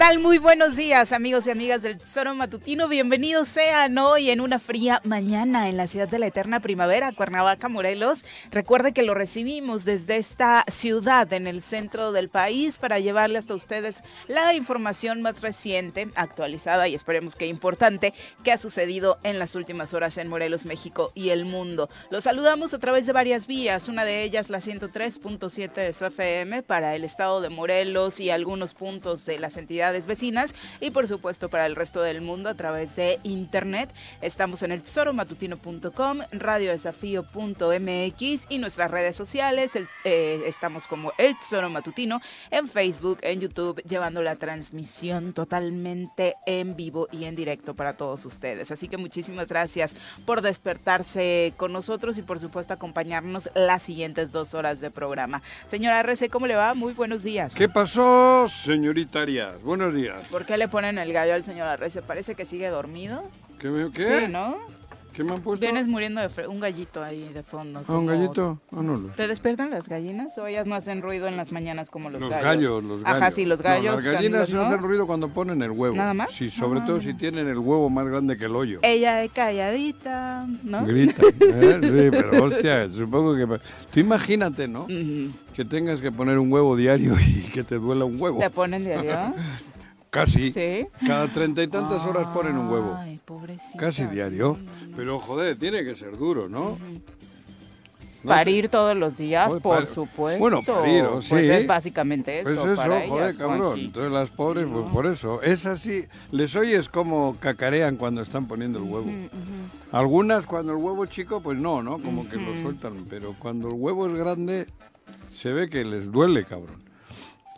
Tal? Muy buenos días, amigos y amigas del Tesoro Matutino. Bienvenidos sean hoy en una fría mañana en la ciudad de la eterna primavera, Cuernavaca, Morelos. Recuerde que lo recibimos desde esta ciudad en el centro del país para llevarle hasta ustedes la información más reciente, actualizada y esperemos que importante que ha sucedido en las últimas horas en Morelos, México y el mundo. Los saludamos a través de varias vías, una de ellas la 103.7 de su FM para el estado de Morelos y algunos puntos de las entidades vecinas y por supuesto para el resto del mundo a través de internet. Estamos en el tesoromatutino.com, radiodesafío.mx y nuestras redes sociales. Eh, estamos como el Tesoro Matutino en Facebook, en YouTube, llevando la transmisión totalmente en vivo y en directo para todos ustedes. Así que muchísimas gracias por despertarse con nosotros y por supuesto acompañarnos las siguientes dos horas de programa. Señora RC, ¿cómo le va? Muy buenos días. ¿Qué pasó, señorita Arias? Días. ¿Por qué le ponen el gallo al señor Arrece? Parece que sigue dormido. ¿Qué? Qué? Sí, ¿no? ¿Qué me han puesto? Vienes muriendo de un gallito ahí de fondo. ¿Ah, un gallito? Ah, no, ¿Te despiertan las gallinas o ellas no hacen ruido en las mañanas como los, los gallos? Los gallos, Ajá, sí, los gallos. las gallinas no hacen ruido cuando ponen el huevo. ¿Nada más? Sí, sobre todo si tienen el huevo más grande que el hoyo. Ella es calladita, ¿no? Grita, ¿eh? Sí, pero hostia, supongo que... Tú imagínate, ¿no? Que tengas que poner un huevo diario y que te duela un huevo. ¿Te ponen diario? Casi. ¿Sí? Cada treinta y tantas horas ponen un huevo. Ay, pobrecita. Casi diario. Pero joder, tiene que ser duro, ¿no? parir todos los días, por supuesto. Bueno, parir, sí. Pues es básicamente eso. Pues eso, para joder, ellas, cabrón. Entonces las pobres, pues por eso. Es así. Les oyes como cacarean cuando están poniendo el huevo. Algunas cuando el huevo es chico, pues no, ¿no? Como que lo sueltan. Pero cuando el huevo es grande, se ve que les duele, cabrón.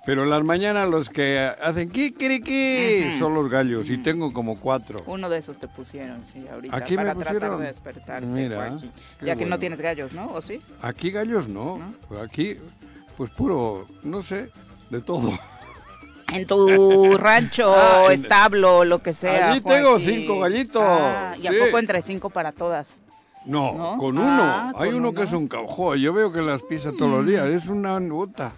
Pero en las mañanas los que hacen kikiriki son los gallos. Y tengo como cuatro. Uno de esos te pusieron, sí, ahorita. Aquí me para tratar pusieron. de despertarte, Mira, qué Ya que no tienes gallos, ¿no? ¿O sí? Aquí gallos no. ¿No? Pues Aquí, pues puro, no sé, de todo. En tu rancho, Ah, en- establo, lo que sea. Allí tengo Juanji. cinco gallitos, Ah, ¿Y a sí. poco entre cinco para todas? No, ¿No? con uno. Ah, Hay con uno que es un caujo. Yo veo que las pisa todos los días. Es una nota.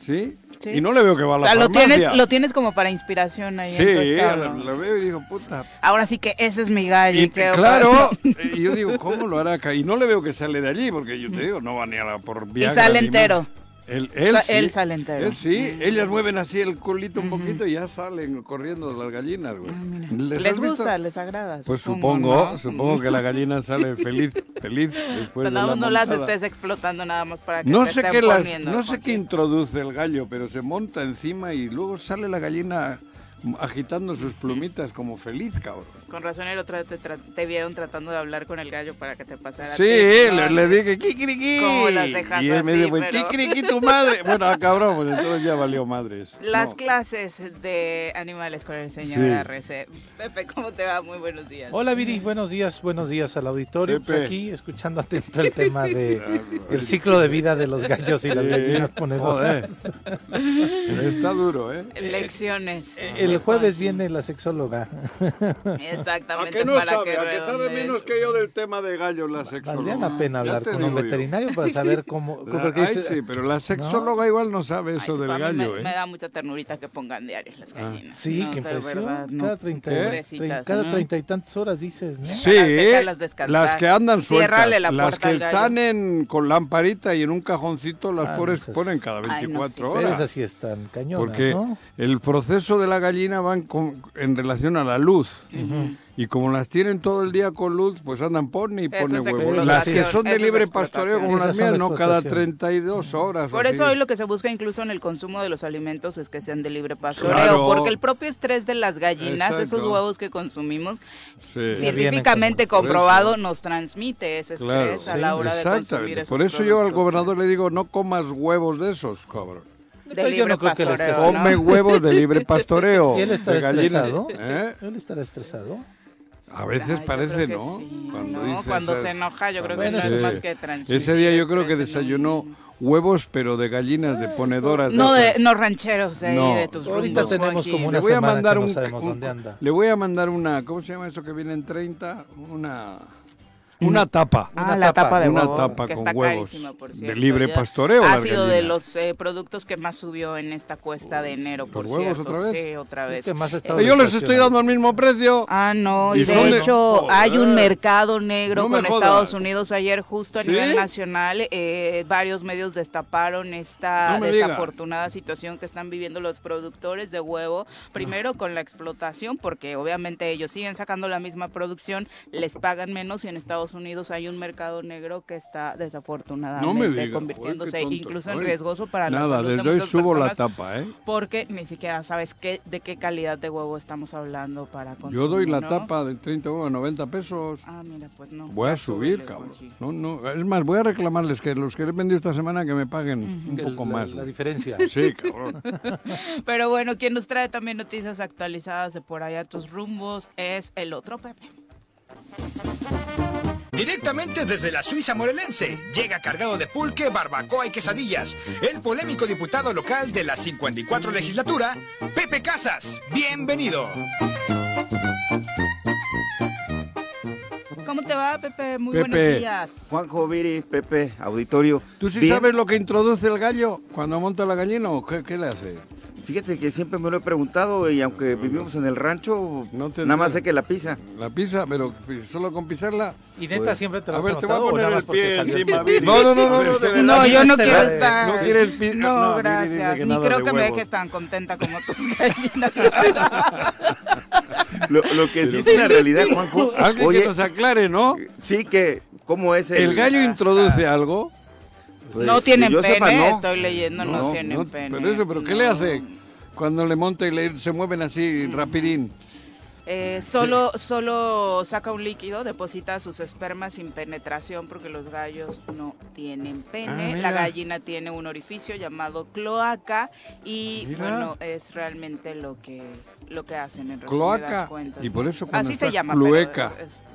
¿Sí? Sí. Y no le veo que va a O la sea, lo tienes, lo tienes como para inspiración ahí Sí, lo, veo y digo, puta. Ahora sí que ese es mi gallo. Y creo. claro, y yo digo, ¿cómo lo hará acá? Y no le veo que sale de allí, porque yo te digo, no va ni a la por Y Viagra sale entero. más. Él, él, Sa- sí. él sale entero. Él sí. Mm. Ellas mueven así el culito un poquito y ya salen corriendo las gallinas, güey. Ah. ¿Les Les, has visto? gusta, les agrada. Pues supongo, ¿no? supongo que la gallina sale feliz, feliz después Pero de la no, no las estés explotando nada más para que No te sé estén qué las, poniendo, no sé qué introduce el gallo, pero se monta encima y luego sale la gallina agitando sus plumitas como feliz, cabrón. Con razón el otro día te, tra- te vieron tratando de hablar con el gallo para que te pasara. Sí, le, le dije, kikiriki. ¿Cómo las dejas y él me así, dijo, pero? kikiriki tu madre. Bueno, ah, cabrón, pues entonces ya valió madres. Las No. clases de animales con el señor Sí. RC. Pepe, ¿cómo te va? Muy buenos días. Hola Viri, buenos días, buenos días al auditorio. Pues aquí escuchando atento el tema de el ciclo de vida de los gallos y las gallinas ponedoras. Está duro, ¿eh? Lecciones. El jueves viene la sexóloga. Exactamente. ¿A que no para sabe? que ¿A que sabe menos que yo del tema de gallos la Valdría sexóloga? la pena hablar con un veterinario para saber cómo. La- ay, dice- sí, pero la sexóloga igual no sabe Ay, eso sí, del gallo, me, ¿eh? me da mucha ternurita que pongan diarios las Ah. gallinas. Sí, No, qué impresión. verdad, no. Cada treinta, ¿no? y tantas horas dices, ¿no? Sí, las que andan sueltas, la las que gallo. están en, con lamparita y en un cajoncito, las Ah, pobres no ponen cada Ay, no, 24 sí. Pero horas. esas sí están cañonas, Porque ¿no? el proceso de la gallina va en, con- en relación a la luz. Y como las tienen todo el día con luz, pues andan pone y pone es huevos. Las que son de libre pastoreo como las mías, no cada explotación. 32 horas. Por eso así. hoy lo que se busca incluso en el consumo de los alimentos es que sean de libre pastoreo, Claro. porque el propio estrés de las gallinas, esos huevos que consumimos, Sí. científicamente comprobado, eso. nos transmite ese Claro, estrés a la hora de consumir esos Por eso yo al gobernador le digo, no comas huevos de esos, cabrón. De yo no creo que le esté-. Come huevos de libre pastoreo. ¿Y él estará estresado? ¿Eh? ¿Él estará estresado? A veces Ay, yo parece, ¿no? sí, Cuando, ¿no? dice Cuando esas- se enoja, yo creo que no sí. es más que transmitir Ese día yo creo que desayunó un- huevos, pero de gallinas, de ponedoras. No, de, no rancheros de, ahí, No. de tus Ahorita rumbos, tenemos Joaquín. como Le una voy a semana mandar que no un, sabemos un- dónde anda. Le voy a mandar una, ¿cómo se llama eso que viene en 30? Una una tapa. Ah, Una la tapa, tapa de una huevo, tapa que con está huevos carísima, por de libre ya. pastoreo, Ha la sido de gallina. los eh, productos que más subió en esta cuesta de enero, por ¿Los huevos cierto. otra vez? Sí, otra vez. que más Pero yo les estoy dando el mismo precio. Ah, no, y ¿Y de dónde? hecho Joder. hay un mercado negro No me con jodas. Estados Unidos ayer justo a ¿Sí? nivel nacional. eh, varios medios destaparon esta No me diga. desafortunada situación que están viviendo los productores de huevo. Primero con la explotación, porque obviamente ellos siguen sacando la misma producción, les pagan menos y en Estados Unidos hay un mercado negro que está desafortunadamente No me diga, convirtiéndose tonto incluso en riesgoso para la Nada, salud de desde hoy muchas subo la tapa, ¿eh? porque ni siquiera sabes qué, de qué calidad de huevo estamos hablando para consumir. Yo doy la ¿no? tapa de 30 huevos a 90 pesos. Ah, mira, pues no. Voy a subir, cabrón. No, no, es más, voy a reclamarles que los que les he vendido esta semana que me paguen un poco la- más. La diferencia. Sí, cabrón. Pero bueno, quien nos trae también noticias actualizadas de por allá tus rumbos es el otro Pepe. Directamente desde la Suiza morelense, llega cargado de pulque, barbacoa y quesadillas, el polémico diputado local de la 54 legislatura, Pepe Casas. Bienvenido. ¿Cómo te va, Pepe? Muy Pepe. buenos días. Juanjo Viri, Pepe, auditorio. ¿Tú sí Bien, sabes lo que introduce el gallo cuando monta la gallina o qué, qué le hace? Fíjate que siempre me lo he preguntado y aunque vivimos en el rancho, No te nada más sé que la pisa. La pisa, pero solo con pisarla. ¿Y neta Pues, siempre te a lo ver, te voy a poner el pie encima. No, no, no, no, no, de verdad. No, yo no Este quiero va- estar. no quieres pi- No, gracias. Ni creo que me dejes tan contenta como tus gallinas. Lo, lo que sí es una realidad, Juanjo. Alguien Oye, que nos aclare, ¿no? sí que, ¿cómo es el, ¿El gallo introduce algo? Pues, no tienen pene, sepa, no. estoy leyendo, no, No, tienen No, pene. Pero eso, ¿pero qué le hace cuando le monta y le, se mueven así rapidín? Eh, solo, solo saca un líquido, deposita sus espermas sin penetración porque los gallos no tienen Ah, pene. la gallina tiene un orificio llamado cloaca y Mira. bueno, es realmente lo que lo que hacen en Cloaca. cuentas. Y por eso Así se llama, clueca.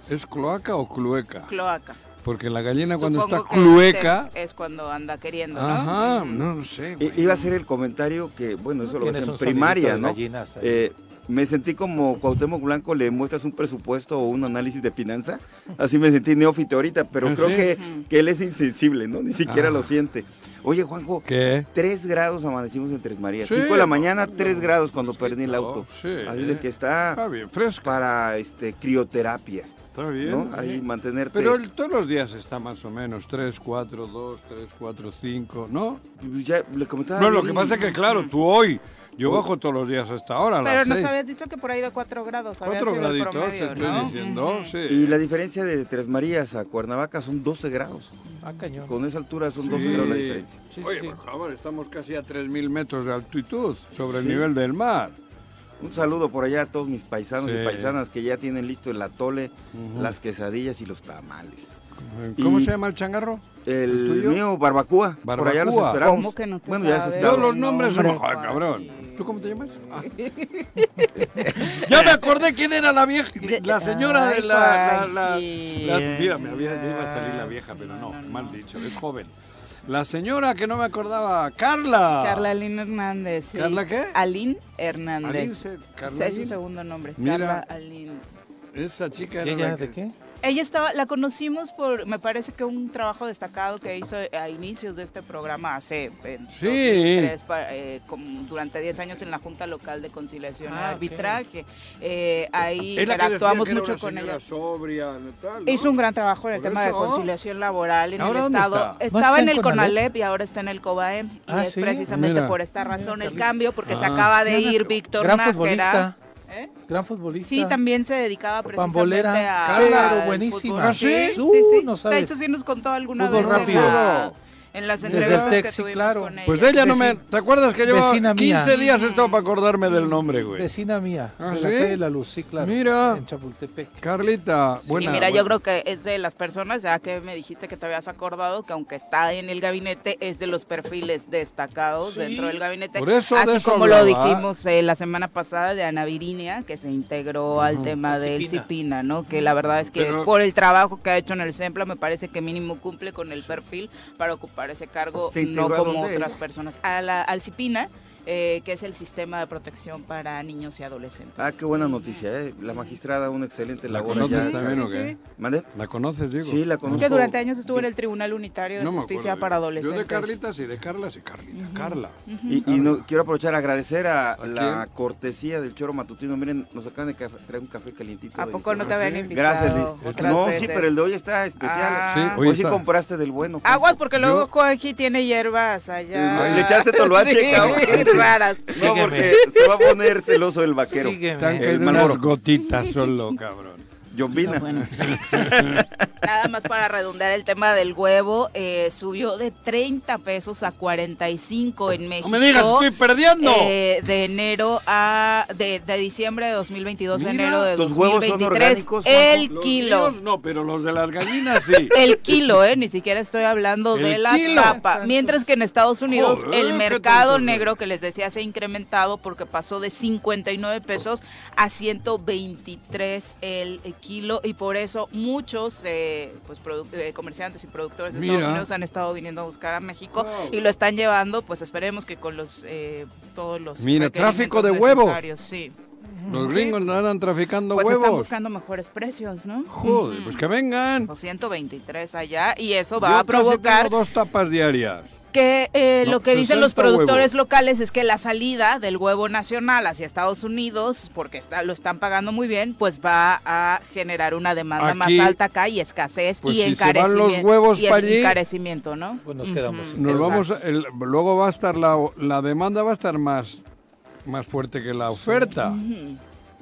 es- ¿Es cloaca o clueca? cloaca. Porque la gallina cuando Supongo está clueca... es cuando anda queriendo, ¿no? Ajá, no, no sé. Güey. Iba a ser el comentario que, bueno, eso lo ves en primaria, ¿no? gallinas. Eh, me sentí como Cuauhtémoc Blanco le muestras un presupuesto o un análisis de finanza. Así me sentí neófito ahorita, pero Ah, creo ¿sí? que, él es insensible, ¿no? Ni siquiera Ah. lo siente. Oye, Juanjo, ¿Qué? 3 grados amanecimos en Tres Marías. Sí, 5 de la mañana, no, 3 no, grados cuando sí, perdí el auto. sí, Así de que está Está bien, fresco. para este crioterapia, Está bien. ¿no? Ahí sí. mantenerte. Pero el- todos los días está más o menos 3, 4, 2, 3, 4, 5, ¿no? Pues ya le comentaba. No, lo que pasa es que, claro, tú hoy, yo bajo todos los días hasta ahora, Pero las nos 6. habías dicho que por ahí de 4 grados había 4 sido el graditos, te estoy ¿no? diciendo, Ujú. sí. Y la diferencia de Tres Marías a Cuernavaca son 12 grados. Ah, cañón. Con esa altura son Sí. 12 grados la diferencia. Sí, Oye, sí. por favor, estamos casi a 3.000 metros de altitud sobre el nivel del mar. Un saludo por allá a todos mis paisanos Sí. y paisanas que ya tienen listo el atole, las quesadillas y los tamales. ¿Cómo Y- se llama el changarro? El, mío, barbacoa. Por allá los esperamos. ¿Cómo que no te Bueno, ya se está. Todos los nombres Ay, cabrón. ¿Tú cómo te llamas? Ah. ya me acordé quién era la vieja, la señora de la... la- la- Juanji. la- mira, me había, ya iba a salir la vieja, pero no, mal dicho, es joven. La señora que no me acordaba, Carla. Carla Aline Hernández. sí. ¿Carla qué? Aline Hernández. Se- Carla su segundo nombre. Mira. Carla Aline. Esa chica ¿Y era ella la de qué? Ella estaba, la conocimos por, me parece que un trabajo destacado que hizo a inicios de este programa hace en Sí. 2003, pa- eh, durante 10 años en la Junta Local de Conciliación Ah. Arbitraje. Eh, ahí interactuamos mucho una con ella. sobria, tal, ¿no? Hizo un gran trabajo en el tema de conciliación laboral en ¿Ahora el Estado. Estaba en el Conalep? Y ahora está en el COBAEM. Y Ah, es ¿sí? precisamente Mira. por esta razón el cambio, porque se Ah. acaba de ir Víctor Nájera. ¿Eh? Gran futbolista. Sí, también se dedicaba precisamente Pambolera. a... Al buenísima. ¿Ah, sí? Sí, sí, Uh, no De sabes. hecho, sí nos contó alguna Fútbol vez en rápido. la- en las Desde entrevistas el que tuvimos claro. con ella. Pues de ella no me... ¿Te acuerdas que llevaba vecina 15 mía. días estaba para acordarme del nombre, güey? Vecina mía. ¿Ah, de la sí? de la Luz, sí, claro. Mira. En Chapultepec. Carlita, Sí, buena. mira, buena. yo creo que es de las personas, ya que me dijiste que te habías acordado, que aunque está en el gabinete, es de los perfiles destacados Sí. dentro del gabinete. Por eso, de así eso como lo dijimos eh, la semana pasada de Ana Virinia, que se integró al tema del Cipina. Cipina, ¿no? Que la verdad es que Pero- por el trabajo que ha hecho en el SEMPLA, me parece que mínimo cumple con el perfil para ocupar ese cargo, ¿Se no como otras personas. A la, al Cipina, eh, que es el sistema de protección para niños y adolescentes. Ah, qué buena noticia, ¿eh? La magistrada, una excelente ¿La labor conoces allá. también o Sí, qué? ¿Mande? ¿La conoces, digo? Sí, la Es conozco. que durante años estuvo en el Tribunal Unitario de No Justicia acuerdo. para Yo Adolescentes. de Carlita sí, de Carla sí, Carlita. Carla. Y, y no, quiero aprovechar a agradecer a, ¿A la cortesía del choro matutino. Miren, nos acaban de traer un café calientito. ¿A poco no te habían invitado? Gracias, Liz. No, sí, pero el de hoy está especial. Ah. Sí, Hoy, hoy sí compraste del bueno. Aguas, porque luego Yo- Juanji tiene hierbas allá. Le echaste toloache, Sí, cabrón. Raras. No, Sígueme. porque se va a poner celoso el vaquero. Sígueme. El unas gotitas solo, cabrón. Yombina. Bueno. Nada más para redondear el tema del huevo, eh, subió de 30 pesos a 45 en México. No me digas, estoy perdiendo. eh, de enero a de, de diciembre de 2022 a Mira, enero de ¿tus huevos son 2023 orgánicos, Juanjo? el Los kilo no, pero los de las gallinas sí. el kilo, ¿eh? Ni siquiera estoy hablando El de la kilo. tapa. Mientras que en Estados Unidos Joder, el mercado negro que les decía se ha incrementado porque pasó de 59 pesos a 123 el y por eso muchos eh, pues eh, comerciantes y productores de Estados. Unidos han estado viniendo a buscar a México Wow. y lo están llevando, pues esperemos que con los eh, todos los Mira, tráfico de huevos. Sí. Los Sí, gringos pues- andan traficando Pues están huevos. buscando mejores precios, ¿no? Joder, pues que vengan. Los 123 allá y eso Yo va a casi provocar tengo dos tapas diarias. que eh, No, lo que dicen los 60 productores huevos. locales es que la salida del huevo nacional hacia Estados Unidos, porque está, lo están pagando muy bien, pues va a generar una demanda Aquí, más alta acá y escasez pues y si se van encarecimiento. los huevos y allí, encarecimiento, ¿no? Pues nos quedamos Nos vamos, el- luego va a estar la, la demanda va a estar más, más fuerte que la oferta.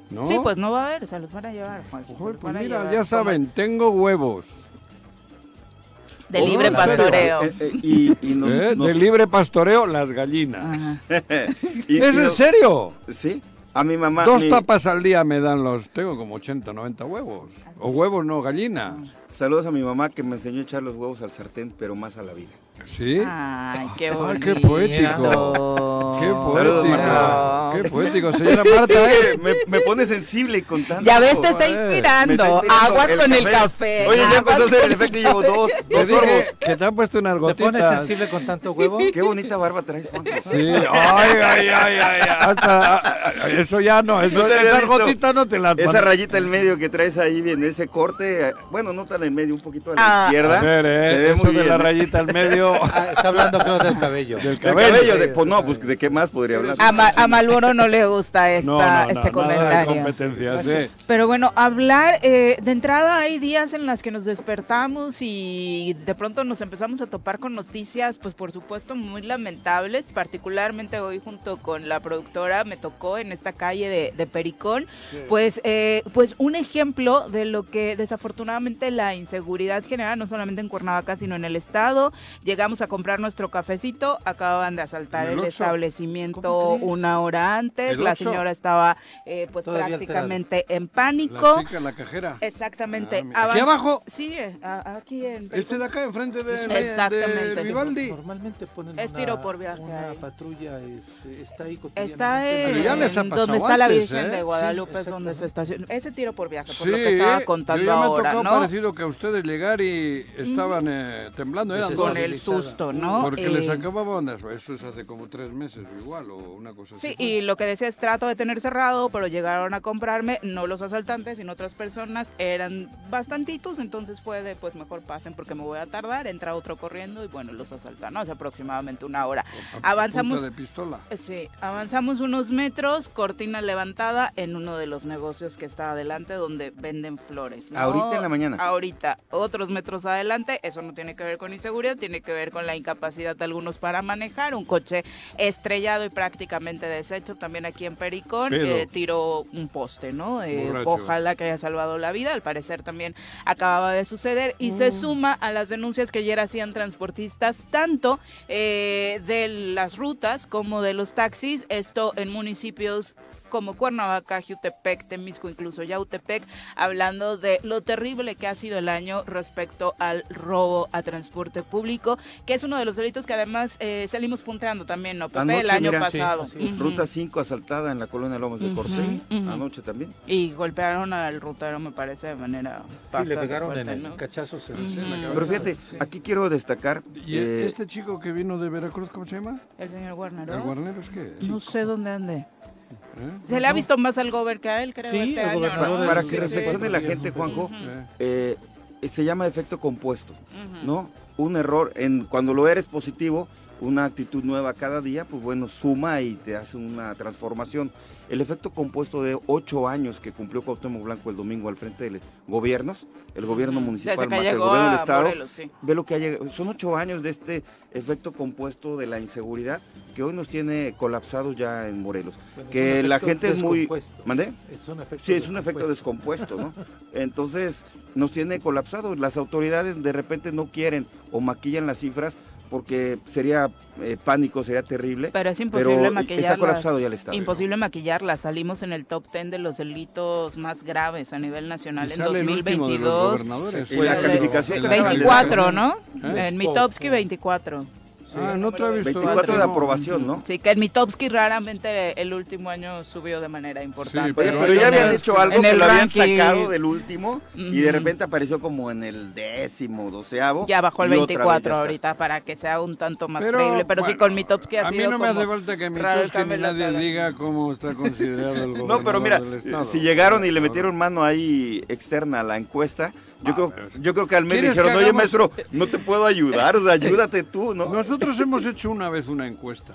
¿no? Sí, pues no va a haber, se los van a llevar, Joder, pues mira, llevar ya saben, tengo huevos. De Oh, libre pastoreo. Eh, eh, y, y nos, ¿eh? nos- De libre pastoreo, las gallinas. Y- ¿Es y en serio? Sí. A mi mamá. Dos mi- tapas al día me dan los, tengo como 80, 90 huevos. O huevos, no, gallina. Saludos a mi mamá que me enseñó a echar los huevos al sartén, pero más a la vida. ¿Sí? Ay, qué Ay, bonito. qué poético. Qué poético. Marta. Qué poético, señora Marta. ¿eh? Me, me pone sensible con tanto. Ya ves, te está Me está inspirando. inspirando Aguas con el café. Oye, ya empezó a hacer el efecto y llevo dos, Te dos sorbos. que te han puesto unas ¿Te pones gotitas. sensible con tanto huevo? Qué bonita barba traes, Juan. Sí, ay, ay, ay, ay, hasta, ah, ah, eso ya no, eso, No te visto. gotitas no te las Esa rayita en medio que traes ahí bien, ese corte, bueno, no tan en medio, un poquito a la Ah. izquierda. A ver, eh, se ve eso muy de bien. la ¿eh? rayita al medio. Ah, está hablando creo del cabello. Del El cabello. cabello, de, pues no, pues de qué más podría hablar. A, Ma- a Malboro no le gusta esta, No, este comentario. Pero bueno, hablar, eh, de entrada hay días en las que nos despertamos y de pronto nos empezamos a topar con noticias, pues por supuesto muy lamentables, particularmente hoy junto con la productora me tocó en esta calle de, de Pericón, pues, eh, pues un ejemplo de lo que desafortunadamente la inseguridad genera, no solamente en Cuernavaca, sino en el estado. Llegamos a comprar nuestro cafecito, acababan de asaltar ¿En el el, establecimiento una hora antes. ¿El La señora estaba eh, pues Todavía prácticamente en La pánico. chica, la cajera. Exactamente. Ah. ¿Aquí abajo? Sí, eh, a- aquí en... Este de acá, enfrente de, Exactamente. de Vivaldi. Normalmente ponen Es una, tiro por viaje una ahí. patrulla, este, está ahí Está en, ya les ha en pasado donde está la Virgen ¿eh? de Sí, Guadalupe, es donde se estaciona. Ese tiro por viaje, por Sí, lo que estaba yo contando ya me ha ahora, tocado ¿no? parecido que a ustedes llegar y estaban eh, temblando. Eran. Con el susto, ¿no? Porque les Eh, acababan, de- eso es hace como tres meses igual, o una cosa así. Sí, y lo que decía es trato de tener cerrado, pero llegaron a comprarme, no los asaltantes, sino otras personas, eran bastantitos, entonces fue de, pues mejor pasen porque me voy a tardar, entra otro corriendo y bueno, los asaltan, ¿no? Hace aproximadamente una hora. A- avanzamos- punta de pistola. Eh, Sí, avanzamos unos metros, cortina levantada en uno de los negocios que está adelante donde venden flores. ¿no? Ahorita en la mañana. Ahorita, otros metros adelante, eso no tiene que ver con inseguridad, tiene que ver con la incapacidad de algunos para manejar, un coche estrellado y prácticamente deshecho también aquí en Pericón, eh, tiró un poste, ¿no? Eh, ojalá que haya salvado la vida, al parecer también acababa de suceder y Mm. se suma a las denuncias que ayer hacían transportistas tanto eh, de las rutas como de los taxis, esto en municipios como Cuernavaca, Jutepec, Temisco, incluso Yautepec, hablando de lo terrible que ha sido el año respecto al robo a transporte público, que es uno de los delitos que además eh, salimos punteando también, ¿no, Pepe? Anoche, el año mira, sí, pasado. así es. Ujú. Ruta 5 asaltada en la colonia Lomas de Corsé, ujú. anoche también. Y golpearon al rutero, me parece, de manera Sí, le pegaron fuerte, en el ¿no? cachazos en, la cabeza. Pero fíjate, Sí. aquí quiero destacar, ¿Y eh, este chico que vino de Veracruz, cómo se llama? El señor Warner. ¿El Guarnero es que? No sé dónde ande. ¿Eh? Se le ha visto más al gober que a él, creo, Sí, este año, ¿no? para Sí, que sí, reflexione sí. la gente, Juanjo, eh, se llama efecto compuesto. ¿no? Un error, en cuando lo eres positivo, una actitud nueva cada día, pues bueno, suma y te hace una transformación. El efecto compuesto de ocho años que cumplió Cuauhtémoc Blanco el domingo al frente de los gobiernos, el gobierno municipal más el gobierno del estado, Morelos, sí. ve lo que ha llegado. Son ocho años de este efecto compuesto de la inseguridad que hoy nos tiene colapsados ya en Morelos. Bueno, es que un la efecto gente es muy... ¿Mandé? Es un efecto Sí, es un efecto descompuesto, ¿no? Entonces nos tiene colapsados. Las autoridades de repente no quieren o maquillan las cifras porque sería eh, pánico, sería terrible. Pero es imposible Pero maquillarlas. está colapsado ya el estado. Imposible maquillarlas. Salimos en el top 10 de los delitos más graves a nivel nacional y en sale el último de los 2022. gobernadores. Y la Pues, calificación que le daban 24, ¿no? ¿Eh? En Mitowski 24. Ah, no te he visto. 24 de No. aprobación, ¿no? Sí, que en Mitowski raramente el último año subió de manera importante. Sí, Oye, Pero ya habían hecho algo que lo habían ranking. sacado del último y de repente apareció como en el décimo, doceavo. Ya bajó el y otra vez 24 ya está. ahorita para que sea un tanto más Pero, creíble. Pero sí, bueno, con Mitowski ha A mí no me hace como falta que Mitowski ni nadie diga cómo está considerado el gobernador No, pero mira, estado. si llegaron y le metieron mano ahí externa a la encuesta, yo creo, yo creo que al mes ¿Quieres dijeron, que oye maestro, no te puedo ayudar, o sea, ayúdate tú, ¿no? Nosotros hemos hecho una vez una encuesta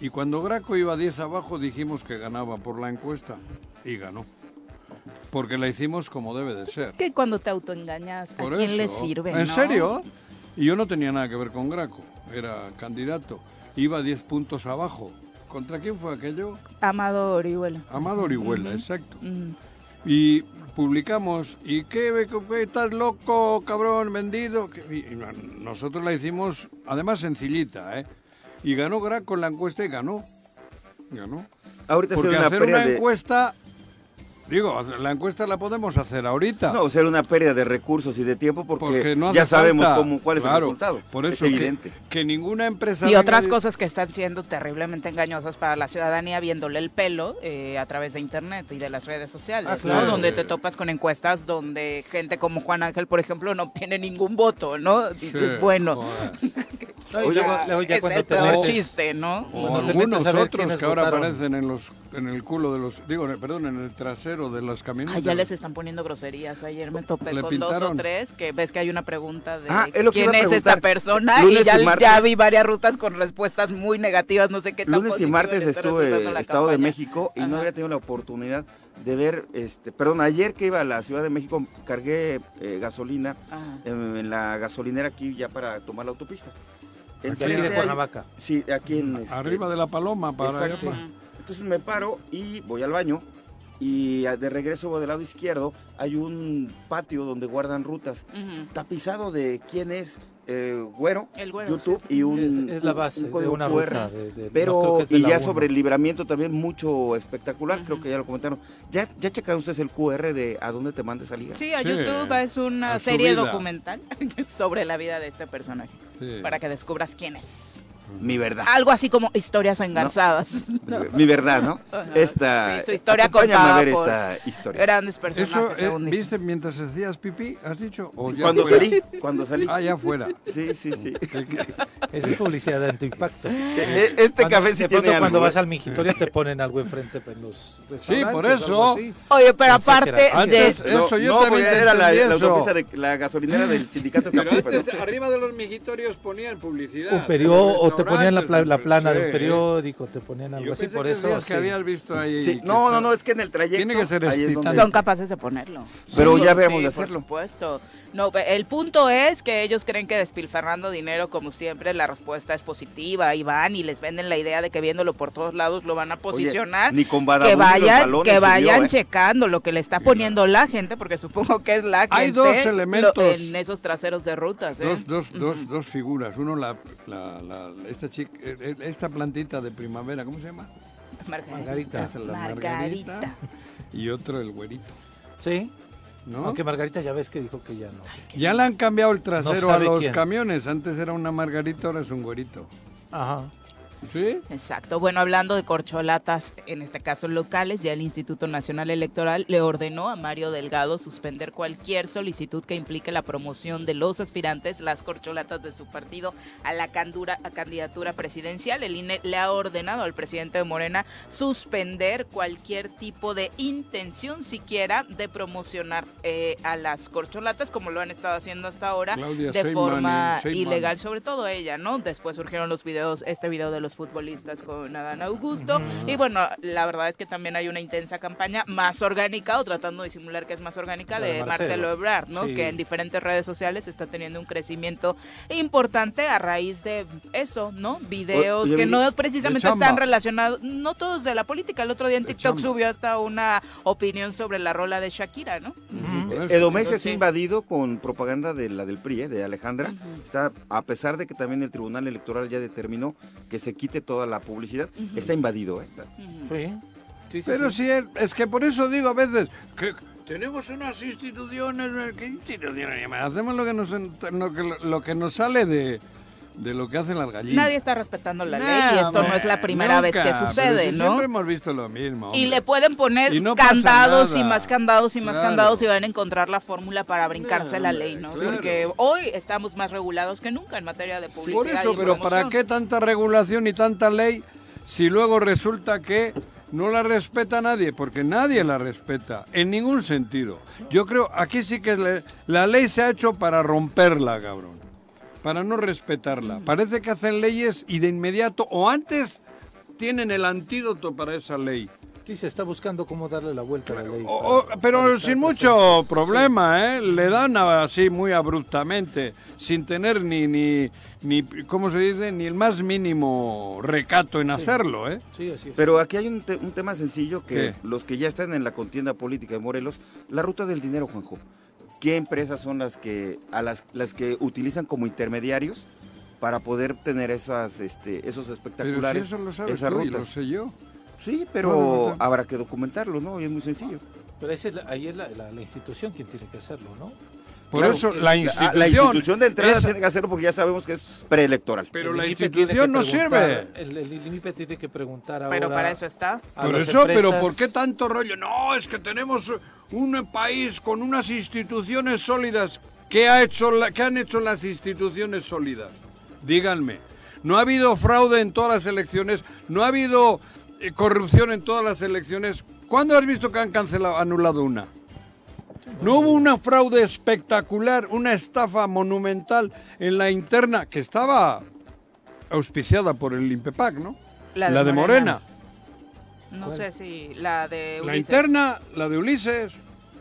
y cuando Graco iba 10 abajo dijimos que ganaba por la encuesta y ganó. Porque la hicimos como debe de ser. que cuando te autoengañas, ¿a Por quién le sirve? ¿En no? serio? Y yo no tenía nada que ver con Graco, era candidato. Iba 10 puntos abajo. ¿Contra quién fue aquello? Amado Orihuela. Amado Orihuela, Ujú. exacto. Mm. Y publicamos, ¿y qué, qué estás loco, cabrón, vendido? Y, nosotros la hicimos, además sencillita, ¿eh? Y ganó Graco en la encuesta y ganó. Ganó. Ahorita Porque hacer una una de... encuesta, digo, la encuesta la podemos hacer ahorita. No, ser una pérdida de recursos y de tiempo porque, porque no ya sabemos cómo, cuál es Claro, el resultado. Por es eso que- evidente. Que, ninguna empresa... Y otras cosas que están siendo terriblemente engañosas para la ciudadanía viéndole el pelo eh, a través de internet y de las redes sociales, Ah, ¿no? claro. Donde te topas con encuestas donde gente como Juan Ángel, por ejemplo, no obtiene ningún voto, ¿no? Sí, Dices, bueno, Oye, luego ya es cuando el te metes- chiste, ¿no? O Cuando te algunos metes a ver otros que ahora votaron. aparecen en los en el culo de los digo, perdón, en el trasero de las camionetas. Ah, ya les están poniendo groserías. Ayer me topé con dos o tres que ves que hay una pregunta de Ah, es lo que quién es esta persona Lunes y ya, y martes. ya vi varias rutas con respuestas muy negativas, no sé qué Lunes y martes estuve en Estado de. México y no había tenido la oportunidad de ver, este, perdón, ayer que iba a la Ciudad de México cargué eh, gasolina en, en la gasolinera aquí ya para tomar la autopista. De aquí Enfrente de Cuernavaca. Sí, aquí en... este, Arriba de la paloma para allá Exacto. para- Ujú. Entonces me paro y voy al baño y a- de regreso del lado izquierdo hay un patio donde guardan rutas tapizado de quién es eh, güero, El güero, YouTube y un, Es- es la base un de código una QR. ruta de- de- no, pero y ya sobre el libramiento también mucho espectacular, creo que ya lo comentaron. ¿Ya, ya checaron ustedes el QR de a dónde te manda esa liga? Sí, a Sí, YouTube es una a serie vida. documental sobre la vida de este personaje, Sí. para que descubras quién es. Mi verdad. Algo así como historias engarzadas. Mi verdad, ¿no? Esta. Sí, su historia acompáñame contada a ver por esta historia. Grandes personajes. Eso, eh. ¿viste mientras hacías pipí? ¿Has dicho? ¿O ya Cuando fuera? salí, cuando salí. Ah, ya fuera. Sí, sí, sí. Esa es publicidad en tu impacto. Eh, Este Cuando- café sí de tiene pronto cuando algo, vas ¿eh? al mingitorio te ponen algo enfrente en los restaurantes. por eso. Oye, pero aparte de... Eso, yo no, también porque te era la, autopista de la gasolinera del sindicato de Pero café, antes, ¿no? arriba de los mijitorios ponían publicidad. Un periódico, o te ponían la, pla- la plana de un sí. periódico, te ponían algo Yo así, por que eso. sí. que habías visto ahí. Sí, que no, no, no, es que en el trayecto. Tiene que ser ahí es donde-. Son capaces de ponerlo. Pero Sí, ya vemos sí, de por hacerlo. supuesto. No, el punto es que ellos creen que despilfarrando dinero, como siempre, la respuesta es positiva y van y les venden la idea de que viéndolo por todos lados lo van a posicionar. ni con que los vayan, balones que vayan ¿eh? checando lo que le está poniendo la gente, porque supongo que es la gente Hay dos lo- elementos. en esos traseros de rutas. ¿eh? Dos, dos, dos, dos figuras. Uno, la, la, la- esta, chica, eh, esta plantita de primavera, ¿cómo se llama? Margarita. Margarita. margarita. Y otro, el güerito. Sí, ¿no? aunque Margarita ya ves que dijo que ya no. Ya le han cambiado el trasero a sabe los quién. camiones. Antes era una margarita, ahora es un güerito. Ajá. ¿Sí? Exacto. Bueno, hablando de corcholatas, en este caso locales, ya el Instituto Nacional Electoral le ordenó a Mario Delgado suspender cualquier solicitud que implique la promoción de los aspirantes, las corcholatas de su partido, a la candura- a candidatura presidencial. El INE le ha ordenado al presidente de Morena suspender cualquier tipo de intención siquiera de promocionar eh, a las corcholatas, como lo han estado haciendo hasta ahora, Claudia de forma ilegal, sobre todo ella, ¿no? Después surgieron los videos, este video de los futbolistas con Adán Augusto. Y bueno, la verdad es que también hay una intensa campaña más orgánica, o tratando de simular que es más orgánica, de, de Marcelo. Marcelo. Ebrard, ¿no? Sí. Que en diferentes redes sociales está teniendo un crecimiento importante a raíz de eso, ¿no? Videos que no precisamente están relacionados, no todos de la política. El otro día en De TikTok chamba. subió hasta una opinión sobre la rola de Shakira, ¿no? Por eso. Edomex es Sí. invadido con propaganda de la del PRI, ¿eh? de Alejandra. Está, a pesar de que también el Tribunal Electoral ya determinó que se quite toda la publicidad, está invadido. ¿eh? Sí. Sí, sí, Pero sí. si es, que por eso digo a veces que tenemos unas instituciones, eh, ¿qué instituciones? Hacemos lo que nos, lo que, lo que nos sale de, de lo que hacen las gallinas. Nadie está respetando la ley y esto no es la primera vez que sucede, si ¿no? Siempre hemos visto lo mismo. Y le pueden poner no candados y más candados y más Claro. candados y van a encontrar la fórmula para brincarse Claro, la ley, ¿no? claro. Porque hoy estamos más regulados que nunca en materia de publicidad. Por eso, y pero ¿para qué tanta regulación y tanta ley si luego resulta que no la respeta nadie? Porque nadie la respeta, en ningún sentido. Yo creo, aquí sí que le- la ley se ha hecho para romperla, cabrón. Para no respetarla. Parece que hacen leyes y de inmediato, o antes, tienen el antídoto para esa ley. Sí, se está buscando cómo darle la vuelta a la ley. O- para- pero para sin mucho Sí. problema, ¿eh? Le dan así muy abruptamente, sin tener ni, ni, ni, ¿cómo se dice? Ni el más mínimo recato en hacerlo, ¿eh? Sí, así es. Pero aquí hay un, te- un tema sencillo que ¿Qué? los que ya están en la contienda política de Morelos, la ruta del dinero, Juanjo. ¿Qué empresas son las que a las, las que utilizan como intermediarios para poder tener esas este, esos Pero si espectaculares, eso lo sabes esas tú y lo rutas? sé yo. Sí, pero habrá que documentarlo, ¿no? Y es muy sencillo. Pero ese es la- ahí es la, la- la institución quien tiene que hacerlo, ¿no? Por Claro, eso que la institución, la institución de entrada esa- tiene que hacerlo porque ya sabemos que es preelectoral. pero El la institución no sirve. El, el INPE tiene que preguntar ahora. Pero para eso está. Por eso, pero ¿por qué tanto rollo? No, es que tenemos un país con unas instituciones sólidas. ¿Qué, ha hecho la- qué han hecho las instituciones sólidas? Díganme. No ha habido fraude en todas las elecciones, no ha habido eh, corrupción en todas las elecciones. ¿Cuándo has visto que han cancelado, anulado una? No hubo una fraude espectacular, una estafa monumental en la interna que estaba auspiciada por el INPEPAC, ¿no? La La de Morena. No sé si la de La Ulises. interna, la de Ulises.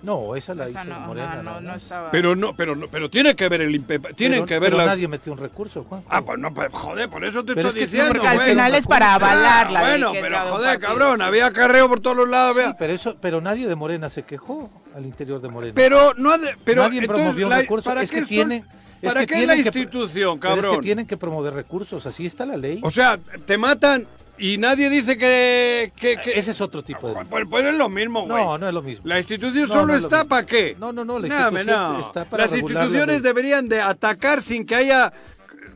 No, esa la Esa hizo no, Morena. ajá, no, no estaba. Pero no, pero no, pero tiene que ver el INPEPAC, tiene Pero- que ver pero la... nadie metió un recurso, Juan. Ah, pues no, pues, joder, por eso te Pero estoy es que diciendo, Porque al final es para avalar la Bueno, pero joder, partido, cabrón, sí. había carreo por todos los lados, Sí, vea. pero eso, pero nadie de Morena se quejó al interior de Morena. Pero no ha de- pero nadie entonces, promovió un la- recurso. ¿para Es qué que son- tienen, Es ¿Para que qué es la tienen que- institución, Pero cabrón? es que tienen que promover recursos, así está la ley. O sea, te matan y nadie dice que... que, que- Ese es otro tipo de... Pues, pues es lo mismo, güey. No, no es lo mismo. La institución No, solo no es lo está para qué. No, no, no, la institución no. está para Las instituciones deberían de atacar sin que haya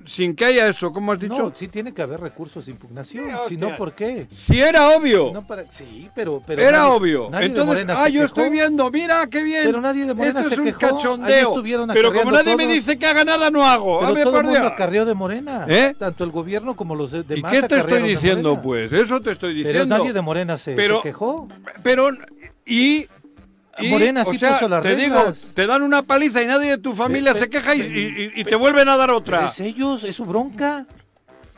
sin que haya eso, ¿cómo has dicho? No, sí tiene que haber recursos de impugnación. Sí, si no. ¿por qué? Si era obvio. Si no, para... Sí, pero... pero era nadie- obvio. nadie Entonces, ah, yo estoy viendo, mira qué bien. Pero nadie de Morena Esto se es un quejó. Ahí cachondeo. estuvieron Pero como nadie me dice que haga nada, no hago. Pero a todo el mundo acarreó de Morena. ¿Eh? Tanto el gobierno como los de- ¿Y demás qué te estoy diciendo, pues? Eso te estoy diciendo. Pero nadie de Morena se, Pero- se quejó. Pero, y... y, Morena o sí sea, puso las te digo, te dan una paliza y nadie de tu familia Pe- se pe- queja y, y- y te vuelven a dar Pero otra. es ellos, es su bronca.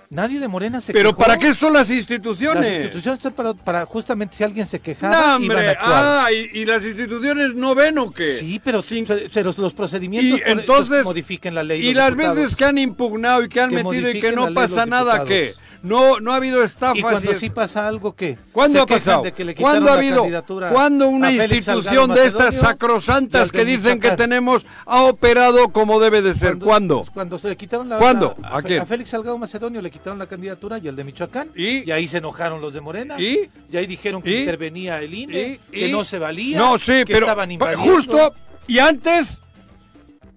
Nadie de Morena se Pero quejó. ¿para qué son las instituciones? Las instituciones son para, para justamente si alguien se No, quejaba, iban a actuar. Ah, ¿y, y las instituciones no ven o qué? Sí, pero, Sin- pero los procedimientos Y entonces- pues, modifiquen la ley. Y las diputados. veces que han impugnado y que han Que metido y que no pasa nada. ¿qué? No, no ha habido estafas. Y cuando es- sí pasa algo, ¿qué? ¿Cuándo ha pasado? de que le quitaron ¿Cuándo ha habido? ¿Cuándo una institución Salgado de estas sacrosantas y que dicen que tenemos ha operado como debe de ser? ¿Cuándo? Cuando se le quitaron la. ¿Cuándo? ¿A a, quién? a Félix Salgado Macedonio le quitaron la candidatura y el de Michoacán. ¿Y? ahí se enojaron los de Morena. ¿Y? Y ahí dijeron que ¿Y? intervenía el INE, ¿Y? que ¿Y? no se valía. No, sí, que pero estaban invadiendo. justo. ¿Y antes?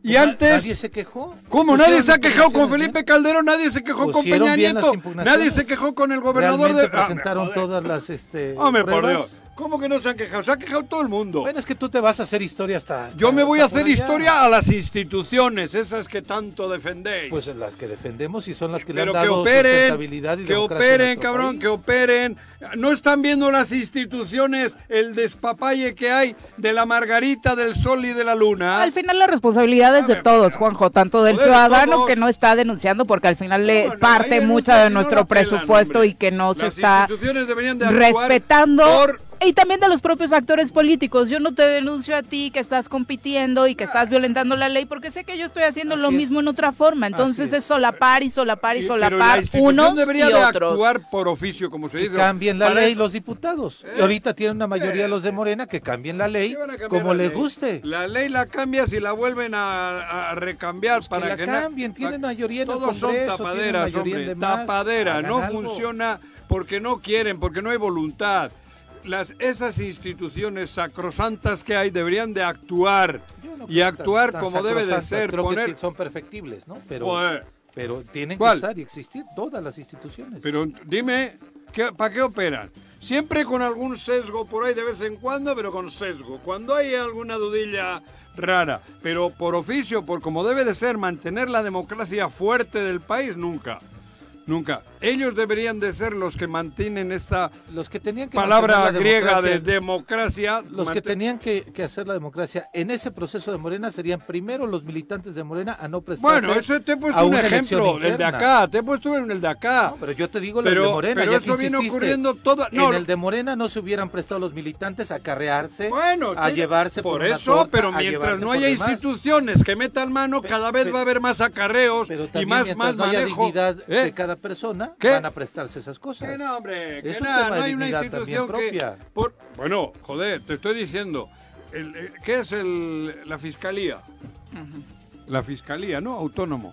¿Y Pues antes? Nadie se quejó. ¿Cómo? Nadie se ha quejado con Felipe Calderón, nadie se quejó con Peña Nieto, nadie se quejó con el gobernador de... Ah, presentaron todas las este, Hombre, por. Dios. ¿Cómo que no se han quejado? Se ha quejado todo el mundo. Bueno, es que tú te vas a hacer historia hasta. hasta- Yo me voy a hacer historia a las instituciones, esas que tanto defendéis. Pues las que defendemos y son las que le han que dado operen, sustentabilidad y que operen, cabrón, país. que operen. No están viendo las instituciones el despapalle que hay de la margarita, del sol y de la luna. Al final la responsabilidad es de todos, Juanjo, tanto del Joder, ciudadano todos. que no está denunciando porque al final le No, no, parte mucha de no nuestro pelan, presupuesto hombre. y que no se Las está instituciones deberían de actuar respetando por- y también de los propios actores políticos. Yo no te denuncio a ti que estás compitiendo y que estás violentando la ley porque sé que yo estoy haciendo lo es. mismo en otra forma. Entonces es. solapar y solapar y, Y- pero la solapar unos debería y de otros. actuar por oficio, como se que dice. cambien la ley eso- los diputados. Eh. Y ahorita tienen una mayoría los de Morena que cambien la ley ¿Qué van a cambiar como la les ley? guste. La ley la cambias y la vuelven a, a recambiar Pues que para la que na- cambien, tienen mayoría en el Todos son Congreso, tienen tapaderas, mayoría en hombre, demás, tapadera, no algo. funciona porque no quieren, porque no hay voluntad. Las, esas instituciones sacrosantas que hay deberían de actuar no y creo tan- actuar tan como debe de ser. Creo poner- que son perfectibles, ¿no? Pero, Joder, pero tienen ¿Cuál? que estar y existir todas las instituciones. pero dime, ¿qué- ¿para qué operan? Siempre con algún sesgo por ahí de vez en cuando, pero con sesgo. Cuando hay alguna dudilla rara, pero por oficio, por como debe de ser, mantener la democracia fuerte del país, nunca. Nunca. Ellos deberían de ser los que mantienen esta los que tenían que palabra la griega de democracia-. Los que tenían que, que hacer la democracia en ese proceso de Morena serían primero los militantes de Morena a no prestarse Bueno, eso te he puesto un ejemplo, el de acá, te he puesto en el de acá. No, pero yo te digo el de Pero- Morena, pero ya eso viene ocurriendo toda- no, en el de Morena no se hubieran prestado los militantes a carrearse, Bueno, a te- llevarse por, por eso, torta, pero mientras no haya instituciones que metan mano, cada vez va a haber más acarreos Pero y más, más no haya dignidad ¿Eh? de cada persona, ¿Qué? van a prestarse esas cosas. Que no, hombre, que Es un nada, tema no de hay una dignidad institución también que... propia. por- Bueno, joder, te estoy diciendo, el- el- ¿qué es el, la fiscalía? La fiscalía, ¿no? Autónomo.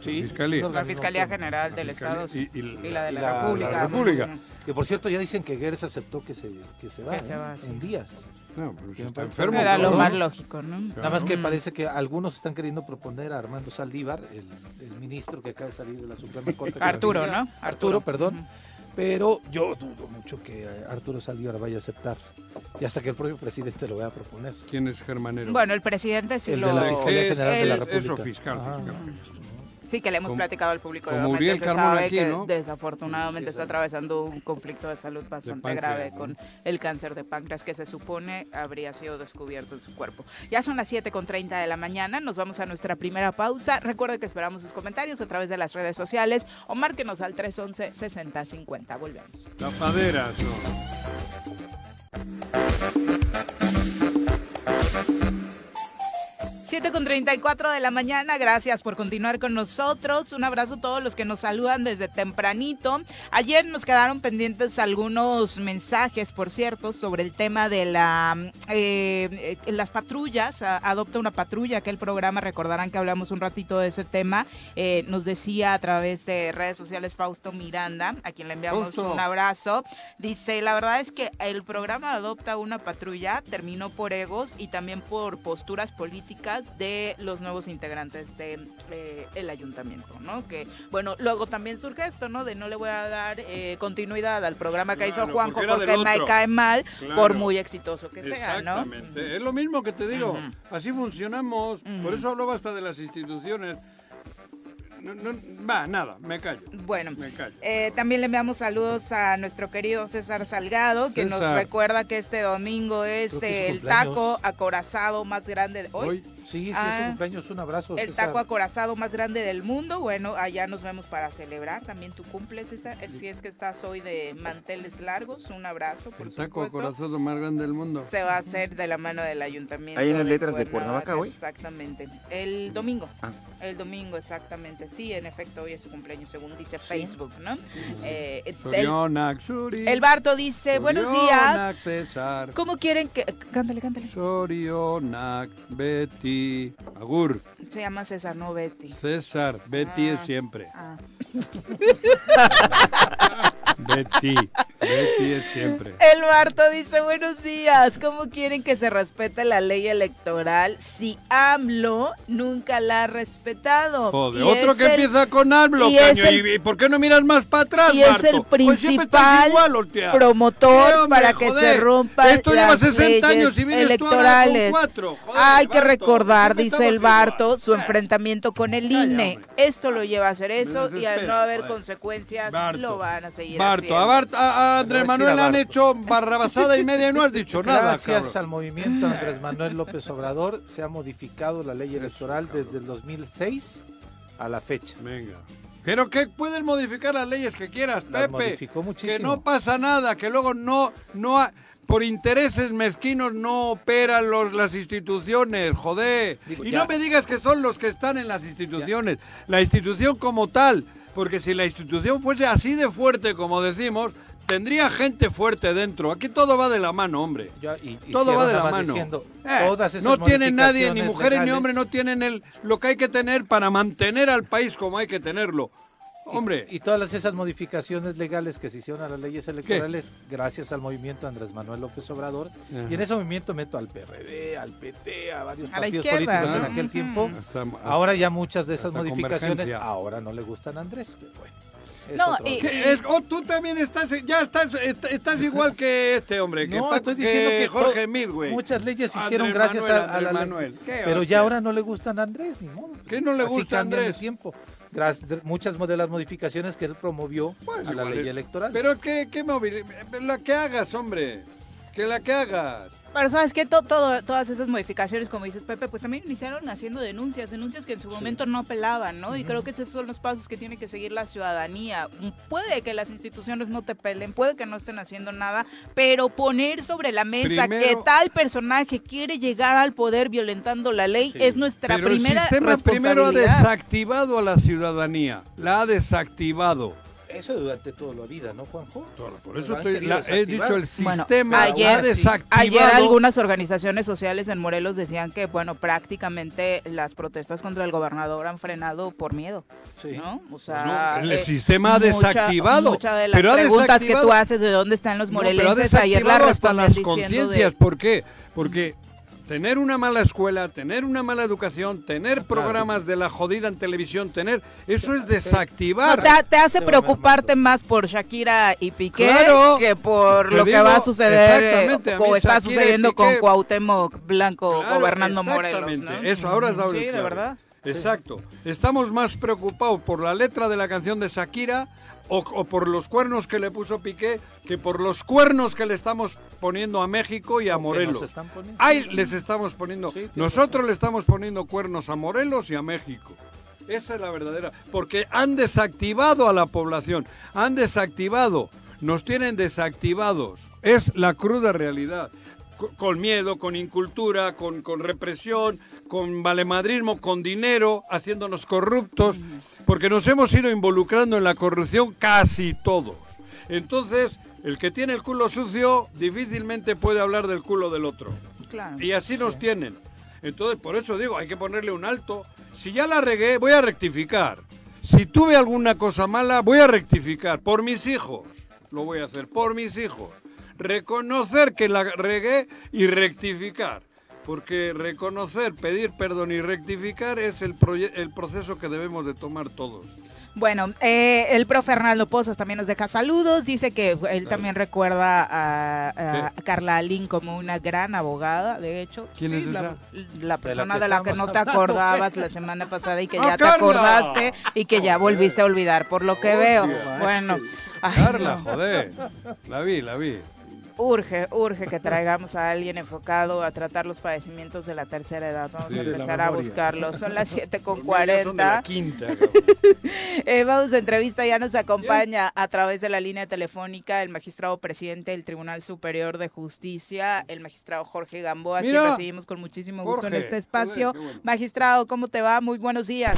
Sí, Fiscalía. La Fiscalía. General del Fiscalía Estado y- y y la de la, República. la República. Ujú. Que por cierto ya dicen que Gers aceptó que se, que se va, Que se ¿eh? va, sí. en días. No, está enfermo. Era lo más lógico, ¿no? Nada más que parece que algunos están queriendo proponer a Armando Saldívar, el, el ministro que acaba de salir de la Suprema Corte. Arturo. ¿no? Arturo, perdón. Pero yo dudo mucho que eh, Arturo Saldívar vaya a aceptar. Y hasta que el propio presidente lo vaya a proponer. ¿Quién es Germanero? Bueno, el presidente sí El lo... de la ¿Qué Fiscalía es? General de la República. Eso, fiscal, fiscal. Sí, que le hemos Como- platicado al público. como obviamente Uriel se sabe aquí, que ¿no? desafortunadamente está atravesando un conflicto de salud bastante grave con el cáncer de páncreas que se supone habría sido descubierto en su cuerpo. Ya son las 7.30 de la mañana, nos vamos a nuestra primera pausa. Recuerde que esperamos sus comentarios a través de las redes sociales o márquenos al 311-6050. Volvemos. Tapaderas, no. 7 con 34 de la mañana, gracias por continuar con nosotros. Un abrazo a todos los que nos saludan desde tempranito. Ayer nos quedaron pendientes algunos mensajes, por cierto, sobre el tema de la eh, las patrullas. Adopta una patrulla, que el programa, recordarán que hablamos un ratito de ese tema. Eh, nos decía a través de redes sociales Fausto Miranda, a quien le enviamos un abrazo. Dice, la verdad es que el programa Adopta una patrulla terminó por egos y también por posturas políticas de los nuevos integrantes del de, el ayuntamiento, ¿no? Que, bueno, luego también surge esto, ¿no? De no le voy a dar eh, continuidad al programa que hizo Juanjo porque porque, me cae mal, Claro. por muy exitoso que sea, ¿no? Exactamente. Es lo mismo que te digo. Así funcionamos. Por eso hablaba hasta de las instituciones. No, no, va, nada, me callo. Bueno, Me callo. Eh, también le enviamos saludos a nuestro querido César Salgado, que nos recuerda que este domingo es el cumpleaños. taco acorazado más grande de hoy. Hoy, Sí, sí, es Ah. su cumpleaños. Un abrazo. El César. taco acorazado más grande del mundo. Bueno, allá nos vemos para celebrar. También tu cumples, César. Si es que estás hoy de manteles largos, un abrazo, por el taco supuesto. acorazado más grande del mundo. Se va a hacer de la mano del ayuntamiento. ¿Ahí en las letras de Cuernavaca hoy? Exactamente. El domingo. Ah. El domingo, exactamente. Sí, en efecto, hoy es su cumpleaños, según dice Facebook, ¿no? Eh, el, Sorionac, el Barto dice, buenos días. César. ¿Cómo quieren que...? Cántale, cántale. Sorionac, Betty. Agur. Se llama César, no Betty. César, Betty Ah. es siempre. Ah. Betty. Betty es siempre. El Barto dice, buenos días, ¿cómo quieren que se respete la ley electoral si AMLO nunca la ha respetado? Joder, Y otro que el- empieza con AMLO, y caño. el- ¿Y, por qué no miras más para atrás, Y es el Pues principal igual, hostia. promotor para que se rompan Esto lleva las 60 años y vienes tú electorales. cuatro. Joder, Hay que recordar, dice el igual. Barto, su Eh. enfrentamiento con el INE. hombre. Esto lo lleva a hacer eso y al no haber joder. consecuencias Barto. lo van a seguir Barto, haciendo. a, Bart- a- a Andrés Manuel a le han Barto. hecho barrabasada y media y no has dicho nada, Gracias al movimiento Andrés Manuel López Obrador se ha modificado la ley electoral desde el 2006 a la fecha. Venga. Pero que puedes modificar las leyes que quieras, Pepe. modificó muchísimo. Que no pasa nada, que luego no, no ha- por intereses mezquinos no operan los, las instituciones, joder. Digo, y ya. no me digas que son los que están en las instituciones, la institución como tal, porque si la institución fuese así de fuerte como decimos, tendría gente fuerte dentro. Aquí todo va de la mano, hombre. Ya, y- y Todo va de la mano. diciendo, Eh, no tienen nadie, ni mujeres ni hombres, no tienen el, lo que hay que tener para mantener al país como hay que tenerlo. Hombre, Y todas esas modificaciones legales que se hicieron a las leyes electorales gracias al movimiento Andrés Manuel López Obrador. Ajá. Y en ese movimiento meto al PRD, al PT, a varios A partidos políticos en aquel tiempo. hasta- Ahora ya muchas de esas modificaciones ahora no le gustan a Andrés. Pero bueno, es No, y-. Oh, tú también estás, ya estás, est- estás igual que este hombre, que, No, Paco- estoy diciendo que Jorge to- Midway. muchas leyes se Andrés hicieron gracias Manuel, a, a la Andrés ley. Manuel. ¿Qué Pero ya ahora no le gustan a Andrés, ni modo. ¿Qué no le Así gusta a Andrés? el tiempo. Gracias, muchas de las modificaciones que él promovió Pues a la ley es- electoral. Pero qué, qué la que hagas, hombre, que la que hagas. Pero sabes que todo, todas esas modificaciones, como dices Pepe, pues también iniciaron haciendo denuncias, denuncias que en su momento no apelaban, ¿no? Y creo que esos son los pasos que tiene que seguir la ciudadanía. Puede que las instituciones no te pelen, puede que no estén haciendo nada, pero poner sobre la mesa Primero- que tal personaje quiere llegar al poder violentando la ley Sí. es nuestra Pero primera el sistema primero ha desactivado a la ciudadanía, la ha desactivado. Eso durante toda la vida, ¿no, Juanjo? Por eso estoy- la- he dicho el Bueno, sistema ayer- ha desactivado. Ayer algunas organizaciones sociales en Morelos decían que, bueno, prácticamente las protestas contra el gobernador han frenado por miedo. Sí. ¿no? O Pues sea, no, el eh, sistema ha mucha- desactivado. Muchas de las pero preguntas que tú haces de dónde están los No, pero ha morelenses ayer desactivado hasta las conciencias. de... ¿Por qué? Porque tener una mala escuela, tener una mala educación, tener programas de la jodida en televisión, tener eso es No, desactivar. te, te hace preocuparte más por Shakira y Piqué Claro. que por lo que va a suceder eh, exactamente, a mí o está Shakira sucediendo con Cuauhtémoc Blanco Claro, gobernando Morelos. exactamente. ¿no? Eso, ahora dado Sí, de verdad. Exacto. Estamos más preocupados por la letra de la canción de Shakira o, o por los cuernos que le puso Piqué que por los cuernos que le estamos poniendo a México y a Morelos. están les estamos poniendo. Sí, Nosotros le estamos poniendo cuernos a Morelos y a México. Esa es la verdadera. Porque han desactivado a la población. Han desactivado. Nos tienen desactivados. Es la cruda realidad. co- con miedo, con incultura, con, con represión, con valemadrismo, con dinero, haciéndonos corruptos, porque nos hemos ido involucrando en la corrupción casi todos. Entonces, el que tiene el culo sucio difícilmente puede hablar del culo del otro. Claro. Y así nos tienen. Entonces, por eso digo, hay que ponerle un alto. Si ya la regué, voy a rectificar. Si tuve alguna cosa mala, voy a rectificar. Por mis hijos. Lo voy a hacer. Por mis hijos. Reconocer que la regué y rectificar. Porque reconocer, pedir perdón y rectificar es el, el proceso que debemos de tomar todos. Bueno, eh, el profe Fernando Pozas también nos deja saludos. Dice que él también recuerda a. Carla Alín como una gran abogada, de hecho. ¿Quién es la, esa? La persona que de la que no te acordabas la semana pasada y que ¡Ah, ya te acordaste y que ya volviste a olvidar, por lo que veo. Bueno, ay, Carla, no. joder. La vi, la vi. Urge, urge que traigamos a alguien enfocado a tratar los padecimientos de la tercera edad. Vamos Sí. a De empezar a buscarlos. Son las 7 con Los míos ya son de la 40. quinta. Eh, vamos a entrevista, ya nos acompaña a través de la línea telefónica el magistrado presidente del Tribunal Superior de Justicia, el magistrado Jorge Gamboa, quien Mira. recibimos con muchísimo gusto en este espacio. joder, qué bueno. Magistrado, ¿cómo te va? Muy buenos días.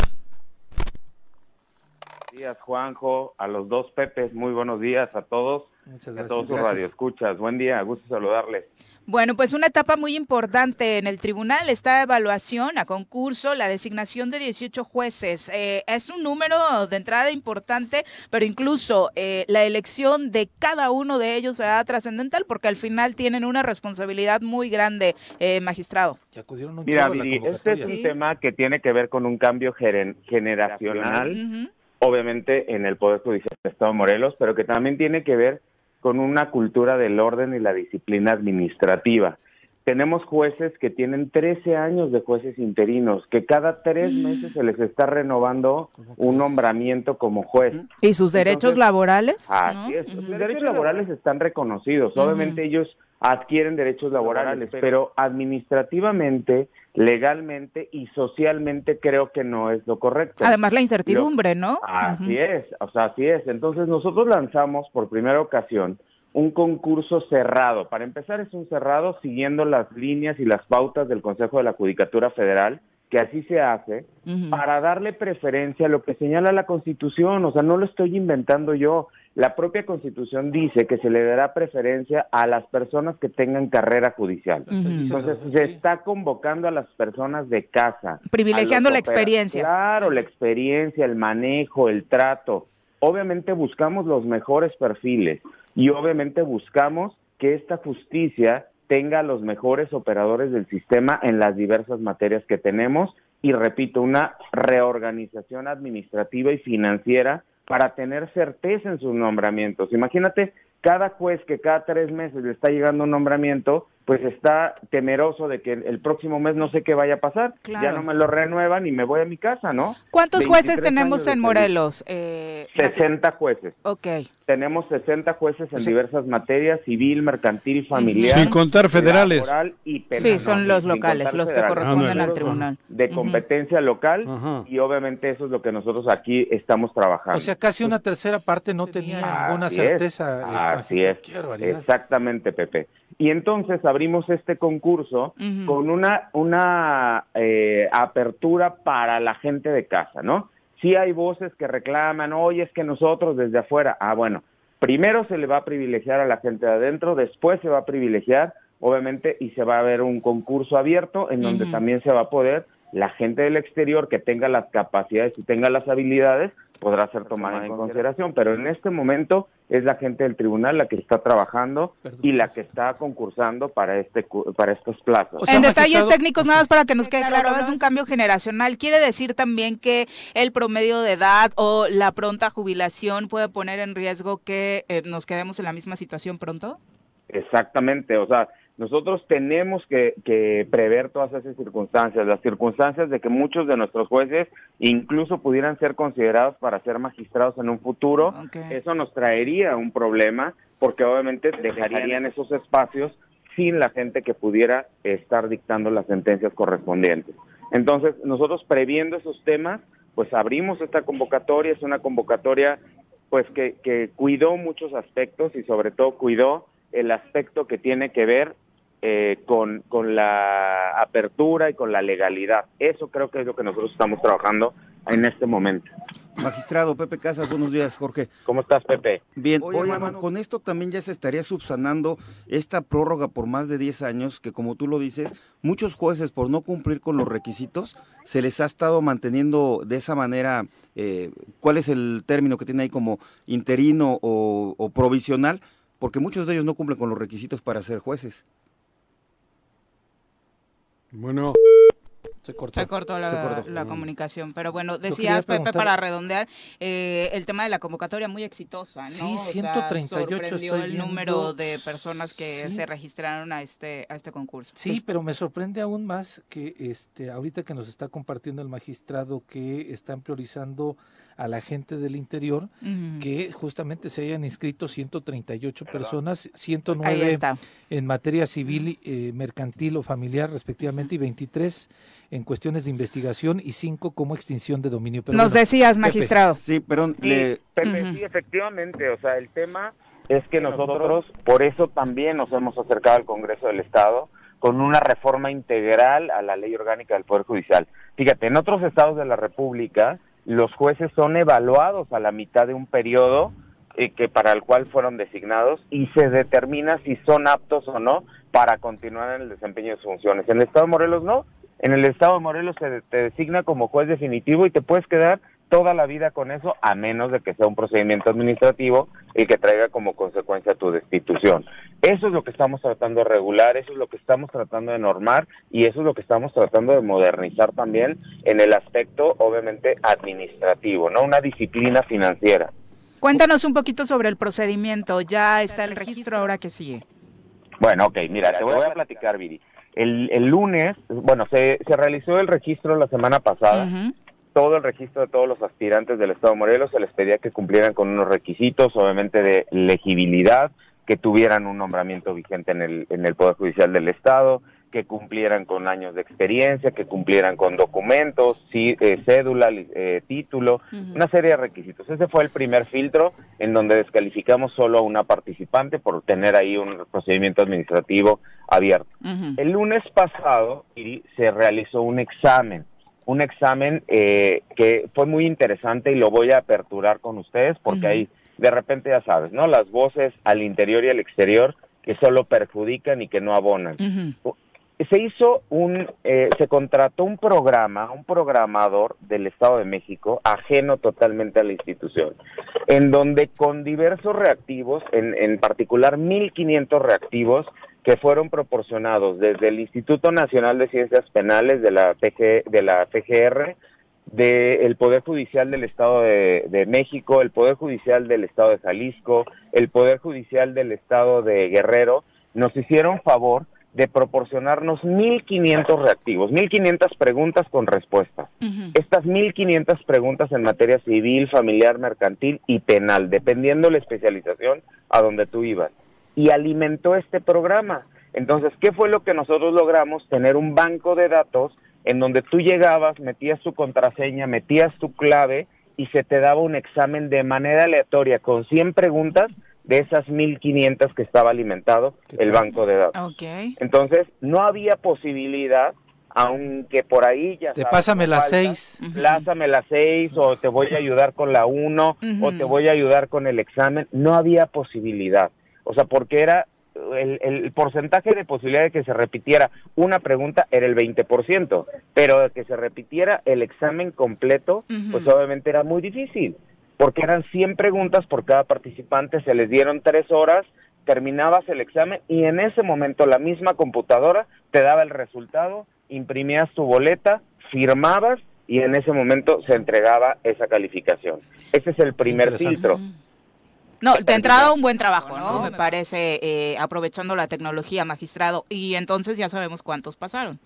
Buenos días, Juanjo, a los dos Pepes, muy buenos días a todos Muchas y a gracias. todos sus Gracias. radioescuchas. Buen día, gusto saludarles. Bueno, pues una etapa muy importante en el tribunal está evaluación a concurso, la designación de 18 jueces. Eh, es un número de entrada importante, pero incluso eh, la elección de cada uno de ellos será trascendental porque al final tienen una responsabilidad muy grande, eh, magistrado. Y acudieron un Mira, Viri, este es un Sí. tema que tiene que ver con un cambio generacional, obviamente en el Poder Judicial del Estado de Morelos, pero que también tiene que ver con una cultura del orden y la disciplina administrativa. Tenemos jueces que tienen 13 años de jueces interinos, que cada tres Mm. meses se les está renovando ¿Cómo un nombramiento como juez. ¿Y sus derechos Entonces, laborales? Así ¿no? es. Los derechos laborales están reconocidos. Obviamente ellos adquieren derechos laborales, pero administrativamente, legalmente y socialmente creo que no es lo correcto. Además la incertidumbre, ¿no? Así es, o sea, así es. Entonces nosotros lanzamos por primera ocasión un concurso cerrado. Para empezar es un cerrado siguiendo las líneas y las pautas del Consejo de la Judicatura Federal, que así se hace, para darle preferencia a lo que señala la Constitución. O sea, no lo estoy inventando yo. La propia Constitución dice que se le dará preferencia a las personas que tengan carrera judicial. Entonces, se está convocando a las personas de casa. Privilegiando la experiencia. Claro, la experiencia, el manejo, el trato. Obviamente buscamos los mejores perfiles y obviamente buscamos que esta justicia tenga los mejores operadores del sistema en las diversas materias que tenemos y repito, una reorganización administrativa y financiera para tener certeza en sus nombramientos. Imagínate, cada juez que cada tres meses le está llegando un nombramiento, pues está temeroso de que el próximo mes no sé qué vaya a pasar, Claro. ya no me lo renuevan y me voy a mi casa, ¿no? ¿Cuántos 23 jueces tenemos en Morelos? Eh, 60 jueces. Ok. Tenemos 60 jueces en sea- diversas materias, civil, mercantil, familiar. Sin contar federales. laboral y penal. Sí, son No, los sin locales, contar los que federales. corresponden Ándale. al tribunal. De competencia local Ajá. y obviamente eso es lo que nosotros aquí estamos trabajando. O sea, casi una tercera parte no tenía ninguna Así es, certeza. Así es, exactamente, Pepe. Y entonces abrimos este concurso con una, una eh, apertura para la gente de casa, ¿no? Sí hay voces que reclaman, oye, es que nosotros desde afuera, ah, bueno, primero se le va a privilegiar a la gente de adentro, después se va a privilegiar, obviamente, y se va a ver un concurso abierto en donde también se va a poder, la gente del exterior que tenga las capacidades y tenga las habilidades, podrá ser tomada en consideración, pero en este momento es la gente del tribunal la que está trabajando Perdón, y la pues. que está concursando para este cu- para estos plazos. O sea, en detalles técnicos, nada más para que nos quede claro, es un cambio generacional. Quiere decir también que el promedio de edad o la pronta jubilación puede poner en riesgo que eh, nos quedemos en la misma situación pronto. Exactamente, o sea, nosotros tenemos que, que prever todas esas circunstancias, las circunstancias de que muchos de nuestros jueces incluso pudieran ser considerados para ser magistrados en un futuro. Eso nos traería un problema porque obviamente dejarían esos espacios sin la gente que pudiera estar dictando las sentencias correspondientes. Entonces, nosotros previendo esos temas, pues abrimos esta convocatoria, es una convocatoria pues que, que cuidó muchos aspectos y sobre todo cuidó el aspecto que tiene que ver eh, con, con la apertura y con la legalidad. Eso creo que es lo que nosotros estamos trabajando en este momento. Magistrado Pepe Casas, buenos días, Jorge. ¿Cómo estás, Pepe? Bien, oye, hermano, con esto también ya se estaría subsanando esta prórroga por más de 10 años, que como tú lo dices, muchos jueces por no cumplir con los requisitos, se les ha estado manteniendo de esa manera, eh, ¿cuál es el término que tiene ahí como interino o, o provisional? Porque muchos de ellos no cumplen con los requisitos para ser jueces. Bueno. Se cortó, la, comunicación. Pero bueno, decías, Pepe, para redondear, eh, el tema de la convocatoria muy exitosa, ¿no? Sí, 138 sorprendió el número de personas que se registraron a este, a este concurso. Sí, pues pero me sorprende aún más que este ahorita que nos está compartiendo el magistrado que están priorizando a la gente del interior, que justamente se hayan inscrito 138 personas, 109 en materia civil, eh, mercantil o familiar respectivamente, y 23 en cuestiones de investigación y 5 como extinción de dominio. Pero Nos decías, magistrado. Sí, pero... sí, efectivamente, o sea, el tema es que nosotros, por eso también nos hemos acercado al Congreso del Estado, con una reforma integral a la ley orgánica del Poder Judicial. Fíjate, en otros estados de la República, los jueces son evaluados a la mitad de un periodo eh, que para el cual fueron designados y se determina si son aptos o no para continuar en el desempeño de sus funciones. En el Estado de Morelos no. En el Estado de Morelos se te designa como juez definitivo y te puedes quedar toda la vida con eso, a menos de que sea un procedimiento administrativo y que traiga como consecuencia tu destitución. Eso es lo que estamos tratando de regular, eso es lo que estamos tratando de normar y eso es lo que estamos tratando de modernizar también en el aspecto, obviamente, administrativo, ¿no? Una disciplina financiera. Cuéntanos un poquito sobre el procedimiento. Ya está el registro, ahora que sigue. Bueno, ok, mira, te voy a platicar, Viri. El, el lunes, bueno, se, se realizó el registro la semana pasada todo el registro de todos los aspirantes del Estado de Morelos, se les pedía que cumplieran con unos requisitos, obviamente de legibilidad, que tuvieran un nombramiento vigente en el, en el Poder Judicial del Estado, que cumplieran con años de experiencia, que cumplieran con documentos, sí, eh, cédula, eh, título, una serie de requisitos. Ese fue el primer filtro en donde descalificamos solo a una participante por tener ahí un procedimiento administrativo abierto. El lunes pasado se realizó un examen un examen eh, que fue muy interesante y lo voy a aperturar con ustedes porque ahí de repente ya sabes, ¿no? Las voces al interior y al exterior que solo perjudican y que no abonan. Se hizo un, eh, se contrató un programa, un programador del Estado de México, ajeno totalmente a la institución, en donde con diversos reactivos, en, en particular 1.500 reactivos, que fueron proporcionados desde el Instituto Nacional de Ciencias Penales de la PG, de la PGR, del Poder Judicial del Estado de, México, el Poder Judicial del Estado de Jalisco, el Poder Judicial del Estado de Guerrero, nos hicieron favor de proporcionarnos 1.500 reactivos, 1.500 preguntas con respuestas. Estas 1.500 preguntas en materia civil, familiar, mercantil y penal, dependiendo la especialización a donde tú ibas y alimentó este programa. Entonces, ¿qué fue lo que nosotros logramos? Tener un banco de datos en donde tú llegabas, metías tu contraseña, metías tu clave y se te daba un examen de manera aleatoria con 100 preguntas de esas 1500 que estaba alimentado el banco de datos. Entonces, no había posibilidad aunque por ahí ya te pásame las seis. Pásame las seis o te voy a ayudar con la uno o te voy a ayudar con el examen. No había posibilidad o sea, porque era el, porcentaje de posibilidad de que se repitiera una pregunta era el 20%, pero de que se repitiera el examen completo, pues obviamente era muy difícil, porque eran 100 preguntas por cada participante, se les dieron tres horas, terminabas el examen y en ese momento la misma computadora te daba el resultado, imprimías tu boleta, firmabas y en ese momento se entregaba esa calificación. Ese es el primer filtro. No, de entrada un buen trabajo, ¿no? Me parece, eh, aprovechando la tecnología, magistrado. Y entonces ya sabemos cuántos pasaron.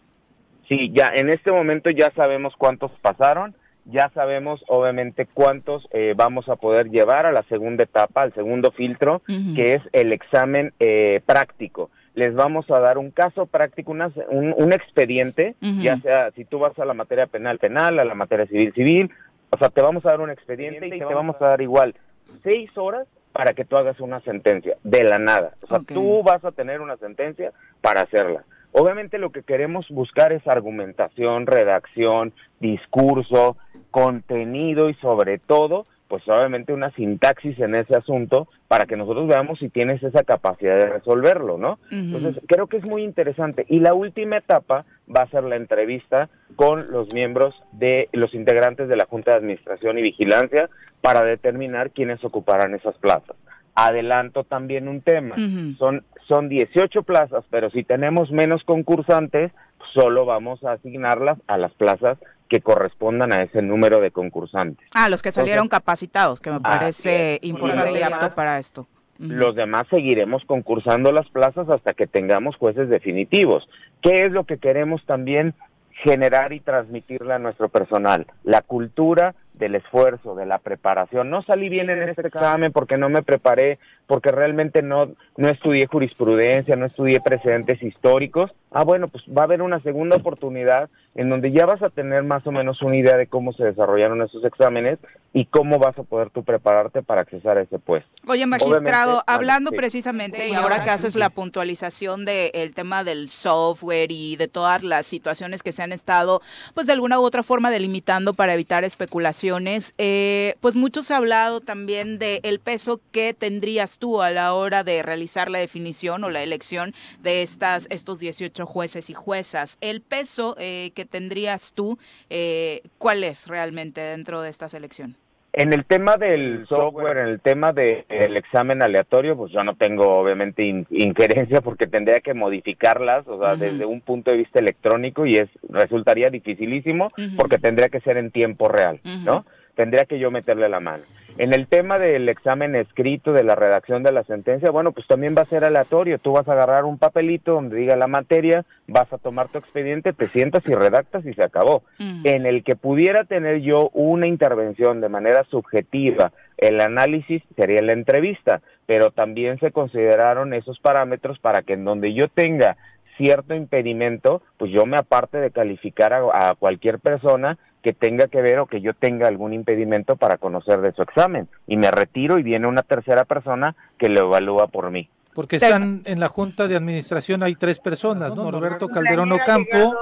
Sí, ya en este momento ya sabemos cuántos pasaron, ya sabemos obviamente cuántos eh, vamos a poder llevar a la segunda etapa, al segundo filtro, que es el examen eh, práctico. Les vamos a dar un caso práctico, un, un, expediente, ya sea si tú vas a la materia penal, penal, a la materia civil, civil, o sea, te vamos a dar un expediente y te vamos a dar igual seis horas para que tú hagas una sentencia, de la nada. O sea, tú vas a tener una sentencia para hacerla. Obviamente lo que queremos buscar es argumentación, redacción, discurso, contenido y sobre todo pues obviamente una sintaxis en ese asunto para que nosotros veamos si tienes esa capacidad de resolverlo, ¿no? Entonces, creo que es muy interesante. Y la última etapa va a ser la entrevista con los miembros de los integrantes de la Junta de Administración y Vigilancia para determinar quiénes ocuparán esas plazas. Adelanto también un tema. Son son 18 plazas, pero si tenemos menos concursantes, solo vamos a asignarlas a las plazas que correspondan a ese número de concursantes. Ah, los que salieron capacitados, que me parece importante y apto para esto. Los demás seguiremos concursando las plazas hasta que tengamos jueces definitivos. ¿Qué es lo que queremos también generar y transmitirle a nuestro personal? La cultura del esfuerzo, de la preparación. No salí bien en este examen porque no me preparé, porque realmente no, no estudié jurisprudencia, no estudié precedentes históricos. Ah, bueno, pues va a haber una segunda oportunidad en donde ya vas a tener más o menos una idea de cómo se desarrollaron esos exámenes y cómo vas a poder tú prepararte para accesar a ese puesto. Oye, magistrado, hablando precisamente, y ahora que haces la puntualización del tema del software y de todas las situaciones que se han estado, pues de alguna u otra forma delimitando para evitar especulación eh, pues mucho se ha hablado también del el peso que tendrías tú a la hora de realizar la definición o la elección de estas, estos 18 jueces y juezas. El peso eh, que tendrías tú, eh, ¿cuál es realmente dentro de esta selección? En el tema del software, en el tema del examen aleatorio, pues yo no tengo obviamente injerencia porque tendría que modificarlas, o sea, desde un punto de vista electrónico y es resultaría dificilísimo porque tendría que ser en tiempo real, ¿no? Tendría que yo meterle la mano. En el tema del examen escrito, de la redacción de la sentencia, bueno, pues también va a ser aleatorio. Tú vas a agarrar un papelito donde diga la materia, vas a tomar tu expediente, te sientas y redactas y se acabó. En el que pudiera tener yo una intervención de manera subjetiva, el análisis sería la entrevista, pero también se consideraron esos parámetros para que en donde yo tenga cierto impedimento, pues yo me aparte de calificar a cualquier persona que tenga que ver o que yo tenga algún impedimento para conocer de su examen y me retiro y viene una tercera persona que lo evalúa por mí. Porque están en la Junta de Administración, hay tres personas, ¿no? Norberto Calderón Ocampo,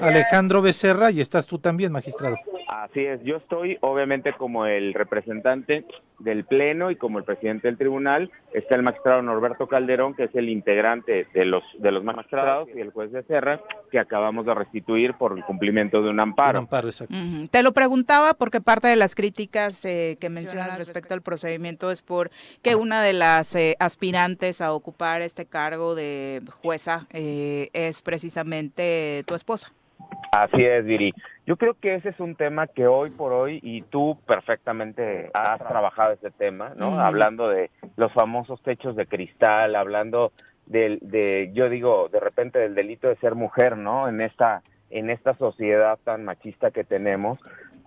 Alejandro Becerra y estás tú también, magistrado. Así es, yo estoy obviamente como el representante del Pleno y como el presidente del tribunal, está el magistrado Norberto Calderón, que es el integrante de los, de los magistrados y el juez de Serra, que acabamos de restituir por el cumplimiento de un amparo. amparo exacto. Te lo preguntaba porque parte de las críticas eh, que mencionas respecto al procedimiento es por que una de las eh, aspirantes a ocupar este cargo de jueza eh, es precisamente tu esposa. Así es, Viri. Yo creo que ese es un tema que hoy por hoy, y tú perfectamente has trabajado ese tema, ¿no? Hablando de los famosos techos de cristal, hablando del, de, yo digo, de repente del delito de ser mujer, ¿no? En esta, en esta sociedad tan machista que tenemos.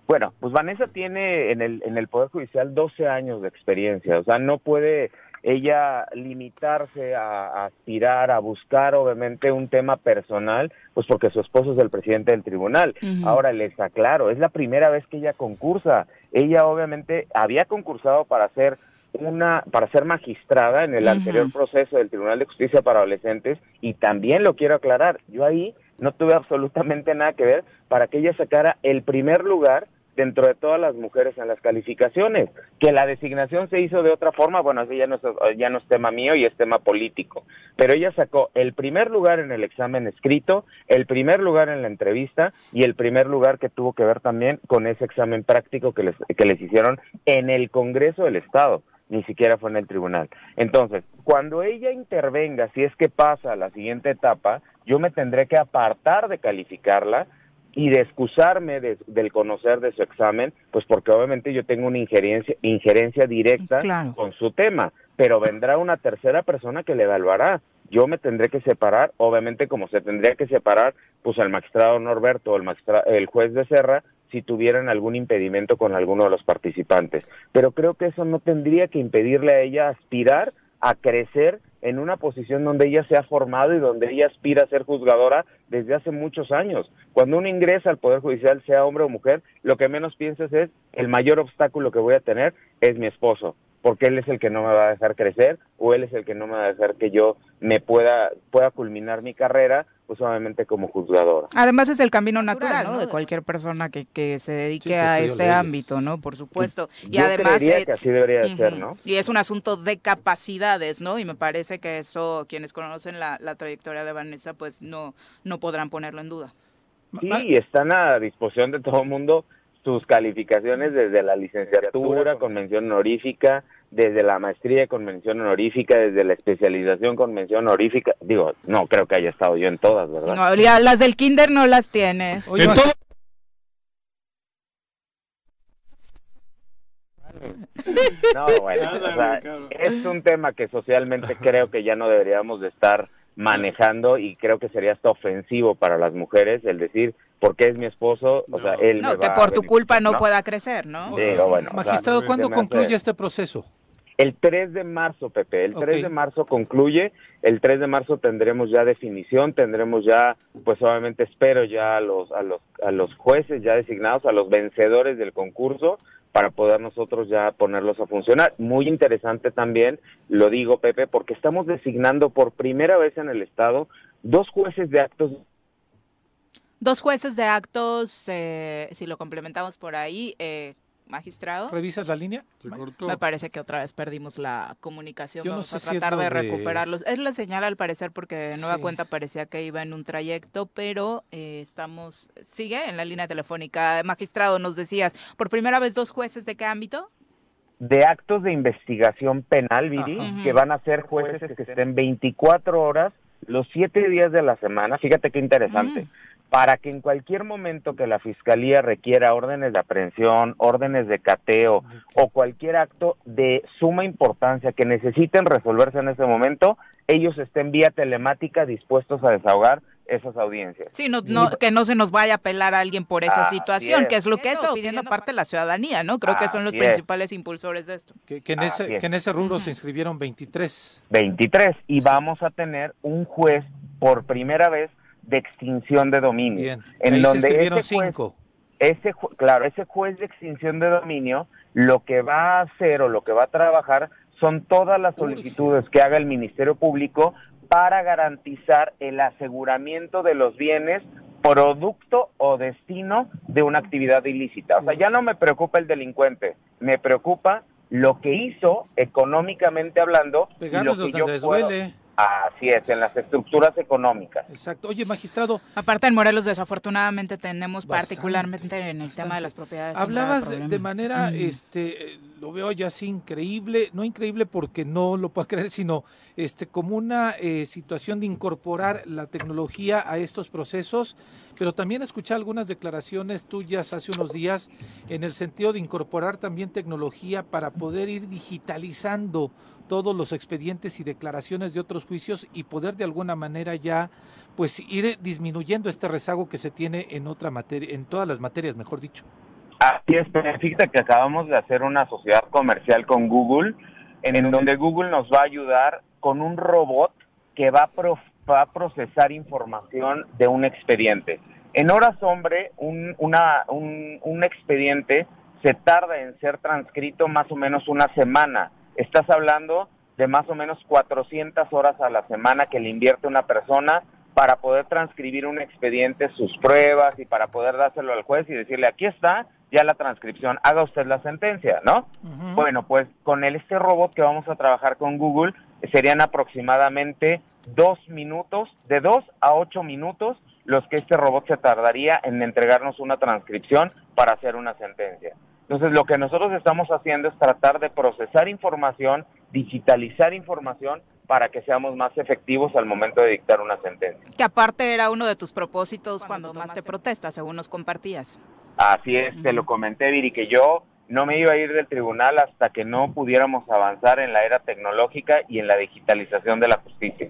Bueno, pues Vanessa tiene en el, en el Poder Judicial 12 años de experiencia, o sea, no puede ella limitarse a, aspirar, a buscar obviamente un tema personal, pues porque su esposo es el presidente del tribunal. Ahora les aclaro, es la primera vez que ella concursa. Ella obviamente había concursado para ser una para ser magistrada en el anterior proceso del Tribunal de Justicia para Adolescentes y también lo quiero aclarar, yo ahí no tuve absolutamente nada que ver para que ella sacara el primer lugar dentro de todas las mujeres en las calificaciones. Que la designación se hizo de otra forma, bueno, así ya no, es, ya no es tema mío y es tema político. Pero ella sacó el primer lugar en el examen escrito, el primer lugar en la entrevista y el primer lugar que tuvo que ver también con ese examen práctico que les, que les hicieron en el Congreso del Estado ni siquiera fue en el tribunal. Entonces, cuando ella intervenga, si es que pasa a la siguiente etapa, yo me tendré que apartar de calificarla y de excusarme del conocer de su examen, pues porque obviamente yo tengo una injerencia, injerencia directa con su tema, pero vendrá una tercera persona que le evaluará. Yo me tendré que separar, obviamente como se tendría que separar, pues el magistrado Norberto o el, el juez de Serra si tuvieran algún impedimento con alguno de los participantes. Pero creo que eso no tendría que impedirle a ella aspirar a crecer en una posición donde ella se ha formado y donde ella aspira a ser juzgadora desde hace muchos años. Cuando uno ingresa al Poder Judicial, sea hombre o mujer, lo que menos piensas es el mayor obstáculo que voy a tener es mi esposo. porque él es el que no me va a dejar crecer o él es el que no me va a dejar que yo me pueda pueda culminar mi carrera pues obviamente como juzgadora. Además es el camino natural, ¿no? De cualquier persona que, que se dedique a este ámbito, ¿no? Por supuesto. Y además que así debería ser, ¿no? Y es un asunto de capacidades, ¿no? Y me parece que eso quienes conocen la, la trayectoria de Vanessa pues no no podrán ponerlo en duda. Sí, están a disposición de todo el mundo sus calificaciones desde la licenciatura con mención honorífica, desde la maestría con mención honorífica, desde la especialización con mención honorífica. Digo, no creo que haya estado yo en todas, ¿verdad? No, las del kinder no las tienes. No, bueno, o sea, es un tema que socialmente creo que ya no deberíamos de estar manejando y creo que sería hasta ofensivo para las mujeres el decir porque es mi esposo, o sea, él no, que por tu culpa no, pueda crecer, ¿no? bueno, Magistrado, ¿cuándo concluye este proceso? El 3 de marzo, Pepe, el 3 de marzo concluye, el 3 de marzo tendremos ya definición, tendremos ya, pues obviamente espero ya a los, a los, a los jueces ya designados, a los vencedores del concurso, para poder nosotros ya ponerlos a funcionar. Muy interesante también, lo digo Pepe, porque estamos designando por primera vez en el Estado dos jueces de actos Dos jueces de actos, eh, si lo complementamos por ahí, eh, magistrado. ¿Revisas la línea? Me parece que otra vez perdimos la comunicación. Vamos a tratar de, recuperarlos. Es la señal al parecer porque de nueva cuenta parecía que iba en un trayecto, pero eh, estamos, sigue en la línea telefónica. Magistrado, nos decías, por primera vez dos jueces de qué ámbito? De actos de investigación penal, Viri, que van a ser jueces que estén 24 horas los siete días de la semana. Fíjate qué interesante. Mm para que en cualquier momento que la Fiscalía requiera órdenes de aprehensión, órdenes de cateo o cualquier acto de suma importancia que necesiten resolverse en ese momento, ellos estén vía telemática dispuestos a desahogar esas audiencias. Sí, no, que no se nos vaya a pelar a alguien por esa situación, que es lo que está pidiendo parte de la ciudadanía, ¿no? Creo que son los principales impulsores de esto. Que, en, ese, que en ese rubro se inscribieron 23. 23, y vamos a tener un juez por primera vez de extinción de dominio. En donde ese cinco. Ese, claro, ese juez de extinción de dominio lo que va a hacer o lo que va a trabajar son todas las solicitudes que haga el Ministerio Público para garantizar el aseguramiento de los bienes producto o destino de una actividad ilícita. O sea, ya no me preocupa el delincuente, me preocupa lo que hizo económicamente hablando y lo que yo puedo, Así es, en las estructuras económicas. Exacto. Oye, magistrado. Aparte en Morelos, desafortunadamente tenemos particularmente en el tema de las propiedades. Hablabas de manera, este, lo veo ya así increíble, no increíble porque no lo puedo creer, sino este, como una eh, situación de incorporar la tecnología a estos procesos, pero también escuché algunas declaraciones tuyas hace unos días en el sentido de incorporar también tecnología para poder ir digitalizando todos los expedientes y declaraciones de otros juicios y poder de alguna manera ya pues ir disminuyendo este rezago que se tiene en otra materia, en todas las materias, mejor dicho. Así es, fíjate que acabamos de hacer una sociedad comercial con Google, en, donde Google nos va a ayudar con un robot que va a, procesar información de un expediente. En horas hombre, un, una, un, un expediente se tarda en ser transcrito más o menos una semana estás hablando de más o menos 400 horas a la semana que le invierte una persona para poder transcribir un expediente, sus pruebas y para poder dárselo al juez y decirle, aquí está ya la transcripción, haga usted la sentencia, ¿no? Bueno, pues con el, este robot que vamos a trabajar con Google serían aproximadamente dos minutos, de dos a ocho minutos, los que este robot se tardaría en entregarnos una transcripción para hacer una sentencia. Entonces, lo que nosotros estamos haciendo es tratar de procesar información, digitalizar información para que seamos más efectivos al momento de dictar una sentencia. Que aparte era uno de tus propósitos cuando, más te protestas, según nos compartías. Así es, te lo comenté, Viri, que yo no me iba a ir del tribunal hasta que no pudiéramos avanzar en la era tecnológica y en la digitalización de la justicia.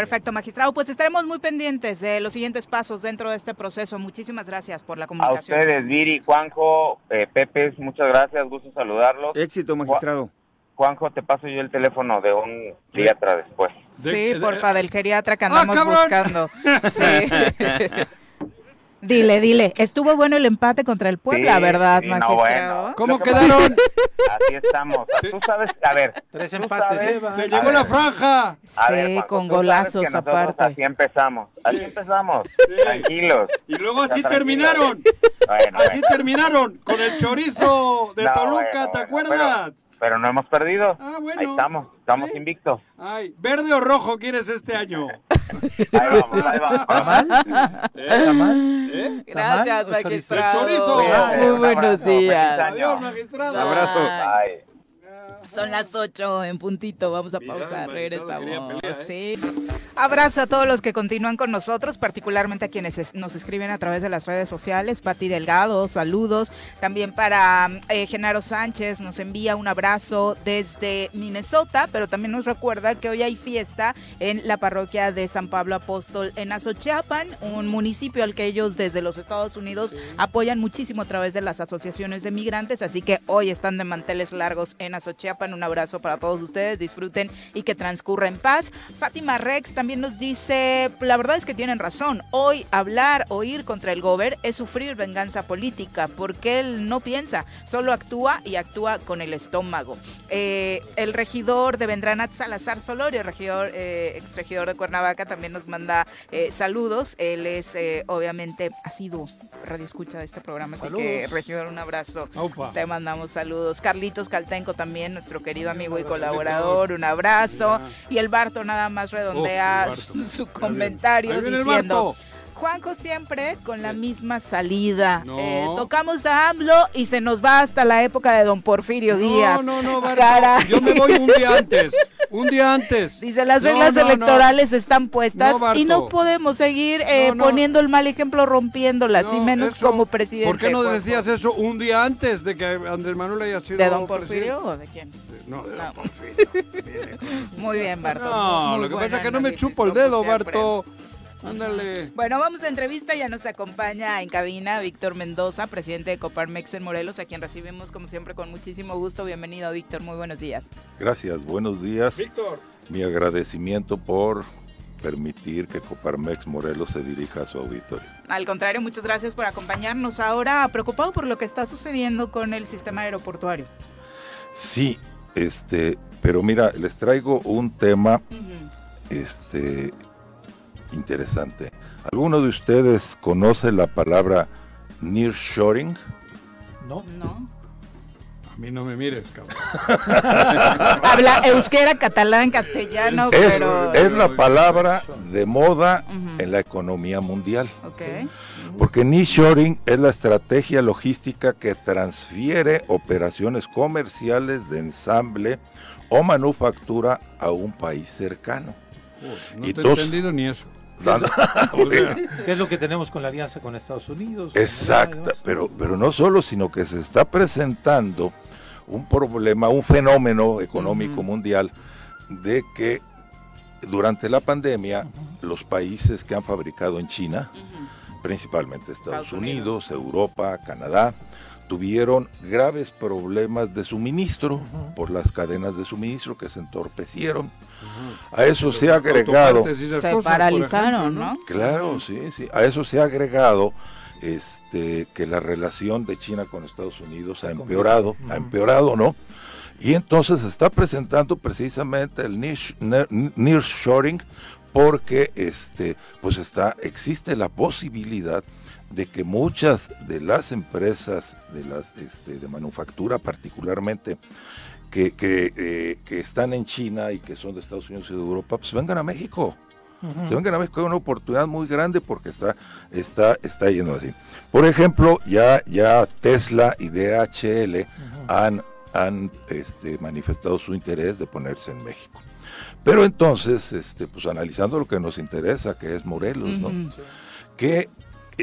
Perfecto, magistrado. Pues estaremos muy pendientes de los siguientes pasos dentro de este proceso. Muchísimas gracias por la comunicación. A ustedes, Viri, Juanjo, eh, Pepe, muchas gracias. Gusto saludarlos. Éxito, magistrado. Juanjo, te paso yo el teléfono de un geriatra después. Sí, porfa, del geriatra que andamos buscando. Sí. Dile, dile, estuvo bueno el empate contra el Puebla, Sí, ¿verdad, sí, no, magistrado? bueno. ¿Cómo que quedaron? Así estamos. Tú sabes, a ver. Tres empates. ¡Se A llegó ver, la franja! a Sí, Juanjo, con golazos que aparte. Así empezamos. Así empezamos. Tranquilos. Y luego así terminaron. Bueno, Así bueno. terminaron con el chorizo de No, Toluca, bueno, ¿te acuerdas? Pero no hemos perdido. Ah, bueno. Ahí estamos. Estamos Sí. invictos. Ay, ¿verde o rojo quieres este año? Ahí vamos, ahí vamos. ¿Tamal? ¿Eh? ¿Tamal? ¿Eh? Gracias, magistrado. Muy un buenos días. Adiós, magistrado. Bye. abrazo. Ay. Son las 8 en puntito, vamos a pausar, regresamos. pelea, Sí. Abrazo a todos los que continúan con nosotros, particularmente a quienes es- nos escriben a través de las redes sociales. Pati Delgado, saludos. También para eh, Genaro Sánchez, nos envía un abrazo desde Minnesota, pero también nos recuerda que hoy hay fiesta en la parroquia de San Pablo Apóstol en Azochiapan, un municipio al que ellos desde los Estados Unidos apoyan muchísimo a través de las asociaciones de migrantes, así que hoy están de manteles largos en Azochiapan. Un abrazo para todos ustedes, disfruten y que transcurra en paz. Fátima Rex también nos dice, la verdad es que tienen razón, hoy hablar o ir contra el gober es sufrir venganza política, porque él no piensa, solo actúa y actúa con el estómago. Eh, el regidor de Vendranat Salazar Solorio, regidor, eh, exregidor de Cuernavaca, también nos manda eh, saludos. Él es eh, obviamente ha sido radio escucha de este programa, así que Saludos. regidor, un abrazo. Te mandamos saludos. Carlitos Caltenco también, nuestro querido amigo y colaborador, un abrazo. Y el Barto nada más redondea su, su comentario diciendo... Juanjo siempre con la misma salida. No. Eh, tocamos a AMLO y se nos va hasta la época de don Porfirio Díaz. No, no, no. Caray. Yo me voy un día antes. Un día antes. Dice, las reglas no, electorales están puestas y no podemos seguir eh, poniendo el mal ejemplo rompiéndolas, y No, menos eso- como presidente. ¿Por qué no Juanjo. decías eso un día antes de que Andrés Manuel haya sido ¿De don Porfirio o de quién? No, de don Porfirio. Muy bien, Barto. No, lo que pasa es que no me chupo el dedo. Barto. Ándale. Bueno, vamos a entrevista, ya nos acompaña en cabina Víctor Mendoza, presidente de Coparmex en Morelos, a quien recibimos como siempre con muchísimo gusto. Bienvenido, Víctor, muy buenos días. Gracias, buenos días. Víctor. Mi agradecimiento por permitir que Coparmex Morelos se dirija a su auditorio. Al contrario, muchas gracias por acompañarnos. Ahora, preocupado por lo que está sucediendo con el sistema aeroportuario. Sí, este, pero mira, les traigo un tema este interesante. ¿Alguno de ustedes conoce la palabra nearshoring? ¿No? ¿No? A mí no me mires, cabrón. Habla euskera, catalán, castellano, Es, pero... es la palabra de moda en la economía mundial. Ok. Porque nearshoring es la estrategia logística que transfiere operaciones comerciales de ensamble o manufactura a un país cercano. No Y te he entendido ni eso. ¿Qué es lo que tenemos con la alianza con Estados Unidos? Exacta, pero, pero no solo, sino que se está presentando un problema, un fenómeno económico mundial de que durante la pandemia los países que han fabricado en China, principalmente Estados, Estados Unidos. Unidos, Europa, Canadá, tuvieron graves problemas de suministro por las cadenas de suministro que se entorpecieron. A eso se ha agregado, Se cosas, paralizaron, ejemplo, ¿no? claro, sí, sí, a eso se ha agregado este, que la relación de China con Estados Unidos ha empeorado, ha empeorado, ¿no? Y entonces se está presentando precisamente el nearsh- ne- nearshoring porque este, pues está, existe la posibilidad de que muchas de las empresas de las este, de manufactura particularmente que, que, eh, que están en China y que son de Estados Unidos y de Europa, pues vengan a México. Se vengan a México, hay una oportunidad muy grande porque está, está, está yendo así. Por ejemplo, ya, ya Tesla y DHL han, han este, manifestado su interés de ponerse en México. Pero entonces, este, pues analizando lo que nos interesa, que es Morelos, ¿no?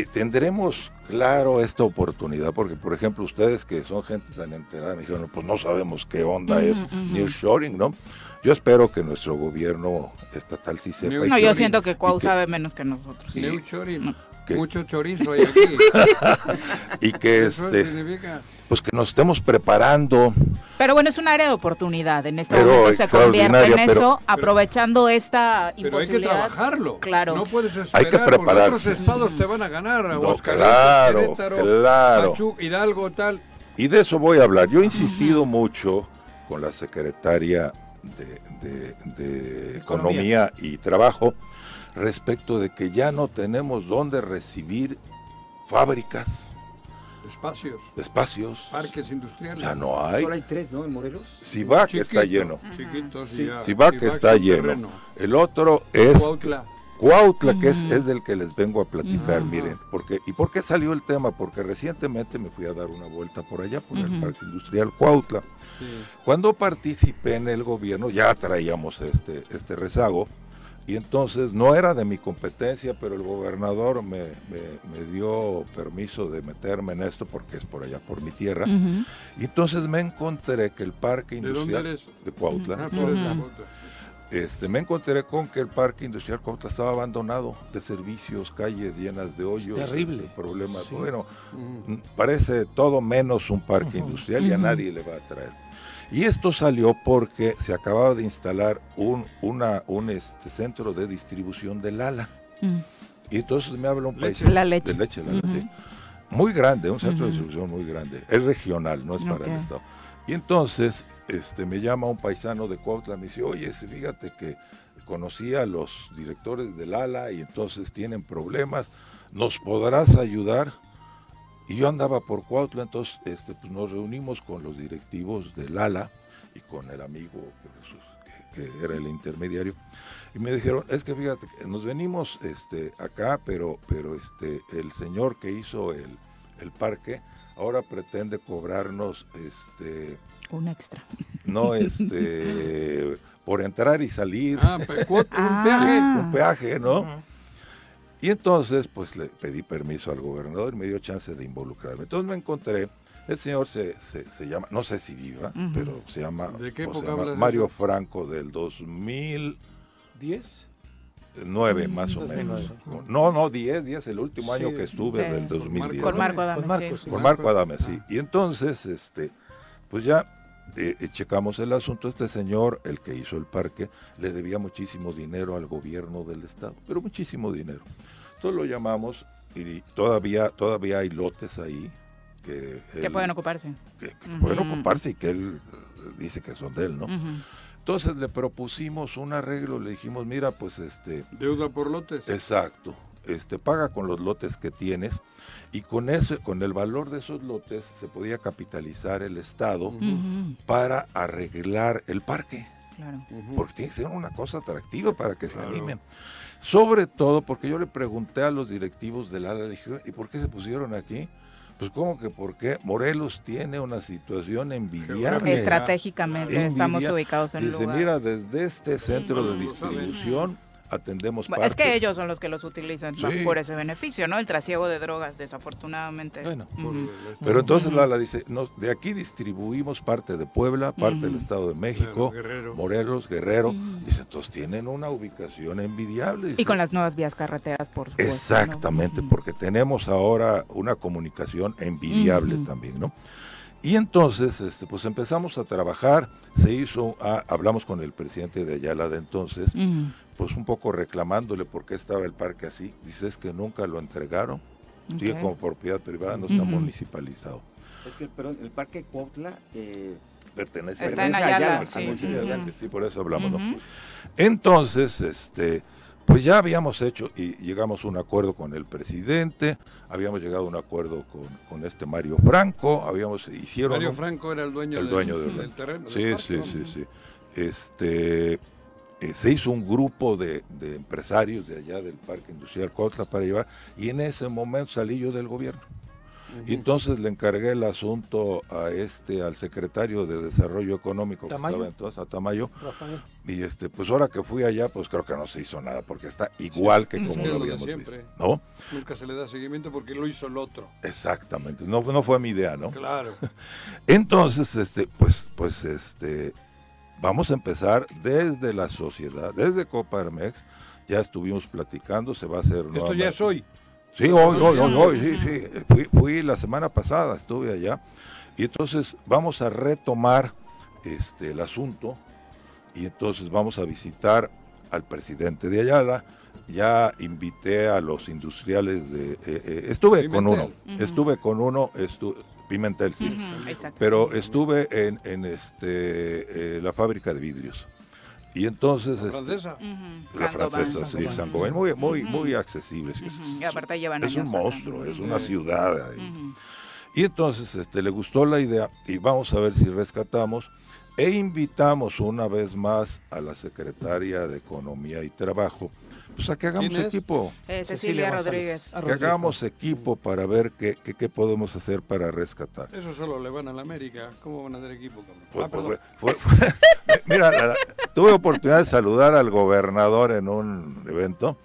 Tendremos claro esta oportunidad, porque por ejemplo ustedes que son gente tan enterada me dijeron, pues no sabemos qué onda es ujú. nearshoring, ¿no? Yo espero que nuestro gobierno estatal sí sepa. No, yo siento que Cuau sabe menos que nosotros. No. Que, Mucho chorizo hay aquí. y que Eso este, significa. pues que nos estemos preparando. Pero bueno, es un área de oportunidad. En este Pero momento se convierte en pero- eso, aprovechando esta Pero hay que imposibilidad. trabajarlo. Claro. No puedes Hay esperar que porque otros prepararse. estados te van a ganar. No, claro, Querétaro, claro. Pachuca, Hidalgo, tal. Y de eso voy a hablar. Yo he insistido mucho con la secretaria de, de- de Economía. Economía y Trabajo respecto de que ya no tenemos dónde recibir fábricas, Espacios, espacios. parques industriales. Ya no hay. Solo hay tres, ¿no? En Morelos. Cibac Chiquito, está lleno. Chiquitos Sí. y ya. Cibac está lleno. terreno. El otro es Cuautla. Cuautla, que es, es del que les vengo a platicar, miren, porque ¿y por qué salió el tema? Porque recientemente me fui a dar una vuelta por allá, por el. Parque Industrial Cuautla. Sí. Cuando participé en el gobierno ya traíamos este, este rezago y entonces no era de mi competencia, pero el gobernador me, me- me dio permiso de meterme en esto porque es por allá, por mi tierra. Y entonces me encontré que el parque ¿De industrial de Cuautla, Ah, esa foto. este, me encontré con que el parque industrial Cuautla estaba abandonado de servicios, calles llenas de hoyos, Terrible. problemas. Sí. Bueno, parece todo menos un parque industrial y a nadie le va a traer. Y esto salió porque se acababa de instalar un, una, un este, centro de distribución de Lala. Mm. Y entonces me habla un Leche. país La leche. de leche, Lala, Ujú. sí. Muy grande, un centro de distribución muy grande. Es regional, no es para el. Estado. Y entonces este, me llama un paisano de Cuautla, me dice, oye, fíjate que conocí a los directores del ALA y entonces tienen problemas, ¿nos podrás ayudar? Y yo andaba por Cuautla, entonces este, pues nos reunimos con los directivos del ALA y con el amigo que, que era el intermediario y me dijeron, es que fíjate, nos venimos este, acá, pero, pero este, el señor que hizo el, el parque ahora pretende cobrarnos este, Un extra. no este por entrar y salir Ah, cuota, Ah. un peaje. un peaje, ¿no? Y entonces, pues le pedí permiso al gobernador y me dio chance de involucrarme. Entonces me encontré, el señor se, se, se llama, no sé si viva, pero se llama, ¿De qué o se época llama hablas de Mario eso? Franco del 2009 ¿Diez? más o 2009. menos. No, no, 10, 10, el último año que estuve de- del con 2010. Con. Marco Adame. Con Marcos, sí. sí. Con Marco Adame, Ah. sí. Y entonces, este, pues ya eh, checamos el asunto. Este señor, el que hizo el parque, le debía muchísimo dinero al gobierno del estado, pero muchísimo dinero. Entonces lo llamamos y todavía, todavía hay lotes ahí que, Que pueden ocuparse. que- pueden ocuparse y que él eh, dice que son de él, ¿no? Entonces le propusimos un arreglo, le dijimos, mira, pues este, Deuda por lotes. Exacto. Este, paga con los lotes que tienes y con ese, con el valor de esos lotes se podía capitalizar el Estado para arreglar el parque, Claro. Porque tiene que ser una cosa atractiva para que se animen. Sobre todo porque yo le pregunté a los directivos del ALA, dije, ¿y por qué se pusieron aquí? Pues como que por qué Morelos tiene una situación envidiable. Estratégicamente estamos ubicados en un Dice, lugar. mira, desde este centro de distribución atendemos Bueno, es que parques". ellos son los que los utilizan por ese beneficio, ¿no? El trasiego de drogas, desafortunadamente. Bueno, Pero entonces. Lala dice, no, de aquí distribuimos parte de Puebla, parte del. Estado de México, Guerrero. Morelos, Guerrero. Dice, entonces tienen una ubicación envidiable. Y con las nuevas vías carreteras, por supuesto. Exactamente, porque tenemos ahora una comunicación envidiable también, ¿no? Y entonces, este, pues empezamos a trabajar, se hizo, ah, hablamos con el presidente de Ayala de entonces. Pues un poco reclamándole por qué estaba el parque así. Dice, es que nunca lo entregaron, sigue como propiedad privada, no está municipalizado. Es que, perdón, el Parque Cuautla eh, Pertenece Está en pertenece a Ayala, sí. al municipio de Ujú. Ayala. Sí, por eso hablamos. ¿no? Entonces, este, pues ya habíamos hecho y llegamos a un acuerdo con el presidente, habíamos llegado a un acuerdo con, con este Mario Franco, habíamos hicieron Mario un- Franco era el dueño, el del- dueño del, del terreno. Sí, del parque, sí, ¿no? sí, sí. Este, eh, se hizo un grupo de, de empresarios de allá del Parque Industrial Cuautla para llevar y en ese momento salí yo del gobierno. Y entonces le encargué el asunto a este, al secretario de Desarrollo Económico que estaba entonces, a Tamayo, Rafael. y este, pues ahora que fui allá, pues creo que no se hizo nada, porque está igual que como lo habíamos visto. ¿No? Nunca se le da seguimiento porque lo hizo el otro. Exactamente. No, no fue mi idea, ¿no? Claro. Entonces, este, pues, pues, este, vamos a empezar desde la sociedad, desde Coparmex. Ya estuvimos platicando, se va a hacer Esto ya es hoy. Sí, hoy, hoy, hoy, hoy, sí, sí. Fui, fui la semana pasada, estuve allá. Y entonces vamos a retomar este, el asunto y entonces vamos a visitar al presidente de Ayala. Ya invité a los industriales de... eh, eh, estuve con uno, estuve con uno, estu- Pimentel, sí. Exacto. Pero estuve en, en este, eh, la fábrica de vidrios. Y entonces... La este, francesa. La francesa, sí, Saint-Gobain. Saint-Gobain, muy, muy, muy accesible. y aparte llevan es un años monstruo, es una ciudad ahí. Y entonces este, le gustó la idea y vamos a ver si rescatamos e invitamos una vez más a la secretaria de Economía y Trabajo, pues a que hagamos equipo, Eh, Cecilia. Rodríguez. Que hagamos equipo para ver qué, qué, qué podemos hacer para rescatar. Eso solo le van a la América. ¿Cómo van a hacer equipo? Fue- ah, perdón. fue- fue- fue- mira, la- la- tuve oportunidad de saludar al gobernador en un evento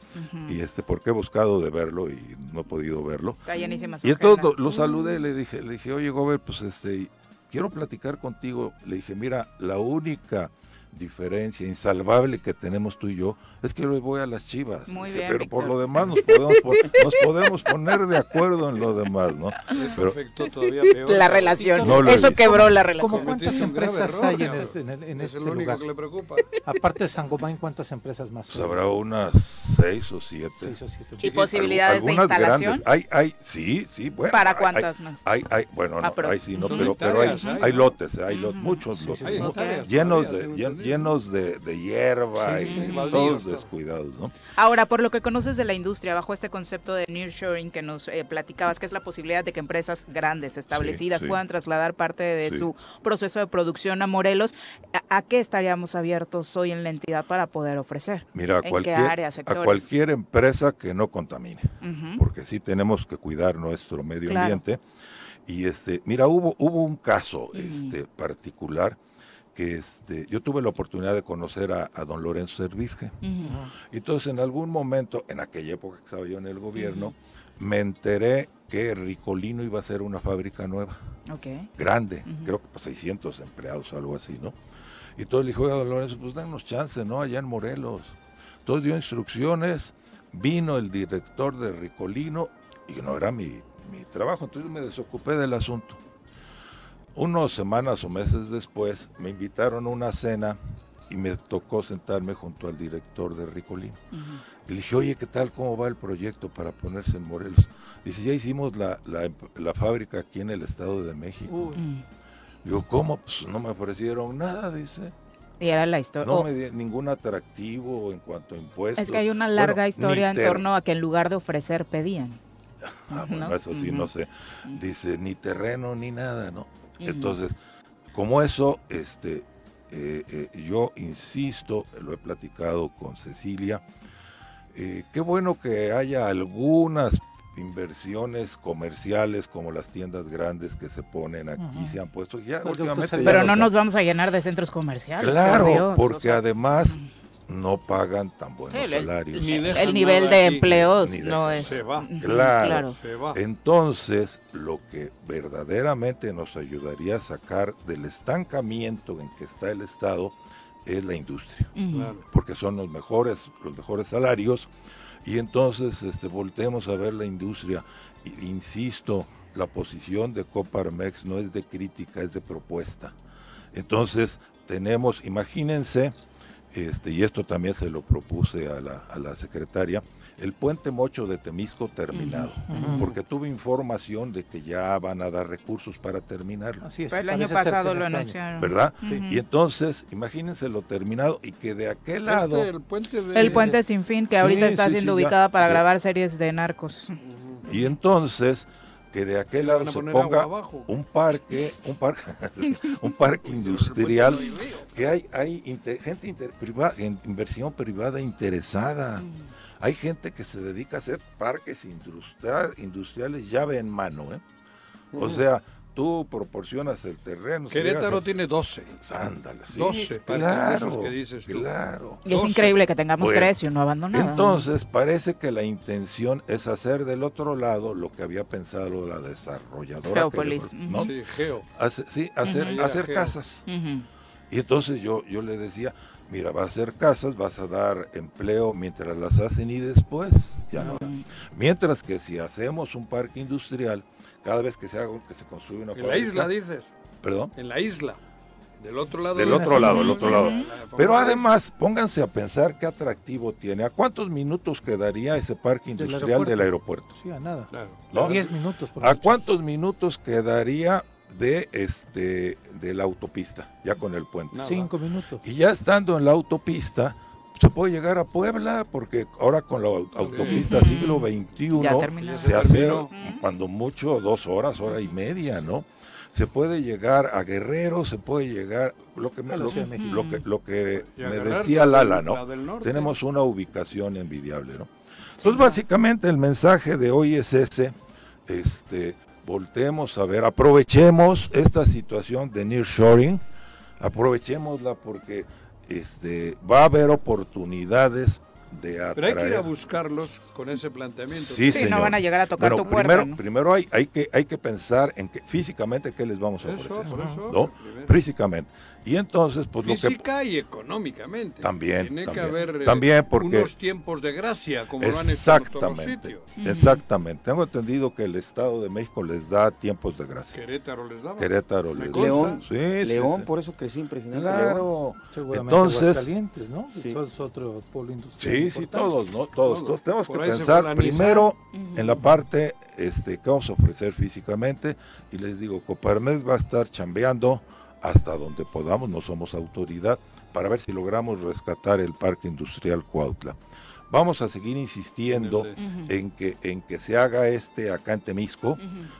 y este porque he buscado de verlo y no he podido verlo. Está llenísima su Y entonces lo, lo saludé, le dije, le dije, oye, Gober, pues este, quiero platicar contigo. Le dije, mira, la única diferencia insalvable que tenemos tú y yo es que hoy voy a las chivas. Muy bien, Pero por Víctor. lo demás nos podemos, po- nos podemos poner de acuerdo en lo demás, ¿no? Eso Pero- todavía peor. La relación. No lo Eso visto. quebró la ¿Cómo relación. cuántas un grave empresas error, hay en, el- en el- en es este el único lugar? que le preocupa. Aparte de Sangobain, ¿cuántas empresas más? Pues hay? habrá unas seis o siete. Seis o siete. ¿Y posibilidades de Algunas instalación? grandes. Hay, hay, sí, sí, bueno. ¿Para hay- cuántas más? Hay, hay, bueno, no, pero hay sí, no, pero, pero hay, hay hay, lotes, hay lot- Ujú. muchos Sí, lotes, sí, Hay sí. ¿no? hectáreas llenos de. Llenos de, de hierba Sí, y sí, todos descuidados, ¿no? Ahora, por lo que conoces de la industria, bajo este concepto de nearshoring que nos eh, platicabas, que es la posibilidad de que empresas grandes, establecidas, sí. puedan trasladar parte de Sí. su proceso de producción a Morelos, ¿a, a qué estaríamos abiertos hoy en la entidad para poder ofrecer? Mira, a ¿En qué cualquier, áreas, a sectores? cualquier empresa que no contamine, porque sí tenemos que cuidar nuestro medio Claro. ambiente. Y este, mira, hubo, hubo un caso este, particular que este, yo tuve la oportunidad de conocer a, a don Lorenzo Servizge. Ujú. Entonces, en algún momento, en aquella época que estaba yo en el gobierno, me enteré que Ricolino iba a ser una fábrica nueva, Ok. grande, creo que para 600 empleados, algo así, ¿no? Y entonces le dijo, oiga, don Lorenzo, pues danos chance, ¿no? Allá en Morelos. Entonces dio instrucciones, vino el director de Ricolino, y no era mi, mi trabajo, entonces me desocupé del asunto. Unas semanas o meses después me invitaron a una cena y me tocó sentarme junto al director de Ricolino. Ujú. Y le dije, oye, ¿qué tal? ¿Cómo va el proyecto para ponerse en Morelos? Dice, ya hicimos la, la, la fábrica aquí en el Estado de México. Uy, Mm. Digo, ¿cómo? Pues no me ofrecieron nada, dice. Y era la historia. No oh, me di ningún atractivo en cuanto a impuestos. es que hay una larga historia en torno a que en lugar de ofrecer, pedían. Ah, bueno, ¿no? eso sí, no sé. Dice, ni terreno ni nada, ¿no? Entonces, como eso, este, eh, eh, yo insisto, lo he platicado con Cecilia, eh, qué bueno que haya algunas inversiones comerciales como las tiendas grandes que se ponen aquí, se han puesto ya últimamente doctor ya Pero Ya no nos vamos a llenar de centros comerciales. por Claro, Dios, porque o sea, además no pagan tan buenos Sí, salarios. El, nivel de aquí. empleos de- no es. Se va. Ujú, Claro. Se va. Entonces, lo que verdaderamente nos ayudaría a sacar del estancamiento en que está el Estado es la industria. Claro. porque son los mejores, los mejores salarios, y entonces este, volteemos a ver la industria. Y, insisto, la posición de Coparmex no es de crítica, es de propuesta. Entonces, tenemos, imagínense, este, y esto también se lo propuse a la, a la secretaria, el puente Mocho de Temisco terminado, porque tuve información de que ya van a dar recursos para terminarlo, así es. Pero el año pasado lo este anunciaron. ¿verdad? Y entonces, imagínense lo terminado y que de aquel lado... Este, el puente de... El puente sin fin, que ahorita Sí, está sí, siendo sí, ubicada para Ya. grabar series de narcos. Y entonces, que de aquel lado se ponga un parque, un parque, un parque industrial, que hay, hay gente inter- priva- en inversión privada interesada. Hay gente que se dedica a hacer parques industria- industriales llave en mano. ¿eh? O sea, tú proporcionas el terreno. si Querétaro a- tiene 12. Ándale, sí, 12 parques de claro, esos que dices tú. claro. Y es 12. increíble que tengamos Bueno, tres y uno abandonado. Entonces, parece que la intención es hacer del otro lado lo que había pensado la desarrolladora. que yo- ¿no? Sí, Geo. Hace- sí, hacer, Ujú. hacer Geo. casas. Ujú. Y entonces yo, yo le decía, mira, vas a hacer casas, vas a dar empleo mientras las hacen y después ya no. Mientras que si hacemos un parque industrial, cada vez que se haga, que se construye una En la isla, dices. Perdón. En la isla. Del otro lado. Del de- otro lado, del otro lado. Pero además, pónganse a pensar qué atractivo tiene. ¿A cuántos minutos quedaría ese parque Del industrial del aeropuerto? Sí, a nada. ¿No? 10 minutos. por ¿A mucho. cuántos minutos quedaría de este de la autopista ya con el puente? Cinco minutos. Y ya estando en la autopista se puede llegar a Puebla porque ahora con la au- autopista siglo XXI se hace cuando mucho dos horas, hora y media, ¿no? Se puede llegar a Guerrero, se puede llegar lo que me, lo, que lo que Y me decía Lala, ¿no? la. Tenemos una ubicación envidiable, ¿no? Entonces, básicamente el mensaje de hoy es ese, este, voltemos a ver, aprovechemos esta situación de nearshoring, aprovechémosla porque este, va a haber oportunidades de atraer. Pero hay que ir a buscarlos con ese planteamiento. Sí, Sí, señor. no van a llegar a tocar Bueno, tu puerta, Primero, ¿no? primero hay, hay, que, hay que pensar en que físicamente qué les vamos a Eso, ofrecer. por eso, ¿no? Físicamente. Y entonces, pues lo que... Física y económicamente. También, Tiene que también. haber eh, También porque- unos tiempos de gracia, como lo han hecho en todos los Exactamente, sitios. exactamente. Tengo entendido que el Estado de México les da tiempos de gracia. Querétaro les daba. Querétaro les consta. León, Sí, sí, León, sí. por eso creció impresionante. Claro. León. Seguramente Entonces, Aguascalientes, ¿no? Sí. Es otro polo industrial. sí, sí, importante. todos, ¿no? Todos, Todos. todos. Tenemos Por que pensar primero Ujú. en la parte este, que vamos a ofrecer físicamente. Y les digo, Coparmex va a estar chambeando hasta donde podamos, no somos autoridad, para ver si logramos rescatar el Parque Industrial Cuautla. Vamos a seguir insistiendo En que, en que se haga este acá en Temisco,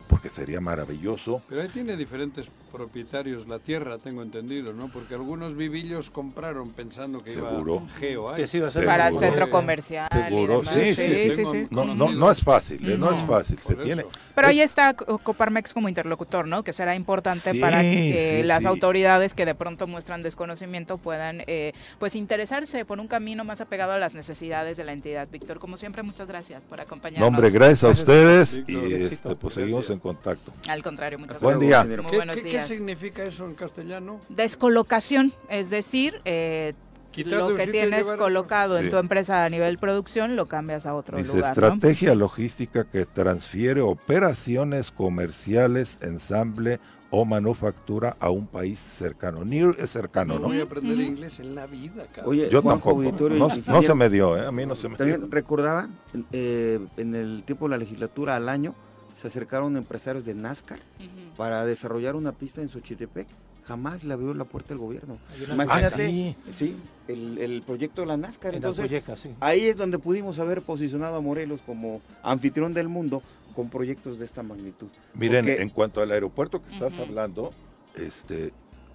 porque sería maravilloso. Pero ahí tiene diferentes propietarios la tierra, tengo entendido, ¿no? Porque algunos vivillos compraron pensando que Seguro. iba geo ahí. Que sí iba a ser Para el centro comercial. y Seguro, demás. sí, sí, sí, sí. sí. No, no, no es fácil, eh, no, No, es fácil. Se tiene. Pero ahí está Co- Coparmex como interlocutor, ¿no? Que será importante Sí, para que sí, las sí. autoridades que de pronto muestran desconocimiento puedan, eh, pues, interesarse por un camino más apegado a las necesidades de la entidad. Víctor, como siempre, muchas gracias por acompañarnos. No, hombre, gracias a Gracias, ustedes y este, pues seguimos en contacto. Al contrario, muchas Hasta Buen gracias. día. Muy ¿Qué, buenos qué- qué significa eso en castellano? Descolocación, es decir, eh, lo que tienes colocado en tu empresa a nivel producción lo cambias a otro Dice lugar, ¿no? estrategia logística que transfiere operaciones comerciales, ensamble o manufactura a un país cercano. Near es cercano, No ¿no? voy a aprender inglés en la vida, cabrón. Oye, Yo tampoco. auditorio, No, se me dio, ¿eh? A mí no se me dio. También recordaba, eh, en el tiempo de la legislatura al año, se acercaron empresarios de NASCAR Ujú. Para desarrollar una pista en Xochitepec. Jamás le abrió la puerta el gobierno. Imagínate, Ah, sí. sí, el, el proyecto de la NASCAR. En Entonces, sí. ahí es donde pudimos haber posicionado a Morelos como anfitrión del mundo con proyectos de esta magnitud. Miren, Porque- en cuanto al aeropuerto que estás hablando, este,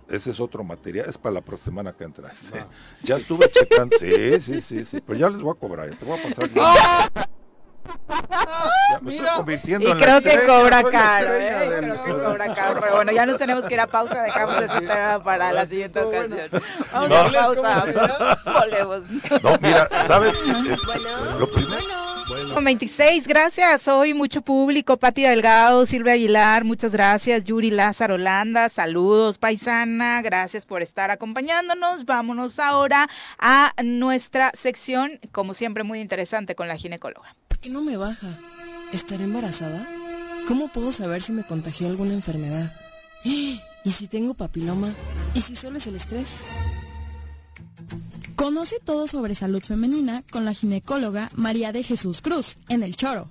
ese es otro material, es para la próxima semana que entra. Va. Ya estuve checando, sí, sí, sí, sí, pero ya les voy a cobrar, te voy a pasar. Ya me estoy convirtiendo Y en la creo que estrella, cobra la caro, ¿eh? del Creo que cobra caro. Pero bueno, ya nos tenemos que ir a pausa. Dejamos ese tema para la siguiente bueno. ocasión. Vamos No. a pausa. Volvemos. No, mira, ¿sabes? Este, lo primero, Con 26, gracias. Hoy mucho público. Pati Delgado, Silvia Aguilar, muchas gracias. Yuri Lázaro Landa, saludos, paisana. Gracias por estar acompañándonos. Vámonos ahora a nuestra sección, como siempre, muy interesante con la ginecóloga. ¿Por qué no me baja? ¿Estaré embarazada? ¿Cómo puedo saber si me contagió alguna enfermedad? ¿Y si tengo papiloma? ¿Y si solo es el estrés? Conoce todo sobre salud femenina con la ginecóloga María de Jesús Cruz en El Choro.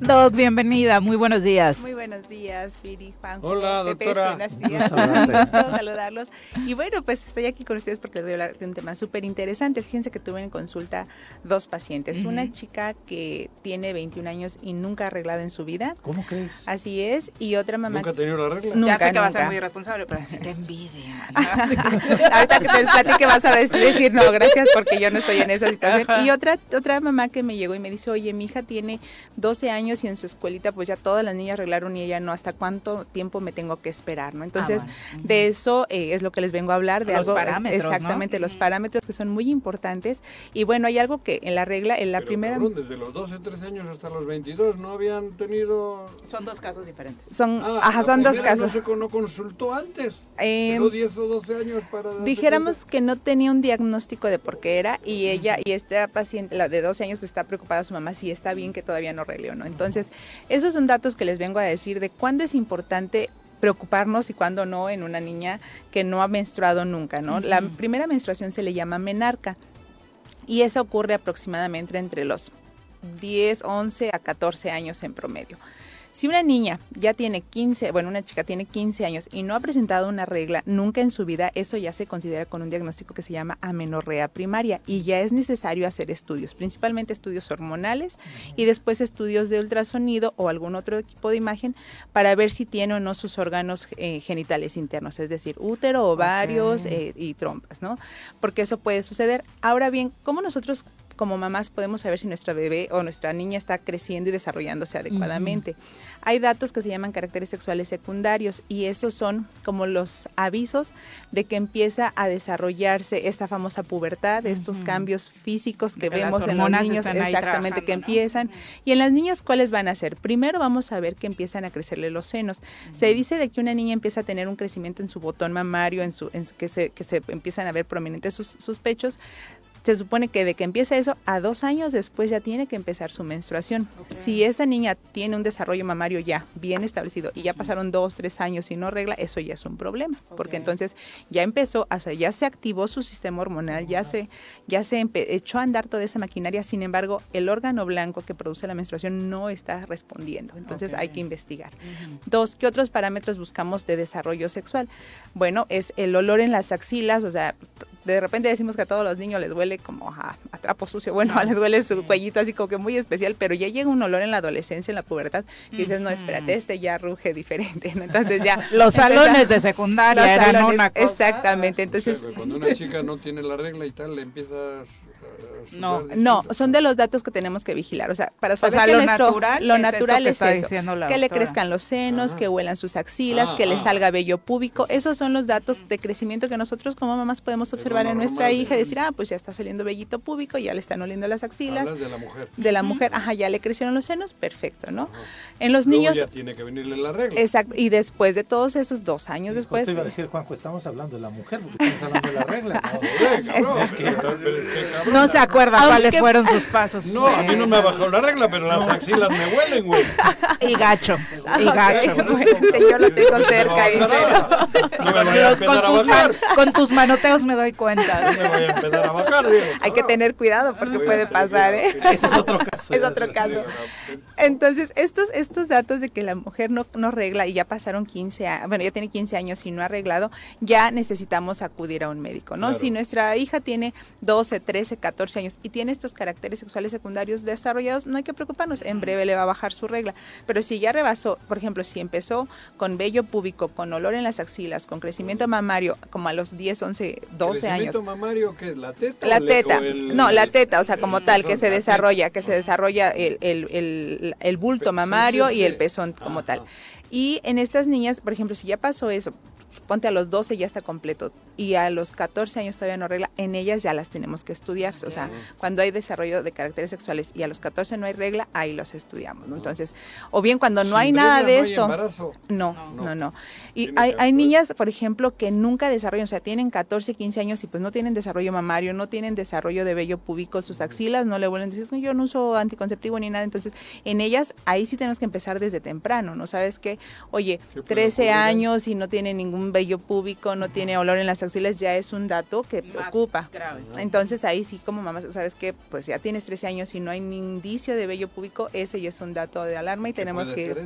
Doc, bienvenida. Muy buenos días. Muy buenos días, Viri, Juan. Hola, Pepe, doctora. buenos días. Gusto saludarlos. Y bueno, pues estoy aquí con ustedes porque les voy a hablar de un tema súper interesante. Fíjense que tuve en consulta dos pacientes. Ujú. Una chica que tiene 21 años y nunca ha arreglado en su vida. ¿Cómo crees? Así es. Y otra mamá ¿Nunca ha tenido la regla? Nunca, ya sé que va a ser nunca. muy irresponsable, pero así te envidia. Ahorita que te platique vas a decir, decir, no, gracias porque yo no estoy en esa situación. Ajá. Y otra, otra mamá que me llegó y me dice, oye, mi hija tiene 12 años años y en su escuelita pues ya todas las niñas arreglaron y ella no, ¿hasta cuánto tiempo me tengo que esperar? ¿no? Entonces, Ah, bueno. De eso eh, es lo que les vengo a hablar, de Los algo parámetros, ¿no? exactamente, los parámetros que son muy importantes. Y bueno, hay algo que en la regla, en la Pero, primera... cabrón, desde los 12, 13 años hasta los 22 no habían tenido... Son dos casos diferentes. Son, Ah, ajá, la son dos casos. No, se, no consultó antes. Em, Esperó 10 o 12 años para... Dijéramos que no tenía un diagnóstico de por qué era y ella y esta paciente, la de 12 años, pues está preocupada su mamá si está bien que todavía no arregle o no. Entonces, esos son datos que les vengo a decir de cuándo es importante preocuparnos y cuándo no en una niña que no ha menstruado nunca, ¿no? La primera menstruación se le llama menarca y esa ocurre aproximadamente entre los 10, 11 a 14 años en promedio. Si una niña ya tiene 15, bueno, una chica tiene 15 años y no ha presentado una regla nunca en su vida, eso ya se considera con un diagnóstico que se llama amenorrea primaria y ya es necesario hacer estudios, principalmente estudios hormonales y después estudios de ultrasonido o algún otro tipo de imagen para ver si tiene o no sus órganos eh, genitales internos, es decir, útero, ovarios eh, y trompas, ¿no? Porque eso puede suceder. Ahora bien, ¿cómo nosotros como mamás podemos saber si nuestra bebé o nuestra niña está creciendo y desarrollándose adecuadamente? Hay datos que se llaman caracteres sexuales secundarios y esos son como los avisos de que empieza a desarrollarse esta famosa pubertad, estos cambios físicos que vemos en los niños, exactamente, que empiezan. Y en las niñas, ¿cuáles van a ser? Primero vamos a ver que empiezan a crecerle los senos. Se dice de que una niña empieza a tener un crecimiento en su botón mamario, en su, en que, se, que se empiezan a ver prominentes sus, sus pechos. Se supone que de que empieza eso, a dos años después ya tiene que empezar su menstruación. Si esa niña tiene un desarrollo mamario ya bien establecido y ya pasaron dos, tres años y no regla, eso ya es un problema, porque entonces ya empezó, o sea, ya se activó su sistema hormonal, ya se, ya se echó a andar toda esa maquinaria, sin embargo, el órgano blanco que produce la menstruación no está respondiendo, entonces hay que investigar. Dos, ¿qué otros parámetros buscamos de desarrollo sexual? Bueno, es el olor en las axilas, o sea, de repente decimos que a todos los niños les huele como a, a trapo sucio, bueno, les huele su cuellito así como que muy especial, pero ya llega un olor en la adolescencia, en la pubertad, que dices, no, espérate, este ya ruge diferente, ¿no? Entonces ya... Los salones de secundaria eran salones, una cosa. Exactamente, entonces... O sea, cuando una chica no tiene la regla y tal, le empieza No. No, son de los datos que tenemos que vigilar. O sea, para saber sea, que lo nuestro natural lo es natural que es está eso, que le crezcan los senos, que huelan sus axilas, Ah, que le ah. salga vello púbico. Esos son los datos de crecimiento que nosotros como mamás podemos observar en nuestra normal, hija y ¿no? decir, ah, pues ya está saliendo vellito púbico, ya le están oliendo las axilas. Hablas de la mujer. De la mujer, ajá, ya le crecieron los senos, perfecto, ¿no? Ajá. En los Luego niños, ya tiene que venirle la regla. exacto, y después de todos esos dos años después, Justo iba a decir, Juanjo, estamos hablando de la mujer, porque estamos hablando de la regla. ¿no? Joder, No se acuerda Aunque- cuáles fueron sus pasos. No, a mí no me ha bajado la regla, pero las axilas me huelen, güey. Y gacho. Y gacho. bueno, sí, yo lo tengo cerca, dice, No me vaya a Los- con, tus bajar. man- con tus manoteos me doy cuenta. No me vaya a empezar a bajar. Hay que tener cuidado porque Voy puede pasar, ¿eh? Ese es otro caso. Es otro caso. Entonces, estos, estos datos de que la mujer no, no regla y ya pasaron 15 años, bueno, ya tiene 15 años y no ha arreglado, ya necesitamos acudir a un médico, ¿no? Claro. Si nuestra hija tiene 12, 13, 14 años y tiene estos caracteres sexuales secundarios desarrollados, no hay que preocuparnos, en breve le va a bajar su regla. Pero si ya rebasó, por ejemplo, si empezó con vello púbico, con olor en las axilas, con crecimiento mamario, como a los 10, 11, 12 años, ¿Crecimiento mamario qué es? ¿La teta? la teta, el- no, la teta, o sea, como el tal, que se desarrolla, que se desarrolla el, el, bulto mamario y el pezón como tal. Y en estas niñas, por ejemplo, si ya pasó eso, ponte a los 12 ya está completo y a los 14 años todavía no regla, en ellas ya las tenemos que estudiar. O sea, cuando hay desarrollo de caracteres sexuales y a los 14 no hay regla, ahí los estudiamos, ¿no? Entonces, o bien cuando no Sin hay nada de no esto. embarazo. No, No. no, no. Y hay, hay niñas, por ejemplo, que nunca desarrollan, o sea, tienen 14, 15 años y pues no tienen desarrollo mamario, no tienen desarrollo de vello púbico, sus axilas no le vuelven, dices, "No, yo no uso anticonceptivo ni nada, entonces en ellas ahí sí tenemos que empezar desde temprano, ¿no? Sabes que, oye, ¿Qué puede 13 ocurrir ahí? años y no tiene ningún vello púbico, no tiene olor en las axilas, ya es un dato que preocupa. Entonces ahí sí como mamá, sabes que pues ya tienes 13 años y no hay ni indicio de vello púbico, ese ya es un dato de alarma y ¿Qué tenemos puede que?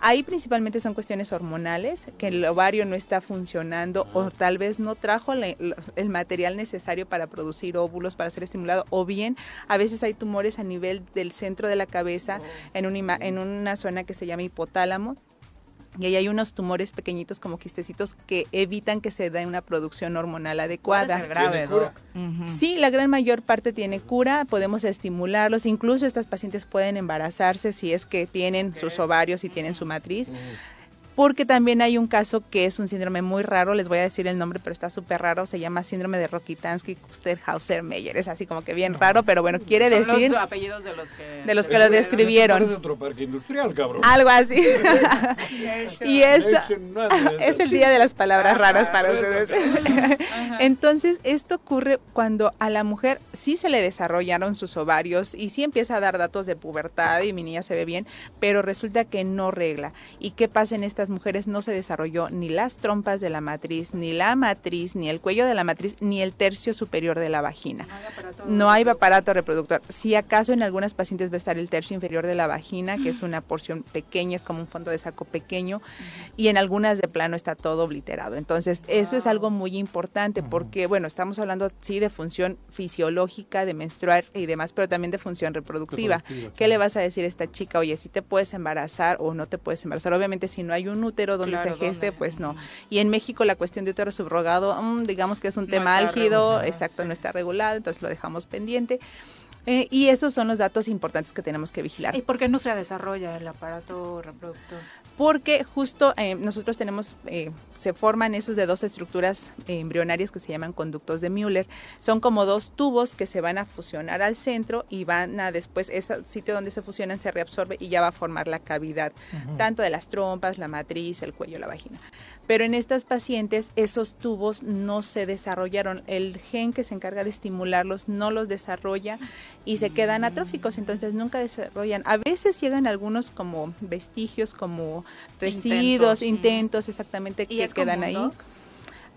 Ahí principalmente son cuestiones hormonales, que el ovario no está funcionando o tal vez no trajo la- los- el material necesario para producir óvulos, para ser estimulado, o bien a veces hay tumores a nivel del centro de la cabeza, en, un ima- en una zona que se llama hipotálamo, y ahí hay unos tumores pequeñitos como quistecitos que evitan que se dé una producción hormonal adecuada. Sí, la gran mayor parte tiene cura, podemos estimularlos, incluso estas pacientes pueden embarazarse si es que tienen sus ovarios y tienen su matriz. Porque también hay un caso que es un síndrome muy raro, les voy a decir el nombre, pero está súper raro, se llama síndrome de Rokitansky Kusterhauser Meyer, es así como que bien raro, pero bueno, quiere Son los decir apellidos de los que... de los que lo describieron. Parece otro parque industrial, cabrón. Algo así. y es, es el día de las palabras raras para ustedes. Entonces, esto ocurre cuando a la mujer sí se le desarrollaron sus ovarios y sí empieza a dar datos de pubertad y mi niña se ve bien, pero resulta que no regla. ¿Y qué pasa en estas mujeres? No se desarrolló ni las trompas de la matriz, ni la matriz, ni el cuello de la matriz, ni el tercio superior de la vagina. No hay aparato reproductor. Si acaso en algunas pacientes va a estar el tercio inferior de la vagina, que es una porción pequeña, es como un fondo de saco pequeño, y en algunas de plano está todo obliterado. Entonces, eso es algo muy importante porque, bueno, estamos hablando sí de función fisiológica, de menstruar y demás, pero también de función reproductiva. Reproductiva, ¿Qué le vas a decir a esta chica? Oye, si te puedes embarazar o no te puedes embarazar. Obviamente, si no hay un útero donde Claro, se geste, ¿dónde? pues no. Y en México la cuestión de útero subrogado, mm, digamos que es un No tema álgido, regulado, exacto, no está regulado, entonces lo dejamos pendiente. Eh, y esos son los datos importantes que tenemos que vigilar. ¿Y por qué no se desarrolla el aparato reproductor? Porque justo eh, nosotros tenemos, eh, se forman esos de dos estructuras eh, embrionarias que se llaman conductos de Müller. Son como dos tubos que se van a fusionar al centro y van a después, ese sitio donde se fusionan se reabsorbe y ya va a formar la cavidad, tanto de las trompas, la matriz, el cuello, la vagina. Pero en estas pacientes esos tubos no se desarrollaron. El gen que se encarga de estimularlos no los desarrolla y se quedan atróficos, entonces nunca desarrollan. A veces llegan algunos como vestigios, como residuos, Intentos, intentos, exactamente, ¿Y que quedan ahí. Doc?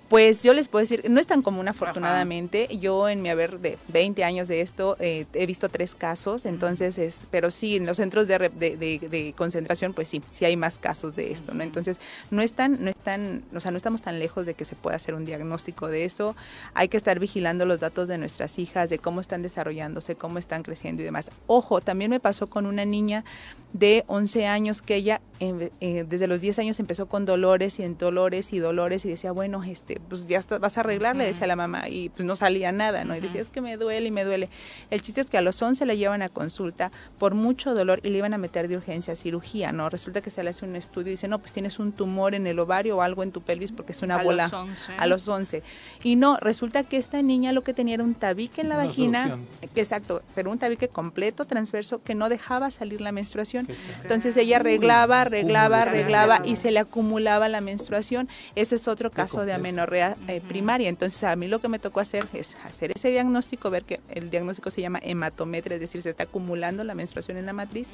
Pues yo les puedo decir, no es tan común afortunadamente. Yo en mi haber de 20 años de esto eh, he visto tres casos, entonces es, pero sí, en los centros de, de, de- de concentración, pues sí, sí hay más casos de esto, ¿no? Entonces no están, no están, o sea, no estamos tan lejos de que se pueda hacer un diagnóstico de eso. Hay que estar vigilando los datos de nuestras hijas, de cómo están desarrollándose, cómo están creciendo y demás. Ojo, también me pasó con una niña de 11 años que ella en- eh, desde los 10 años empezó con dolores y en dolores y dolores y decía, bueno, este, pues ya está- vas a arreglar, le decía la mamá, y pues no salía nada, ¿no? Y decía, es que me duele y me duele. El chiste es que a los 11 la llevan a consulta por mucho dolor y le iban a meter de urgencia a cirugía, ¿no? Resulta que se le hace un estudio y dice, no, pues tienes un tumor en el ovario o algo en tu pelvis porque es una A los bola 11. a los 11. Y no, resulta que esta niña lo que tenía era un tabique en la Una vagina, exacto, pero un tabique completo, transverso, que no dejaba salir la menstruación. Entonces ella arreglaba, arreglaba, arreglaba y se le acumulaba la menstruación. Ese es otro caso de complejo. Eh, primaria. Entonces a mí lo que me tocó hacer es hacer ese diagnóstico, ver que el diagnóstico se llama hematometria, es decir, se está acumulando la menstruación en la matriz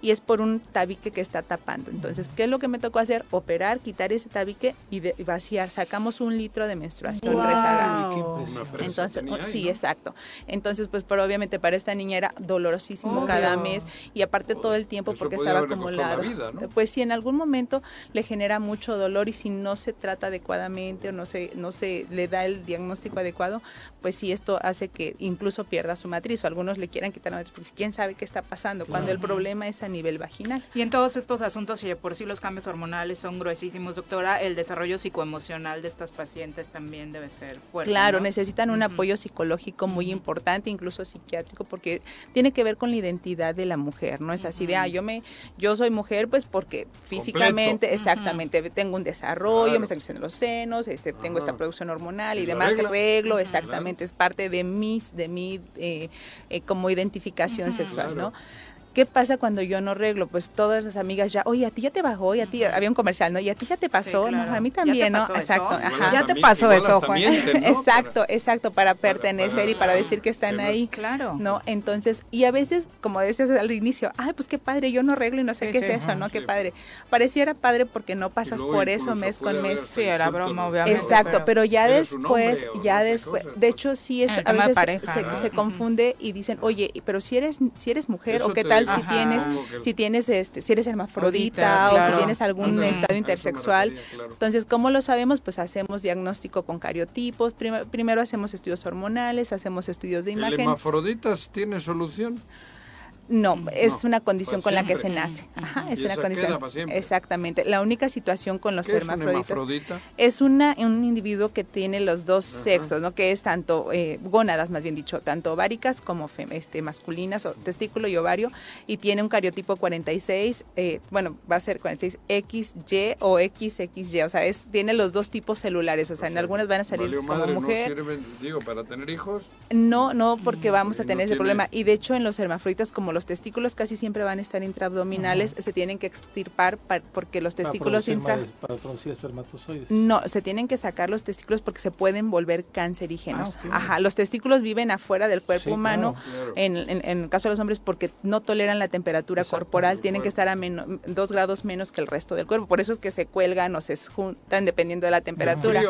y es por un tabique que está tapando. Entonces, ¿qué es lo que me tocó hacer? Operar, quitar ese tabique y, de- y vaciar. Sacamos un litro de menstruación Wow. rezagada. Entonces, tenía oh, ahí, sí, ¿no? exacto. Entonces, pues, pero obviamente para esta niña era dolorosísimo Obvio. cada mes y aparte todo el tiempo Eso porque estaba acumulado. vida, ¿no? Pues si en algún momento le genera mucho dolor y si no se trata adecuadamente o no se no se le da el diagnóstico adecuado, pues sí esto hace que incluso pierda su matriz o algunos le quieran quitar la matriz porque quién sabe qué está pasando cuando el problema es a nivel vaginal. Y en todos estos asuntos, y de por sí los cambios hormonales son gruesísimos, doctora, el desarrollo psicoemocional de estas pacientes también debe ser fuerte. Claro, ¿no? necesitan un apoyo psicológico muy importante, incluso psiquiátrico, porque tiene que ver con la identidad de la mujer, no es así de, ah, yo me, yo soy mujer, pues porque físicamente, exactamente, tengo un desarrollo, Claro. me están creciendo los senos, este, tengo esta producción hormonal y, demás, arreglo, exactamente, es parte de mis, de mi, eh, eh, como identificación sexual, Claro. ¿no? ¿Qué pasa cuando yo no arreglo? Pues todas las amigas ya, oye, a ti ya te bajó, y a ti, había un comercial, ¿no? Y a ti ya te pasó, claro. no, a mí ¿Ya te también, ¿no? pasó eso? Exacto, ajá. Ya te pasó eso, Juan. mienten, ¿no? Exacto, Para- exacto, para para- pertenecer y para- decir que están que ahí. Claro. ¿No? Entonces, y a veces, como decías al inicio, ay, pues qué padre, yo no arreglo y no sé Sí, qué sí. es eso, Ajá, ¿no? Qué padre. Pareciera padre porque no pasas por eso mes con mes. Sí, era broma, obviamente. Exacto, pero- ya ¿Eres un después, ya después, de hecho sí es, el a veces se, confunde y dicen, oye, pero si eres, si eres mujer o qué tal si Ajá. tienes, Como que- si tienes este, si eres hermafrodita Ahorita, o si tienes algún Ujú. A estado intersexual. refería, claro. Entonces, ¿cómo lo sabemos? Pues hacemos diagnóstico con cariotipos, prim- primero hacemos estudios hormonales, hacemos estudios de ¿El imagen. hemafroditas tiene solución? No, es No, una condición con la que se nace. Ajá, es Y una condición. Exactamente. La única situación con los ¿Qué es hermafroditas hermafrodita? es una un individuo que tiene los dos sexos, ¿no? Que es tanto eh, gónadas, más bien dicho, tanto ováricas como fem- este masculinas, o testículo y ovario, y tiene un cariotipo 46, eh, bueno, va a ser 46 XY o XXY, o sea, es tiene los dos tipos celulares, o sea, en algunas van a salir como madre, mujer. no sirven, digo, para tener hijos. No, no, porque vamos a no tener ese tiene- problema. Y de hecho, en los hermafroditas, como los testículos casi siempre van a estar intraabdominales, se tienen que extirpar pa- porque los Para testículos producir intra... más- para producir espermatozoides. No, se tienen que sacar los testículos porque se pueden volver cancerígenos. Ah. Ajá, los testículos viven afuera del cuerpo Sí, humano, claro. en, en- en el caso de los hombres, porque no toleran la temperatura corporal, tienen que estar a meno- dos grados menos que el resto del cuerpo. Por eso es que se cuelgan o se juntan dependiendo de la temperatura.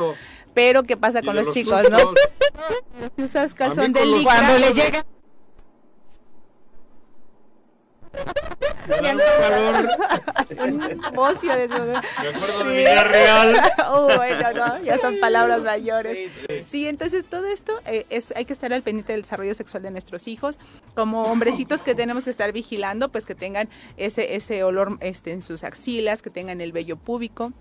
Pero, ¿qué pasa con los, los chicos, sustos. no? Usas calzón de licra, Cuando le llega Un calor. un bocio de eso. Me acuerdo de Villarreal. Uh, bueno, no, ya son palabras mayores. Sí, entonces todo esto eh, es hay que estar al pendiente del desarrollo sexual de nuestros hijos. Como hombrecitos que tenemos que estar vigilando, pues que tengan ese, ese olor este, en sus axilas, que tengan el vello púbico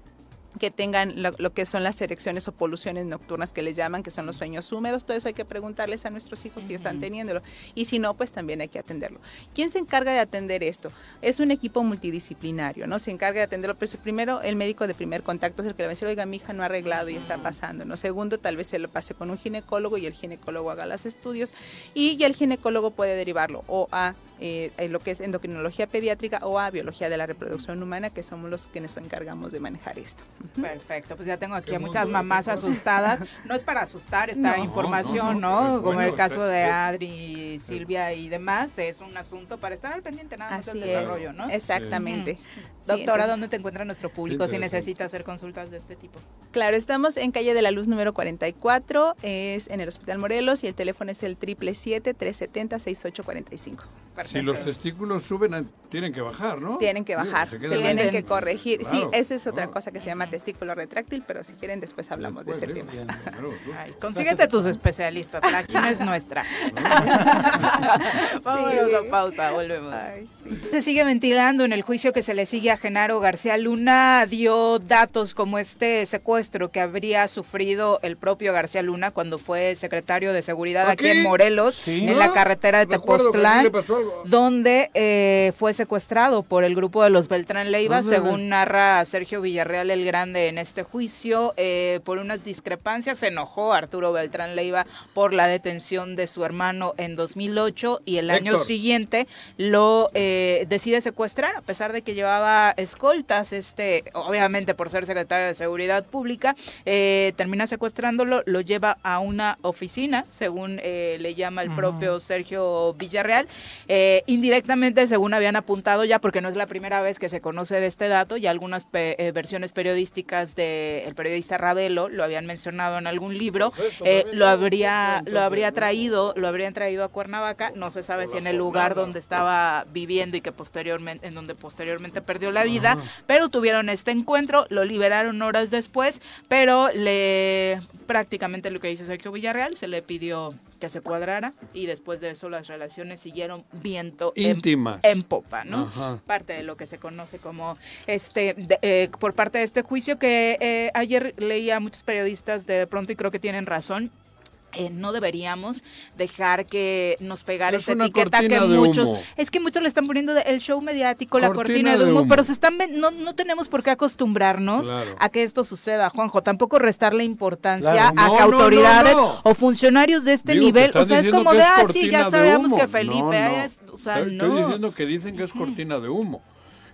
que tengan lo, lo que son las erecciones o poluciones nocturnas que le llaman, que son los sueños húmedos, todo eso hay que preguntarles a nuestros hijos si están teniéndolo. Y si no, pues también hay que atenderlo. ¿Quién se encarga de atender esto? Es un equipo multidisciplinario, ¿no? Se encarga de atenderlo, pues primero el médico de primer contacto es el que le va a decir, oiga, mi hija no ha arreglado y está pasando, ¿no? Segundo, tal vez se lo pase con un ginecólogo y el ginecólogo haga los estudios y ya el ginecólogo puede derivarlo o a eh, eh, lo que es endocrinología pediátrica o a biología de la reproducción humana, que somos los que nos encargamos de manejar esto. Perfecto, pues ya tengo aquí a muchas mamás asustadas. No es para asustar esta No, información, no, ¿no? no, Como bueno, el caso de eh, Adri, Silvia y demás, es un asunto para estar al pendiente nada más Así del es, desarrollo, ¿no? exactamente. Sí, Doctora, entonces- ¿dónde te encuentra nuestro público si necesita hacer consultas de este tipo? Claro, estamos en calle de la Luz número 44, es en el Hospital Morelos y el teléfono es el 777-370-6845. Si los testículos suben, eh, tienen que bajar, ¿no? Tienen que bajar, se, tienen que corregir. Sí, Claro. esa es otra cosa que se llama testículo retráctil, pero si quieren después hablamos de ese tema. Ay, consíguete tus especialistas, la quimio es nuestra. Vámonos a pausa, volvemos. Se sigue ventilando en el juicio que se le sigue a Genaro García Luna. Dio datos como este secuestro que habría sufrido el propio García Luna cuando fue secretario de seguridad aquí, ¿Aquí? en Morelos, Sí. en la Ah, carretera de aquí Tepoztlán, donde eh, fue secuestrado por el grupo de los Beltrán Leiva, según narra Sergio Villarreal el Grande en este juicio. eh, por unas discrepancias se enojó Arturo Beltrán Leiva por la detención de su hermano en 2008 y el año siguiente lo eh, decide secuestrar, a pesar de que llevaba escoltas, este, obviamente por ser secretario de Seguridad Pública, eh, termina secuestrándolo, lo lleva a una oficina, según eh, le llama el propio Sergio Villarreal. Eh, indirectamente, según habían apuntado ya, porque no es la primera vez que se conoce de este dato, ya algunas pe- eh, versiones periodísticas del periodista Ravelo lo habían mencionado en algún libro, Eso eh, lo habría, lo habría traído, lo habrían traído a Cuernavaca, no se sabe si en el lugar donde estaba viviendo y que posteriormente, en donde posteriormente perdió la vida, Ajá. pero tuvieron este encuentro, lo liberaron horas después, pero le prácticamente lo que dice Sergio Villarreal, se le pidió que se cuadrara y después de eso las relaciones siguieron viento en- Íntimas. En, popa, ¿no? Ajá. Parte de lo que se conoce como este de- eh, por parte de este juicio que eh, ayer leía a muchos periodistas de pronto y creo que tienen razón. Eh, no deberíamos dejar que nos pegara Es esta etiqueta que muchos humo. es que muchos le están poniendo de- el show mediático la Cortina de humo, humo. pero se están no, no tenemos por qué acostumbrarnos Claro. a que esto suceda Juanjo tampoco restarle importancia Claro. a que no, autoridades no. o funcionarios de este Digo, nivel o sea es como de ah sí ya sabemos que Felipe es- o sea no estoy diciendo que dicen que es cortina de humo.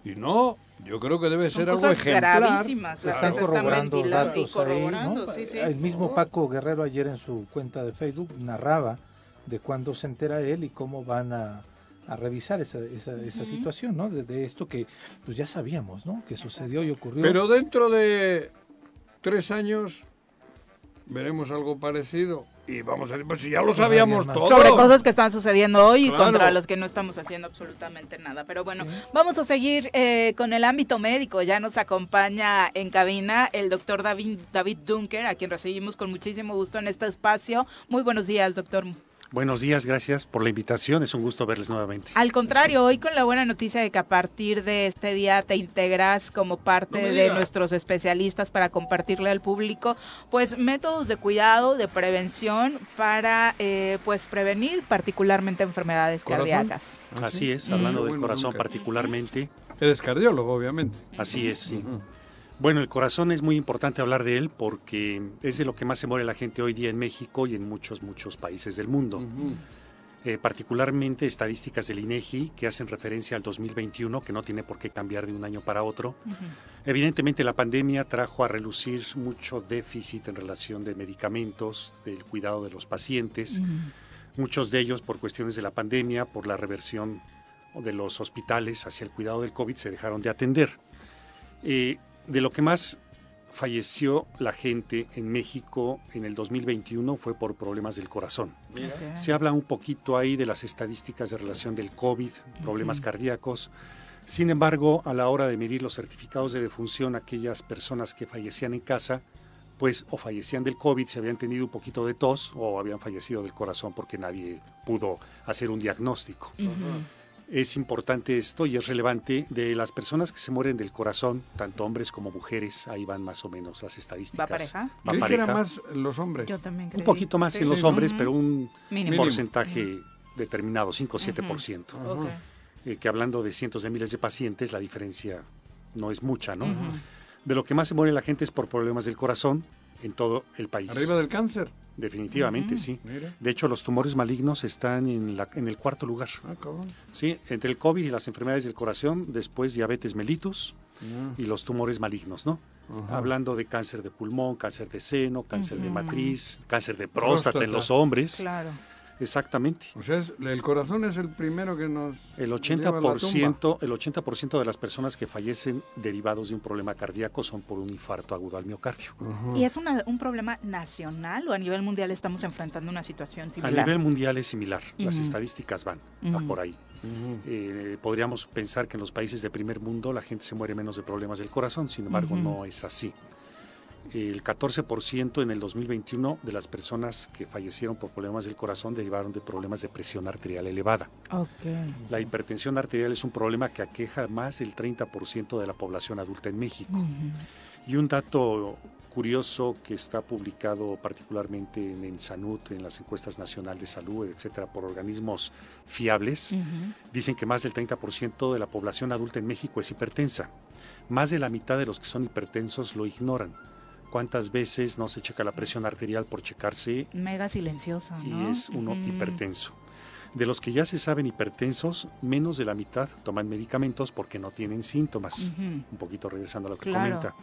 Y no, yo creo que debe Son ser algo ejemplar. gravísimas, Se están que se están corroborando datos ahí, ¿no? sí, sí. El mismo Paco Guerrero ayer en su cuenta de Facebook narraba de cuándo se entera él y cómo van a, a revisar esa, esa, situación, ¿no? De, de esto que pues ya sabíamos, ¿no? Que sucedió y ocurrió. Pero dentro de tres años veremos algo parecido. Y vamos a decir, pues si ya lo sabíamos todo. sobre cosas que están sucediendo hoy y contra los que no estamos haciendo absolutamente nada. Pero bueno, vamos a seguir eh, con el ámbito médico. Ya nos acompaña en cabina el doctor David, David Dunker, a quien recibimos con muchísimo gusto en este espacio. Muy buenos días, doctor. Buenos días, gracias por la invitación. Es un gusto verles nuevamente. Al contrario, hoy con la buena noticia de que a partir de este día te integras como parte No de nuestros especialistas para compartirle al público, pues métodos de cuidado, de prevención para, eh, pues prevenir particularmente enfermedades ¿Corazón? cardíacas. Así es, Mm. hablando Muy del bueno, corazón nunca. particularmente. Eres cardiólogo, obviamente. Así es, sí. Bueno, el corazón es muy importante hablar de él porque es de lo que más se muere la gente hoy día en México y en muchos, muchos países del mundo. Eh, particularmente estadísticas del INEGI que hacen referencia al 2021, que no tiene por qué cambiar de un año para otro. Evidentemente la pandemia trajo a relucir mucho déficit en relación de medicamentos, del cuidado de los pacientes, muchos de ellos por cuestiones de la pandemia, por la reversión de los hospitales hacia el cuidado del COVID, se dejaron de atender. Eh, de lo que más falleció la gente en México en el 2021 fue por problemas del corazón. Se habla un poquito ahí de las estadísticas de relación del COVID, problemas cardíacos. Sin embargo, a la hora de medir los certificados de defunción, aquellas personas que fallecían en casa, pues o fallecían del COVID, se habían tenido un poquito de tos o habían fallecido del corazón porque nadie pudo hacer un diagnóstico. Es importante esto y es relevante de las personas que se mueren del corazón, tanto hombres como mujeres, ahí van más o menos las estadísticas. ¿Va pareja? Va Creí que era pareja. más los hombres. Yo también Un poquito más Sí, en los sí. hombres, pero un Mínimo. porcentaje determinado, 5 o 7%. Ok. Eh, que hablando de cientos de miles de pacientes, la diferencia no es mucha, ¿no? De lo que más se muere la gente es por problemas del corazón en todo el país. Arriba del cáncer. Definitivamente, Ujú. sí. Mira. De hecho, los tumores malignos están en, la- en el cuarto lugar. Ah, cabrón. Sí, entre el COVID y las enfermedades del corazón, después diabetes mellitus Ah. y los tumores malignos, ¿no? Hablando de cáncer de pulmón, cáncer de seno, cáncer de matriz, cáncer de próstata, Próstata. en los hombres. Claro. Exactamente. O sea, es- el corazón es el primero que nos El lleva a la 80%, el 80% de las personas que fallecen derivados de un problema cardíaco son por un infarto agudo al miocardio. ¿Y es una- un problema nacional o a nivel mundial estamos enfrentando una situación A similar? nivel mundial es similar, las estadísticas van a por ahí. Eh, podríamos pensar que en los países de primer mundo la gente se muere menos de problemas del corazón, sin embargo no es así. El 14% en el 2021 de las personas que fallecieron por problemas del corazón derivaron de problemas de presión arterial elevada. La hipertensión arterial es un problema que aqueja más del 30% de la población adulta en México. Y un dato curioso que está publicado particularmente en, en Sanud, en las encuestas nacional de salud, etcétera, por organismos fiables, dicen que más del 30% de la población adulta en México es hipertensa. Más de la mitad de los que son hipertensos lo ignoran. ¿Cuántas veces no se checa la presión arterial por checarse Mega silencioso, y ¿no? es uno Ujú. hipertenso? De los que ya se saben hipertensos, menos de la mitad toman medicamentos porque no tienen síntomas. Ujú. Un poquito regresando a lo que Claro. comenta.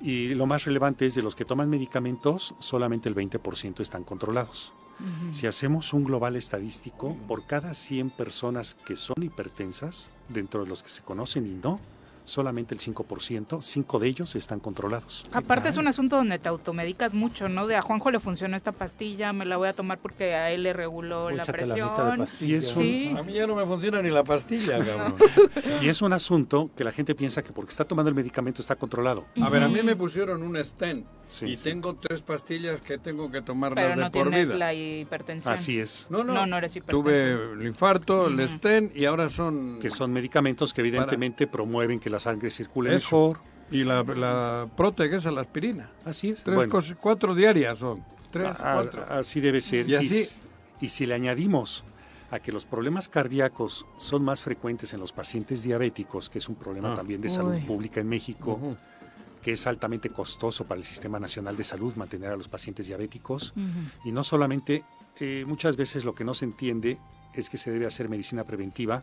Y lo más relevante es de los que toman medicamentos, solamente el 20% están controlados. Ujú. Si hacemos un global estadístico, por cada 100 personas que son hipertensas, dentro de los que se conocen y no, solamente el 5%, 5 de ellos están controlados. Aparte es un asunto donde te automedicas mucho, ¿no? De a Juanjo le funcionó esta pastilla, me la voy a tomar porque a él le reguló la presión. mitad de pastilla. Y es un- Sí. A mí ya no me funciona ni la pastilla, cabrón. Y es un asunto que la gente piensa que porque está tomando el medicamento está controlado. A ver, a mí me pusieron un stent Sí, y sí. tengo tres pastillas que tengo que tomarlas Pero de no por tienes vida. la hipertensión. Así es. No, no, No, no eres hipertenso. Tuve el infarto, el stent y ahora son... Que son medicamentos que evidentemente promueven que la sangre circule Eso. mejor. Y la, la Prote, que es la aspirina. Así es. Tres Bueno, cosas- cuatro diarias son. Tres, a- cuatro. así debe ser. Y así- y si le añadimos a que los problemas cardíacos son más frecuentes en los pacientes diabéticos, que es un problema Ah. también de salud Uy. pública en México, que es altamente costoso para el Sistema Nacional de Salud mantener a los pacientes diabéticos. Y no solamente, eh, muchas veces lo que no se entiende es que se debe hacer medicina preventiva,